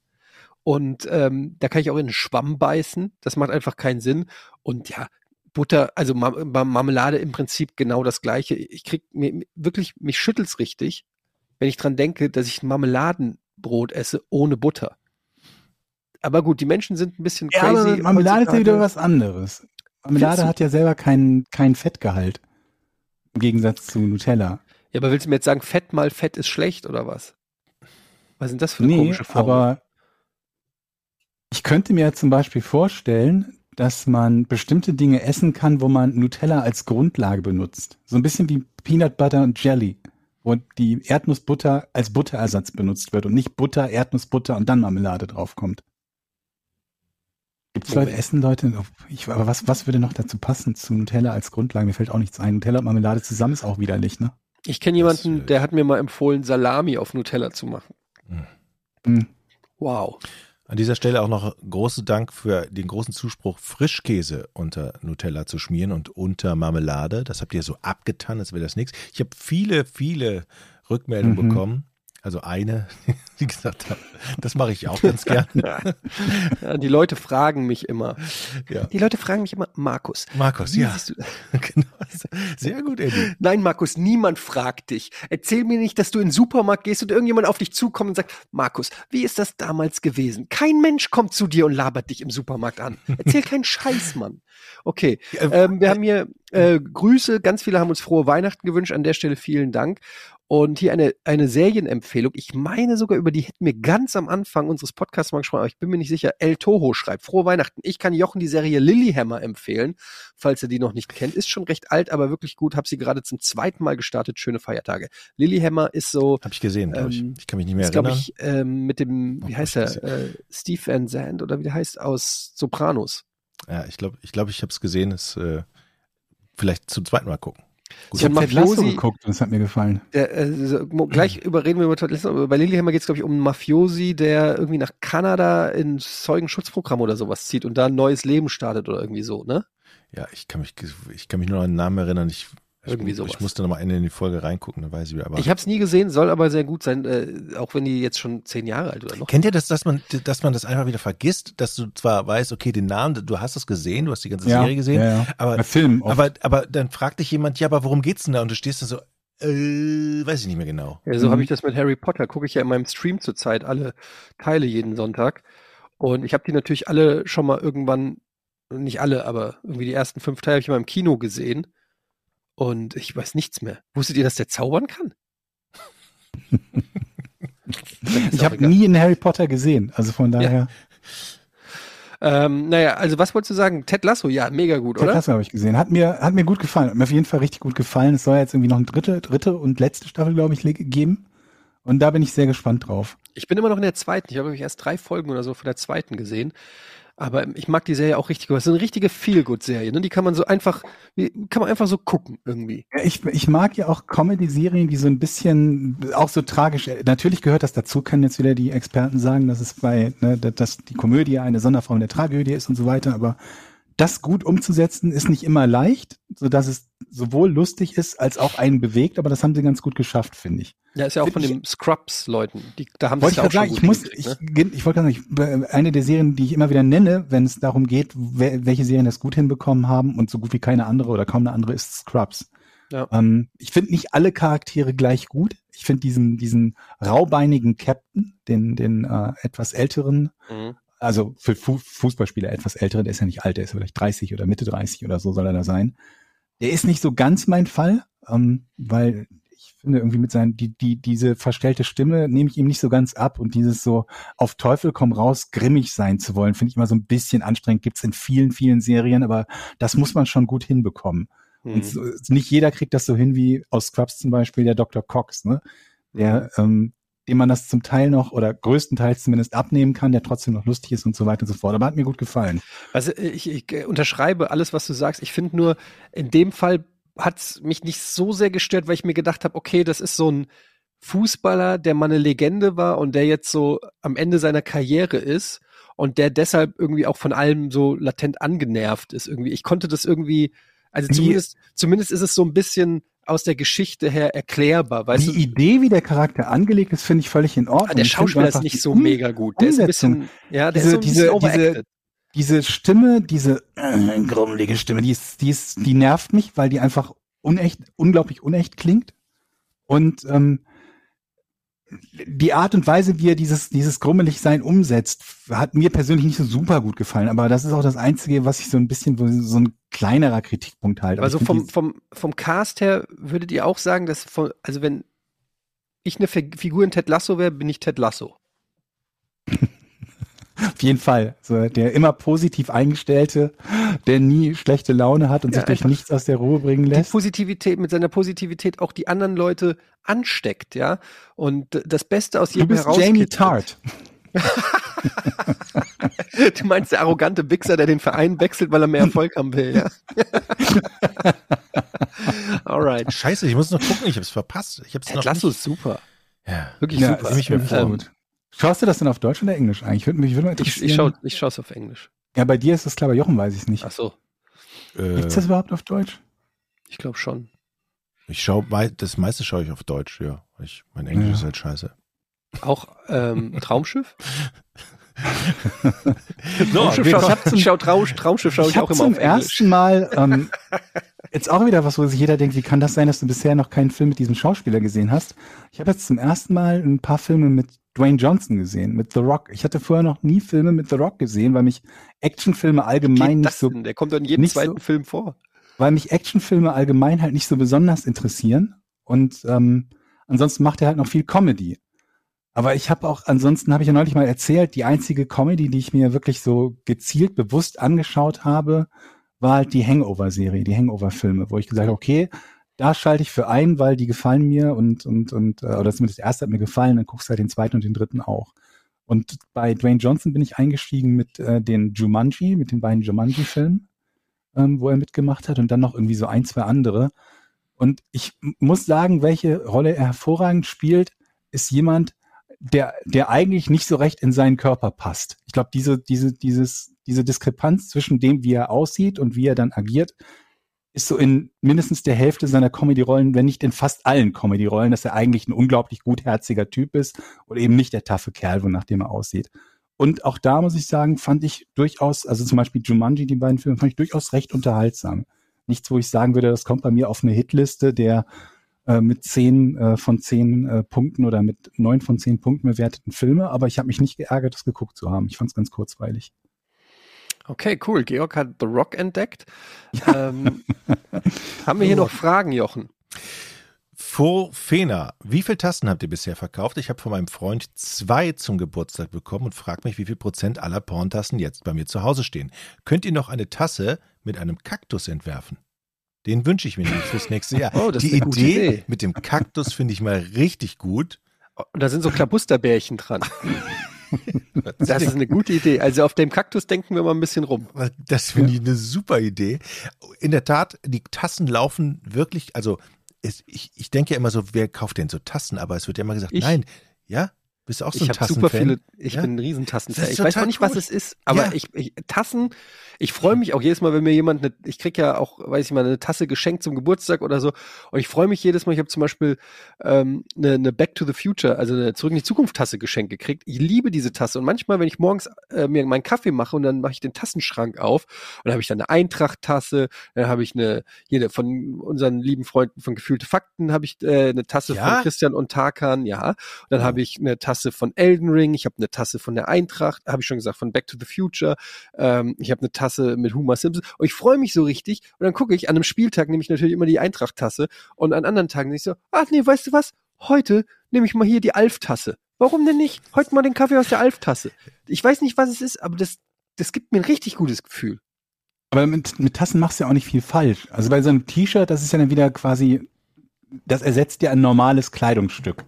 Und ähm, da kann ich auch in den Schwamm beißen. Das macht einfach keinen Sinn. Und ja, Butter, also Mar Mar- Marmelade im Prinzip genau das gleiche. Ich krieg mir wirklich, mich schüttelt's richtig, wenn ich dran denke, dass ich ein Marmeladenbrot esse ohne Butter. Aber gut, die Menschen sind ein bisschen Ja, crazy. aber Marmelade ist ja wieder was anderes. Marmelade hat ja selber keinen kein Fettgehalt. Im Gegensatz zu Nutella. Ja, aber willst du mir jetzt sagen, Fett mal Fett ist schlecht oder was? Was sind das für eine Nee, komische Formel? aber ich könnte mir zum Beispiel vorstellen, dass man bestimmte Dinge essen kann, wo man Nutella als Grundlage benutzt. So ein bisschen wie Peanut Butter und Jelly, wo die Erdnussbutter als Butterersatz benutzt wird und nicht Butter, Erdnussbutter und dann Marmelade draufkommt. Gibt es Leute, essen Leute, ich, aber was, was würde noch dazu passen zu Nutella als Grundlage? Mir fällt auch nichts ein. Nutella und Marmelade zusammen ist auch widerlich, ne? ich kenne jemanden, Das, äh, der hat mir mal empfohlen, Salami auf Nutella zu machen. Hm. Wow. An dieser Stelle auch noch großen Dank für den großen Zuspruch, Frischkäse unter Nutella zu schmieren und unter Marmelade. Das habt ihr so abgetan, als wäre das nichts. Ich habe viele, viele Rückmeldungen Mhm. bekommen. Also eine, die gesagt hat, das mache ich auch ganz gern. Ja, die Leute fragen mich immer. Ja. Die Leute fragen mich immer, Markus. Markus, ja. Genau. Sehr gut, Eddie. Nein, Markus, niemand fragt dich. Erzähl mir nicht, dass du in den Supermarkt gehst und irgendjemand auf dich zukommt und sagt, Markus, wie ist das damals gewesen? Kein Mensch kommt zu dir und labert dich im Supermarkt an. Erzähl keinen Scheiß, Mann. Okay, ähm, wir haben hier äh, Grüße, ganz viele haben uns frohe Weihnachten gewünscht. An der Stelle vielen Dank. Und hier eine, eine Serienempfehlung. Ich meine sogar, über die hätten wir ganz am Anfang unseres Podcasts mal gesprochen, aber ich bin mir nicht sicher. El Toho schreibt, frohe Weihnachten. Ich kann Jochen die Serie Lilyhammer empfehlen, falls er die noch nicht kennt. Ist schon recht alt, aber wirklich gut. Hab sie gerade zum zweiten Mal gestartet. Schöne Feiertage. Lilyhammer ist so, Habe ich gesehen, glaube ich. Ähm, Ich kann mich nicht mehr ist glaube erinnern. ich, ähm, mit dem, wie Oh, heißt hab er, äh, Steve Van Zandt oder wie der heißt, aus Sopranos. ja, ich glaube, ich, glaub, ich habe es gesehen. Ist, äh, vielleicht zum zweiten Mal gucken. Gut. Ich habe Ted Mafiosi- geguckt und es hat mir gefallen. Der, äh, gleich überreden wir über Todd Lasso, aber bei Lilyhammer geht es, glaube ich, um einen Mafiosi, der irgendwie nach Kanada ins Zeugenschutzprogramm oder sowas zieht und da ein neues Leben startet oder irgendwie so, ne? Ja, ich kann mich, ich kann mich nur an den Namen erinnern. Ich, Irgendwie ich, sowas. ich musste noch mal in die Folge reingucken, dann weiß ich wieder. Aber Ich habe es nie gesehen, soll aber sehr gut sein, äh, auch wenn die jetzt schon zehn Jahre alt oder noch. Kennt ihr das, dass man, dass man das einfach wieder vergisst, dass du zwar weißt, okay, den Namen, du hast das gesehen, du hast die ganze Serie gesehen, Ja, ja. aber, Bei Filmen oft. aber, aber dann fragt dich jemand, ja, aber worum geht's denn da? Und du stehst da so, äh, weiß ich nicht mehr genau. Ja, so Mhm. habe ich das mit Harry Potter. Gucke ich ja in meinem Stream zurzeit alle Teile jeden Sonntag. Und ich habe die natürlich alle schon mal irgendwann, nicht alle, aber irgendwie die ersten fünf Teile habe ich mal im Kino gesehen. Und ich weiß nichts mehr. Wusstet ihr, dass der zaubern kann? Ich habe nie einen Harry Potter gesehen. Also von daher, Ähm, naja, also was wolltest du sagen? Ted Lasso, ja, mega gut, Ted oder? Lasso habe ich gesehen. Hat mir, hat mir gut gefallen. Hat mir auf jeden Fall richtig gut gefallen. Es soll jetzt irgendwie noch eine dritte, dritte und letzte Staffel, glaube ich, geben. Und da bin ich sehr gespannt drauf. Ich bin immer noch in der zweiten. Ich habe glaub ich, erst drei Folgen oder so von der zweiten gesehen. Aber ich mag die Serie auch richtig. Es ist eine richtige Feel-Good-Serie. Ne? Die kann man so einfach, kann man einfach so gucken irgendwie. Ja, ich, ich mag ja auch Comedy-Serien, die so ein bisschen auch so tragisch. Natürlich gehört das dazu, können jetzt wieder die Experten sagen, dass es bei, ne, dass die Komödie eine Sonderform der Tragödie ist und so weiter. Aber das gut umzusetzen ist nicht immer leicht, so dass es sowohl lustig ist als auch einen bewegt. Aber das haben sie ganz gut geschafft, finde ich. Ja, ist ja auch Find von den Scrubs-Leuten. Die, da haben sie ja auch sagen, gut ich muss, hingekriegt, ich, ne? ich wollte gerade sagen, ich, eine der Serien, die ich immer wieder nenne, wenn es darum geht, wer, welche Serien das gut hinbekommen haben und so gut wie keine andere oder kaum eine andere ist Scrubs. Ja. Ähm, ich finde nicht alle Charaktere gleich gut. Ich finde diesen, diesen raubeinigen Captain, den, den äh, etwas älteren, Mhm. Also für Fu Fußballspieler etwas älteren, der ist ja nicht alt, der ist vielleicht 30 oder Mitte 30 oder so soll er da sein. Der ist nicht so ganz mein Fall, ähm, weil ich finde irgendwie mit seinen, die, die, diese verstellte Stimme nehme ich ihm nicht so ganz ab und dieses so auf Teufel komm raus, grimmig sein zu wollen, finde ich immer so ein bisschen anstrengend. Gibt's in vielen, vielen Serien, aber das muss man schon gut hinbekommen. Hm. Und so, nicht jeder kriegt das so hin wie aus Scrubs zum Beispiel der Dr. Cox, ne? Der, ähm, dem man das zum Teil noch oder größtenteils zumindest abnehmen kann, der trotzdem noch lustig ist und so weiter und so fort. Aber hat mir gut gefallen. Also ich, ich äh, unterschreibe alles, was du sagst. Ich finde nur, in dem Fall hat's mich nicht so sehr gestört, weil ich mir gedacht habe, okay, das ist so ein Fußballer, der mal eine Legende war und der jetzt so am Ende seiner Karriere ist und der deshalb irgendwie auch von allem so latent angenervt ist irgendwie. Ich konnte das irgendwie, also Wie- zumindest, zumindest ist es so ein bisschen aus der Geschichte her erklärbar, weißt die du? Idee, wie der Charakter angeht, ist, finde ich völlig in Ordnung. Ah, der Schauspieler ist nicht so mega gut. Der ist ein Umsetzung. bisschen, ja, der Diese- ist so ein diese- bisschen overacted. diese Stimme, diese äh, grummelige Stimme, die ist, die ist, die nervt mich, weil die einfach unecht, unglaublich unecht klingt. Und ähm, die Art und Weise, wie er dieses, dieses grummelig sein umsetzt, hat mir persönlich nicht so super gut gefallen. Aber das ist auch das Einzige, was ich so ein bisschen, so ein kleinerer Kritikpunkt halte. Aber so ich find vom, vom, vom Cast her würdet ihr auch sagen, dass von, also wenn ich eine Fi- Figur in Ted Lasso wäre, bin ich Ted Lasso. Auf jeden Fall. So, der immer positiv eingestellte, der nie schlechte Laune hat und Ja, sich durch nichts aus der Ruhe bringen Die lässt. Positivität, mit seiner Positivität auch die anderen Leute ansteckt, ja. Und das Beste aus Du jedem bist Jamie. Tart. Du meinst der arrogante Wichser, der den Verein wechselt, weil er mehr Erfolg haben will, ja. Alright. Scheiße, ich muss noch gucken, ich hab's verpasst. Ich hab's Ted noch Lasso nicht. ist super. Ja. Wirklich Ja, super. wirklich vor. gut. Schaust du das denn auf Deutsch oder Englisch eigentlich? Würde mich, würde mal Ich, interessieren. ich schaue ich schau's auf Englisch. ja, bei dir ist das klar, bei Jochen weiß ich es nicht. Ach so, Äh, das überhaupt auf Deutsch? ich glaube schon. ich schau, mei- das meiste schaue ich auf Deutsch, ja. Ich, mein Englisch Ja. ist halt scheiße. Auch ähm, Traumschiff? So, Traumschiff wir schau, ich schau Trau, Traumschiff schaue ich, hab auch immer zum auf Englisch. ersten Mal ähm, jetzt auch wieder was, wo sich jeder denkt, wie kann das sein, dass du bisher noch keinen Film mit diesem Schauspieler gesehen hast? Ich habe jetzt zum ersten Mal ein paar Filme mit Dwayne Johnson gesehen, mit The Rock. Ich hatte vorher noch nie Filme mit The Rock gesehen, weil mich Actionfilme allgemein nicht so denn? Der kommt in jedem nicht zweiten so- Film vor. weil mich Actionfilme allgemein halt nicht so besonders interessieren. Und ähm, ansonsten macht er halt noch viel Comedy. Aber ich habe auch, ansonsten habe ich ja neulich mal erzählt, die einzige Comedy, die ich mir wirklich so gezielt bewusst angeschaut habe, war halt die Hangover-Serie, die Hangover-Filme, wo ich gesagt habe, okay, da schalte ich für ein, weil die gefallen mir und, und, und, äh, oder zumindest der erste hat mir gefallen, dann guckst du halt den zweiten und den dritten auch. Und bei Dwayne Johnson bin ich eingestiegen mit äh, den Jumanji, mit den beiden Jumanji-Filmen ähm, wo er mitgemacht hat und dann noch irgendwie so ein, zwei andere. Und ich muss sagen, welche Rolle er hervorragend spielt, ist jemand, der, der eigentlich nicht so recht in seinen Körper passt. Ich glaube, diese, diese, dieses, diese Diskrepanz zwischen dem, wie er aussieht und wie er dann agiert, ist so in mindestens der Hälfte seiner Comedy-Rollen, wenn nicht in fast allen Comedy-Rollen, dass er eigentlich ein unglaublich gutherziger Typ ist oder eben nicht der taffe Kerl, wonach dem er aussieht. Und auch da muss ich sagen, fand ich durchaus, also zum Beispiel Jumanji, die beiden Filme, fand ich durchaus recht unterhaltsam. Nichts, wo ich sagen würde, das kommt bei mir auf eine Hitliste, der äh, mit zehn äh, von zehn äh, Punkten oder mit neun von zehn Punkten bewerteten Filme, aber ich habe mich nicht geärgert, das geguckt zu haben. Ich fand es ganz kurzweilig. Okay, cool. Georg hat The Rock entdeckt. Ähm, haben wir hier noch Fragen, Jochen? Vor Fena, wie viele Tassen habt ihr bisher verkauft? Ich habe von meinem Freund zwei zum Geburtstag bekommen und frage mich, wie viel Prozent aller Porntassen jetzt bei mir zu Hause stehen. Könnt ihr noch eine Tasse mit einem Kaktus entwerfen? Den wünsche ich mir nämlich fürs nächste Jahr. Oh, Die Idee, Idee. mit dem Kaktus finde ich mal richtig gut. Und da sind so Klabusterbärchen dran. Das ist eine gute Idee. Also auf dem Kaktus denken wir mal ein bisschen rum. Das finde ich eine super Idee. In der Tat, die Tassen laufen wirklich, also es, ich, ich denke ja immer so, wer kauft denn so Tassen? Aber es wird ja immer gesagt, Ich. nein, ja, bist auch so ein Ich habe super viele, ich Ja? bin ein Riesentassenfan. Ich weiß auch nicht, was gut. es ist, aber Ja. ich, ich Tassen, ich freue mich auch jedes Mal, wenn mir jemand eine, ich krieg ja auch, weiß ich mal, eine Tasse geschenkt zum Geburtstag oder so. Und ich freue mich jedes Mal, ich habe zum Beispiel ähm, eine, eine Back to the Future, also eine Zurück in die Zukunft Tasse geschenkt gekriegt. Ich liebe diese Tasse. Und manchmal, wenn ich morgens äh, mir meinen Kaffee mache und dann mache ich den Tassenschrank auf und dann habe ich dann eine Eintracht-Tasse, dann habe ich eine, jede von unseren lieben Freunden von Gefühlte Fakten habe ich äh, eine Tasse Ja? von Christian und Tarkan, ja. Und dann habe ich eine Tasse Tasse von Elden Ring, ich habe eine Tasse von der Eintracht, habe ich schon gesagt, von Back to the Future, ähm, ich habe eine Tasse mit Homer Simpson und ich freue mich so richtig und dann gucke ich, an einem Spieltag nehme ich natürlich immer die Eintracht-Tasse und an anderen Tagen denke ich so, ach nee, weißt du was, heute nehme ich mal hier die Alf-Tasse. Warum denn nicht? Heute mal den Kaffee aus der Alf-Tasse. Ich weiß nicht, was es ist, aber das, das gibt mir ein richtig gutes Gefühl. Aber mit, mit Tassen machst du ja auch nicht viel falsch. Also bei so einem T-Shirt, das ist ja dann wieder quasi, das ersetzt ja ein normales Kleidungsstück.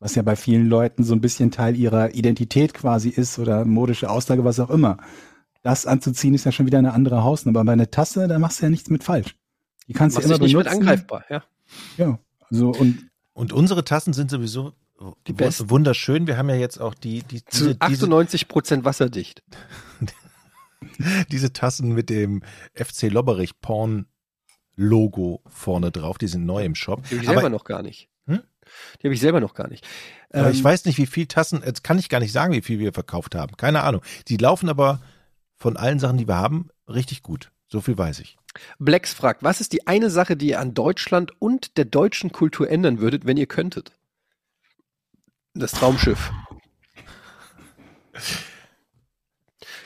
Was ja bei vielen Leuten so ein bisschen Teil ihrer Identität quasi ist oder modische Aussage, was auch immer. Das anzuziehen ist ja schon wieder eine andere Hausnummer. Aber bei einer Tasse, da machst du ja nichts mit falsch. Die kannst du Machst immer nicht mit benutzen. angreifbar, ja. Ja, also und Und unsere Tassen sind sowieso Die besten. wunderschön. Wir haben ja jetzt auch die, die Zu diese, diese, 98 Prozent wasserdicht. diese Tassen mit dem FC Lobberich Porn Logo vorne drauf. Die sind neu im Shop. Die selber noch gar nicht. Die habe ich selber noch gar nicht. Ähm, ich weiß nicht, wie viel Tassen, jetzt kann ich gar nicht sagen, wie viel wir verkauft haben. Keine Ahnung. Die laufen aber von allen Sachen, die wir haben, richtig gut. So viel weiß ich. Blacks fragt, was ist die eine Sache, die ihr an Deutschland und der deutschen Kultur ändern würdet, wenn ihr könntet? Das Traumschiff.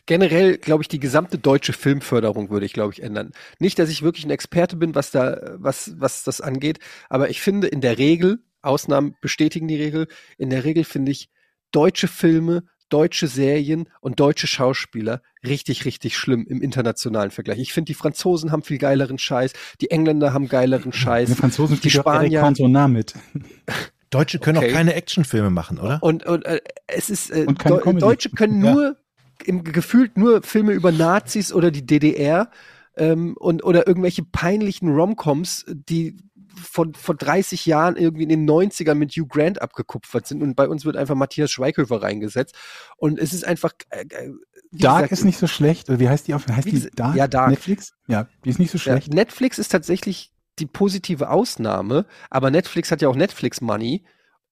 Generell, glaube ich, die gesamte deutsche Filmförderung würde ich, glaube ich, ändern. Nicht, dass ich wirklich ein Experte bin, was da, was, was das angeht, aber ich finde in der Regel, Ausnahmen bestätigen die Regel, in der Regel finde ich deutsche Filme, deutsche Serien und deutsche Schauspieler richtig, richtig schlimm im internationalen Vergleich. Ich finde, die Franzosen haben viel geileren Scheiß, die Engländer haben geileren Scheiß. die Franzosen die Spanier- Cantona mit. Deutsche können Okay. auch keine Actionfilme machen, oder? Und, und äh, es ist, äh, Und Comedy. Deutsche können Ja. nur, im, gefühlt nur Filme über Nazis oder die DDR ähm, und oder irgendwelche peinlichen Romcoms, die von vor 30 Jahren irgendwie in den 90ern mit Hugh Grant abgekupfert sind und bei uns wird einfach Matthias Schweighöfer reingesetzt und es ist einfach äh, äh, Dark gesagt, ist nicht so schlecht. Oder wie heißt die auf? Heißt die Dark? ja, Dark. Netflix? Ja, die ist nicht so Ja, schlecht. Netflix ist tatsächlich die positive Ausnahme, aber Netflix hat ja auch Netflix Money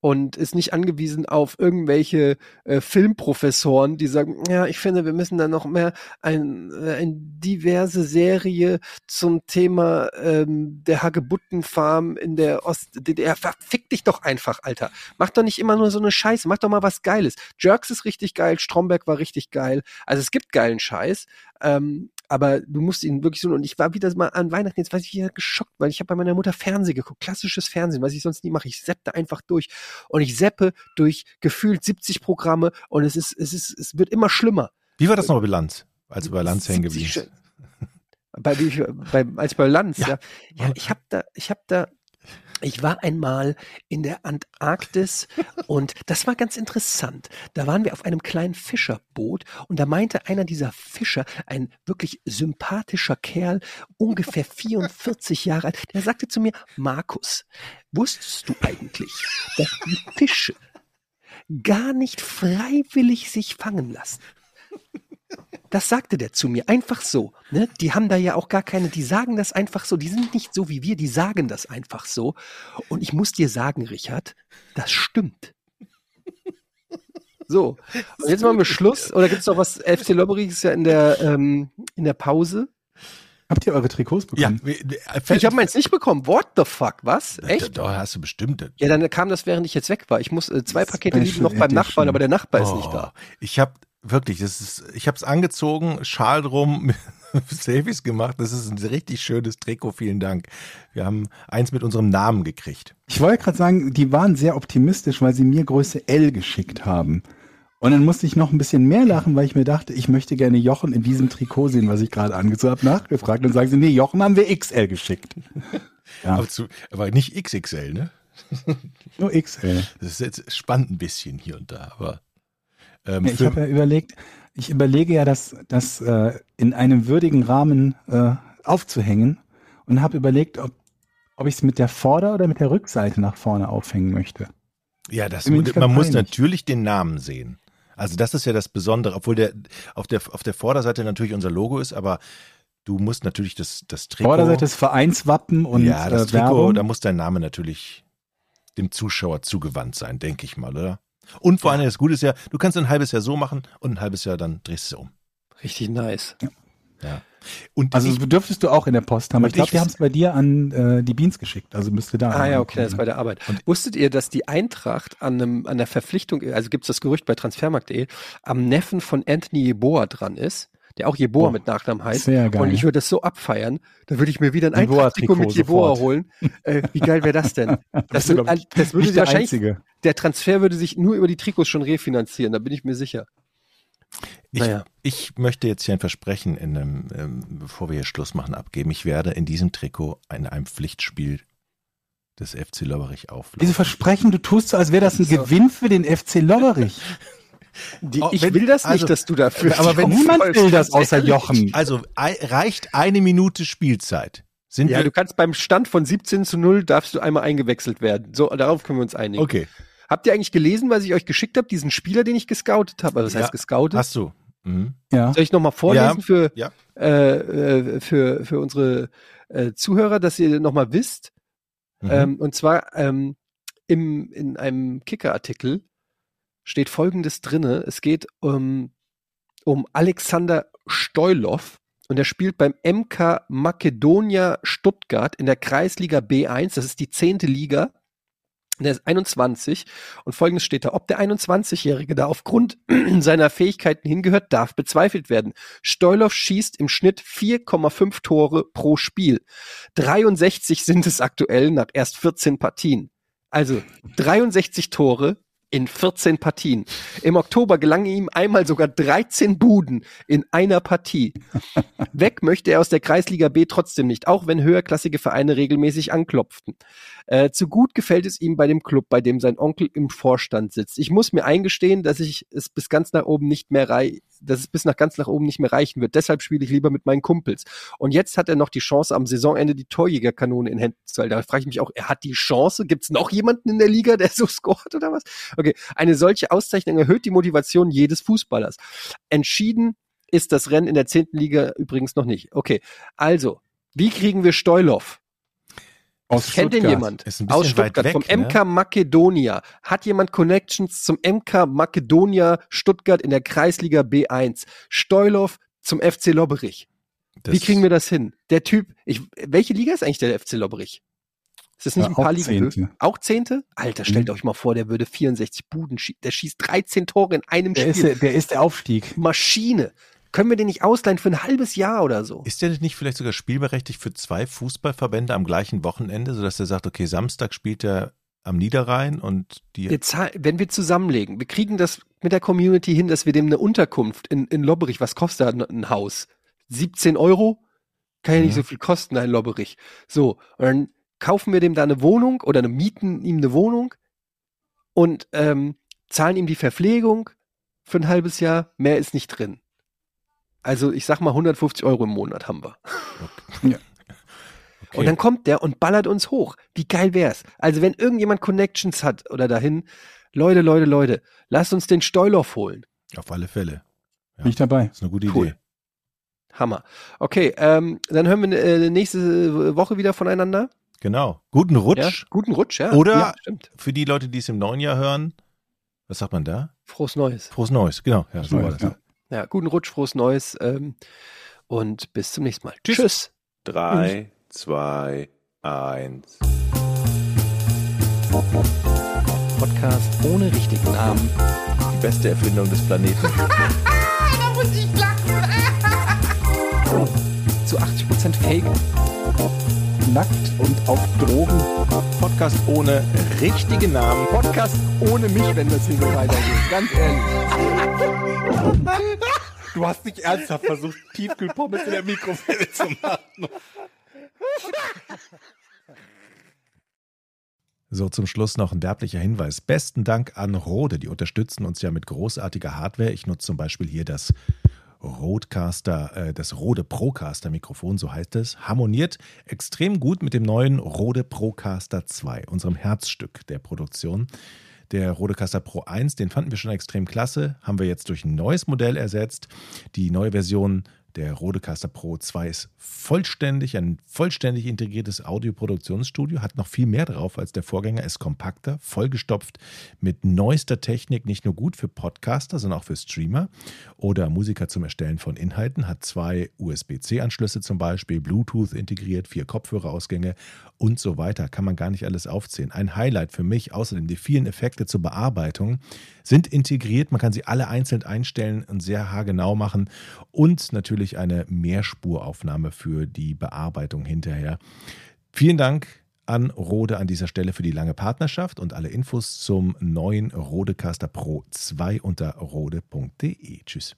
und ist nicht angewiesen auf irgendwelche äh, Filmprofessoren, die sagen, ja, ich finde, wir müssen da noch mehr ein, äh, eine diverse Serie zum Thema ähm, der Hagebuttenfarm in der Ost-DDR. Verfick dich doch einfach, Alter. Mach doch nicht immer nur so eine Scheiße, mach doch mal was Geiles. Jerks ist richtig geil, Stromberg war richtig geil. Also es gibt geilen Scheiß, ähm, aber du musst ihn wirklich so, und ich war wieder mal an Weihnachten, jetzt war ich wieder geschockt, weil ich habe bei meiner Mutter Fernsehen geguckt, klassisches Fernsehen, was ich sonst nie mache. Ich seppte einfach durch und ich seppe durch gefühlt 70 Programme und es ist, es ist, es wird immer schlimmer. Wie war das noch bei Lanz? Als du bei Lanz hängen 70 geblieben? Bei, wie- bei, als bei Lanz, ja. Ja. Ja, ich habe da, ich habe da, ich war einmal in der Antarktis und das war ganz interessant. Da waren wir auf einem kleinen Fischerboot und da meinte einer dieser Fischer, ein wirklich sympathischer Kerl, ungefähr 44 Jahre alt, der sagte zu mir, Markus, wusstest du eigentlich, dass die Fische gar nicht freiwillig sich fangen lassen? Das sagte der zu mir, einfach so. Ne? Die haben da ja auch gar keine, die sagen das einfach so, die sind nicht so wie wir, die sagen das einfach so. Und ich muss dir sagen, Richard, das stimmt. So, und jetzt machen wir Schluss. Oder gibt es noch was? FC Lobbery ist ja in der, ähm, in der Pause. Habt ihr eure Trikots Ja, bekommen? wir- wir- Ich habe meins nicht bekommen. What the fuck? Was? Echt? da hast du bestimmt. Ja, dann kam das, während ich jetzt weg war. Ich muss äh, zwei Pakete Special liegen noch beim Edition. Nachbarn, aber der Nachbar ist nicht Oh, da. Ich habe wirklich, das ist, ich habe es angezogen, Schal drum, Selfies gemacht. Das ist ein richtig schönes Trikot. Vielen Dank. Wir haben eins mit unserem Namen gekriegt. Ich wollte gerade sagen, die waren sehr optimistisch, weil sie mir Größe L geschickt haben. Und dann musste ich noch ein bisschen mehr lachen, weil ich mir dachte, ich möchte gerne Jochen in diesem Trikot sehen, was ich gerade angezogen habe, nachgefragt. Und sagen sie, nee, Jochen haben wir XL geschickt. Ja. Aber, zu, aber nicht XXL, ne? Nur XL. Das ist jetzt spannend ein bisschen hier und da, aber ähm, ich habe ja überlegt, ich überlege ja, das, das äh, in einem würdigen Rahmen äh, aufzuhängen und habe überlegt, ob, ob ich es mit der Vorder- oder mit der Rückseite nach vorne aufhängen möchte. Ja, das, man muss einig. natürlich den Namen sehen. Also das ist ja das Besondere, obwohl der auf der auf der Vorderseite natürlich unser Logo ist, aber du musst natürlich das das Trikot. Vorderseite ist Vereinswappen und ja, das äh, Trikot, Werbung. da muss dein Name natürlich dem Zuschauer zugewandt sein, denke ich mal, oder? Und vor allem das Gute ist ja, du kannst ein halbes Jahr so machen und ein halbes Jahr dann drehst du es um. Richtig nice. Ja. Und Also ich, dürftest du auch in der Post haben. Und Ich glaube, die haben es bei dir an äh, die Beans geschickt. Also müsste da. Ah ja, okay, das ist bei der Arbeit. Wusstet ihr, dass die Eintracht an, einem, an der Verpflichtung, also gibt es das Gerücht bei transfermarkt.de, am Neffen von Anthony Jeboa dran ist, der auch Jeboa mit Nachnamen heißt. Sehr geil. Und ich würde das so abfeiern, da würde ich mir wieder ein Eintracht-Trikot mit Jeboa sofort. holen. Äh, wie geil wäre das denn? Das, glaub ich, das würde der wahrscheinlich, Einzige. der Transfer würde sich nur über die Trikots schon refinanzieren, da bin ich mir sicher. ich, naja. ich möchte jetzt hier ein Versprechen, in einem, ähm, bevor wir hier Schluss machen, abgeben. Ich werde in diesem Trikot in einem Pflichtspiel des FC Lobberich auflaufen. Diese Versprechen, du tust so, als wäre das ein So. Gewinn für den FC Lobberich. Die, Oh, ich wenn- will das nicht, also- dass du dafür. aber wenn Niemand will das außer ehrlich. Jochen. Also ei- reicht eine Minute Spielzeit. Sind Ja, wir, du kannst beim Stand von 17 zu 0 darfst du einmal eingewechselt werden. So, darauf können wir uns einigen. okay, Habt ihr eigentlich gelesen, was ich euch geschickt habe, diesen Spieler, den ich gescoutet habe? Also das Ja. heißt gescoutet? hast du. Mhm. Ja. Soll ich nochmal vorlesen Ja, für, ja. Äh, äh, für, für unsere äh, Zuhörer, dass ihr nochmal wisst? Mhm. Ähm, und zwar ähm, im, in einem Kicker-Artikel steht folgendes drinne. Es geht um, um Alexander Stoilov und er spielt beim MK Makedonia Stuttgart in der Kreisliga B1. Das ist die zehnte Liga. Der ist 21 und folgendes steht da. Ob der 21-Jährige da aufgrund seiner Fähigkeiten hingehört, darf bezweifelt werden. Stoilov schießt im Schnitt 4,5 Tore pro Spiel. 63 sind es aktuell nach erst 14 Partien. Also 63 Tore in 14 Partien. Im Oktober gelangen ihm einmal sogar 13 Buden in einer Partie. Weg möchte er aus der Kreisliga B trotzdem nicht, auch wenn höherklassige Vereine regelmäßig anklopften. Äh, zu gut gefällt es ihm bei dem Club, bei dem sein Onkel im Vorstand sitzt. Ich muss mir eingestehen, dass ich es bis ganz nach oben nicht mehr rei dass es bis nach ganz nach oben nicht mehr reichen wird. Deshalb spiele ich lieber mit meinen Kumpels. Und jetzt hat er noch die Chance, am Saisonende die Torjägerkanone in Händen zu halten. Da frage ich mich auch, er hat die Chance? Gibt es noch jemanden in der Liga, der so scoret oder was? Okay, eine solche Auszeichnung erhöht die Motivation jedes Fußballers. Entschieden ist das Rennen in der zehnten Liga übrigens noch nicht. Okay, also, wie kriegen wir Stoilov? Aus Kennt den Stuttgart. jemand? Ist ein bisschen Aus Stuttgart, weg, vom ne? MK Makedonia. Hat jemand Connections zum MK Makedonia Stuttgart in der Kreisliga B1? Stoilov zum FC Lobberich. Das- Wie kriegen wir das hin? Der Typ, ich, welche Liga ist eigentlich der FC Lobberich? Ist das nicht Ja, ein paar auch Ligen? Zehnte. Auch Zehnte? Alter, stellt Mhm. euch mal vor, der würde 64 Buden schießen. Der schießt 13 Tore in einem Der ist, Spiel. der, der ist der Aufstieg. Maschine. Können wir den nicht ausleihen für ein halbes Jahr oder so? Ist der nicht vielleicht sogar spielberechtigt für zwei Fußballverbände am gleichen Wochenende, sodass er sagt, okay, Samstag spielt er am Niederrhein und die. Wir wenn wir zusammenlegen, wir kriegen das mit der Community hin, dass wir dem eine Unterkunft in, in Lobberich, was kostet ein, ein Haus? 17 Euro? Kann ja nicht Mhm. so viel kosten, ein Lobberich. So, und dann kaufen wir dem da eine Wohnung oder mieten ihm eine Wohnung und ähm, zahlen ihm die Verpflegung für ein halbes Jahr. Mehr ist nicht drin. Also ich sag mal 150 Euro im Monat haben wir. okay. Und dann kommt der und ballert uns hoch. Wie geil wär's? Also wenn irgendjemand Connections hat oder dahin, Leute, Leute, Leute, lasst uns den Stoilov holen. Auf alle Fälle. Ja. Bin ich dabei. Das ist eine gute Cool. Idee. Hammer. Okay, ähm, dann hören wir äh, nächste Woche wieder voneinander. Genau. Guten Ja? Rutsch. Guten Rutsch, ja. Oder- ja, stimmt. Für die Leute, die es im neuen Jahr hören. Was sagt man da? Frohes Neues. Frohes Neues. Genau. Ja, so war das. Ja. Guten Rutsch, frohes Neues ähm, und bis zum nächsten Mal. Tschüss. Tschüss. Drei, zwei, eins. Podcast ohne richtigen Namen. Die beste Erfindung des Planeten. Da muss ich lachen. Zu 80% Fake. Nackt und auf Drogen. Podcast ohne richtige Namen. Podcast ohne mich, wenn das hier so weitergeht. Ganz ehrlich. Du hast nicht ernsthaft versucht, Tiefkühlpommes in der Mikrowelle zu machen. So, zum Schluss noch ein werblicher Hinweis. Besten Dank an Rode. Die unterstützen uns ja mit großartiger Hardware. Ich nutze zum Beispiel hier das Rodecaster, äh, das Rode Procaster Mikrofon, so heißt es. Harmoniert extrem gut mit dem neuen Rode Procaster 2, unserem Herzstück der Produktion. Der Rodecaster Pro 1, den fanden wir schon extrem klasse, haben wir jetzt durch ein neues Modell ersetzt. Die neue Version Der Rodecaster Pro 2 ist vollständig, ein vollständig integriertes Audioproduktionsstudio, hat noch viel mehr drauf als der Vorgänger, ist kompakter, vollgestopft mit neuester Technik, nicht nur gut für Podcaster, sondern auch für Streamer oder Musiker zum Erstellen von Inhalten, hat zwei USB-C-Anschlüsse zum Beispiel, Bluetooth integriert, vier Kopfhörerausgänge und so weiter. Kann man gar nicht alles aufzählen. Ein Highlight für mich außerdem die vielen Effekte zur Bearbeitung sind integriert. Man kann sie alle einzeln einstellen und sehr haargenau machen und natürlich eine Mehrspuraufnahme für die Bearbeitung hinterher. Vielen Dank an Rode an dieser Stelle für die lange Partnerschaft und alle Infos zum neuen Rodecaster Pro 2 unter rode.de. Tschüss.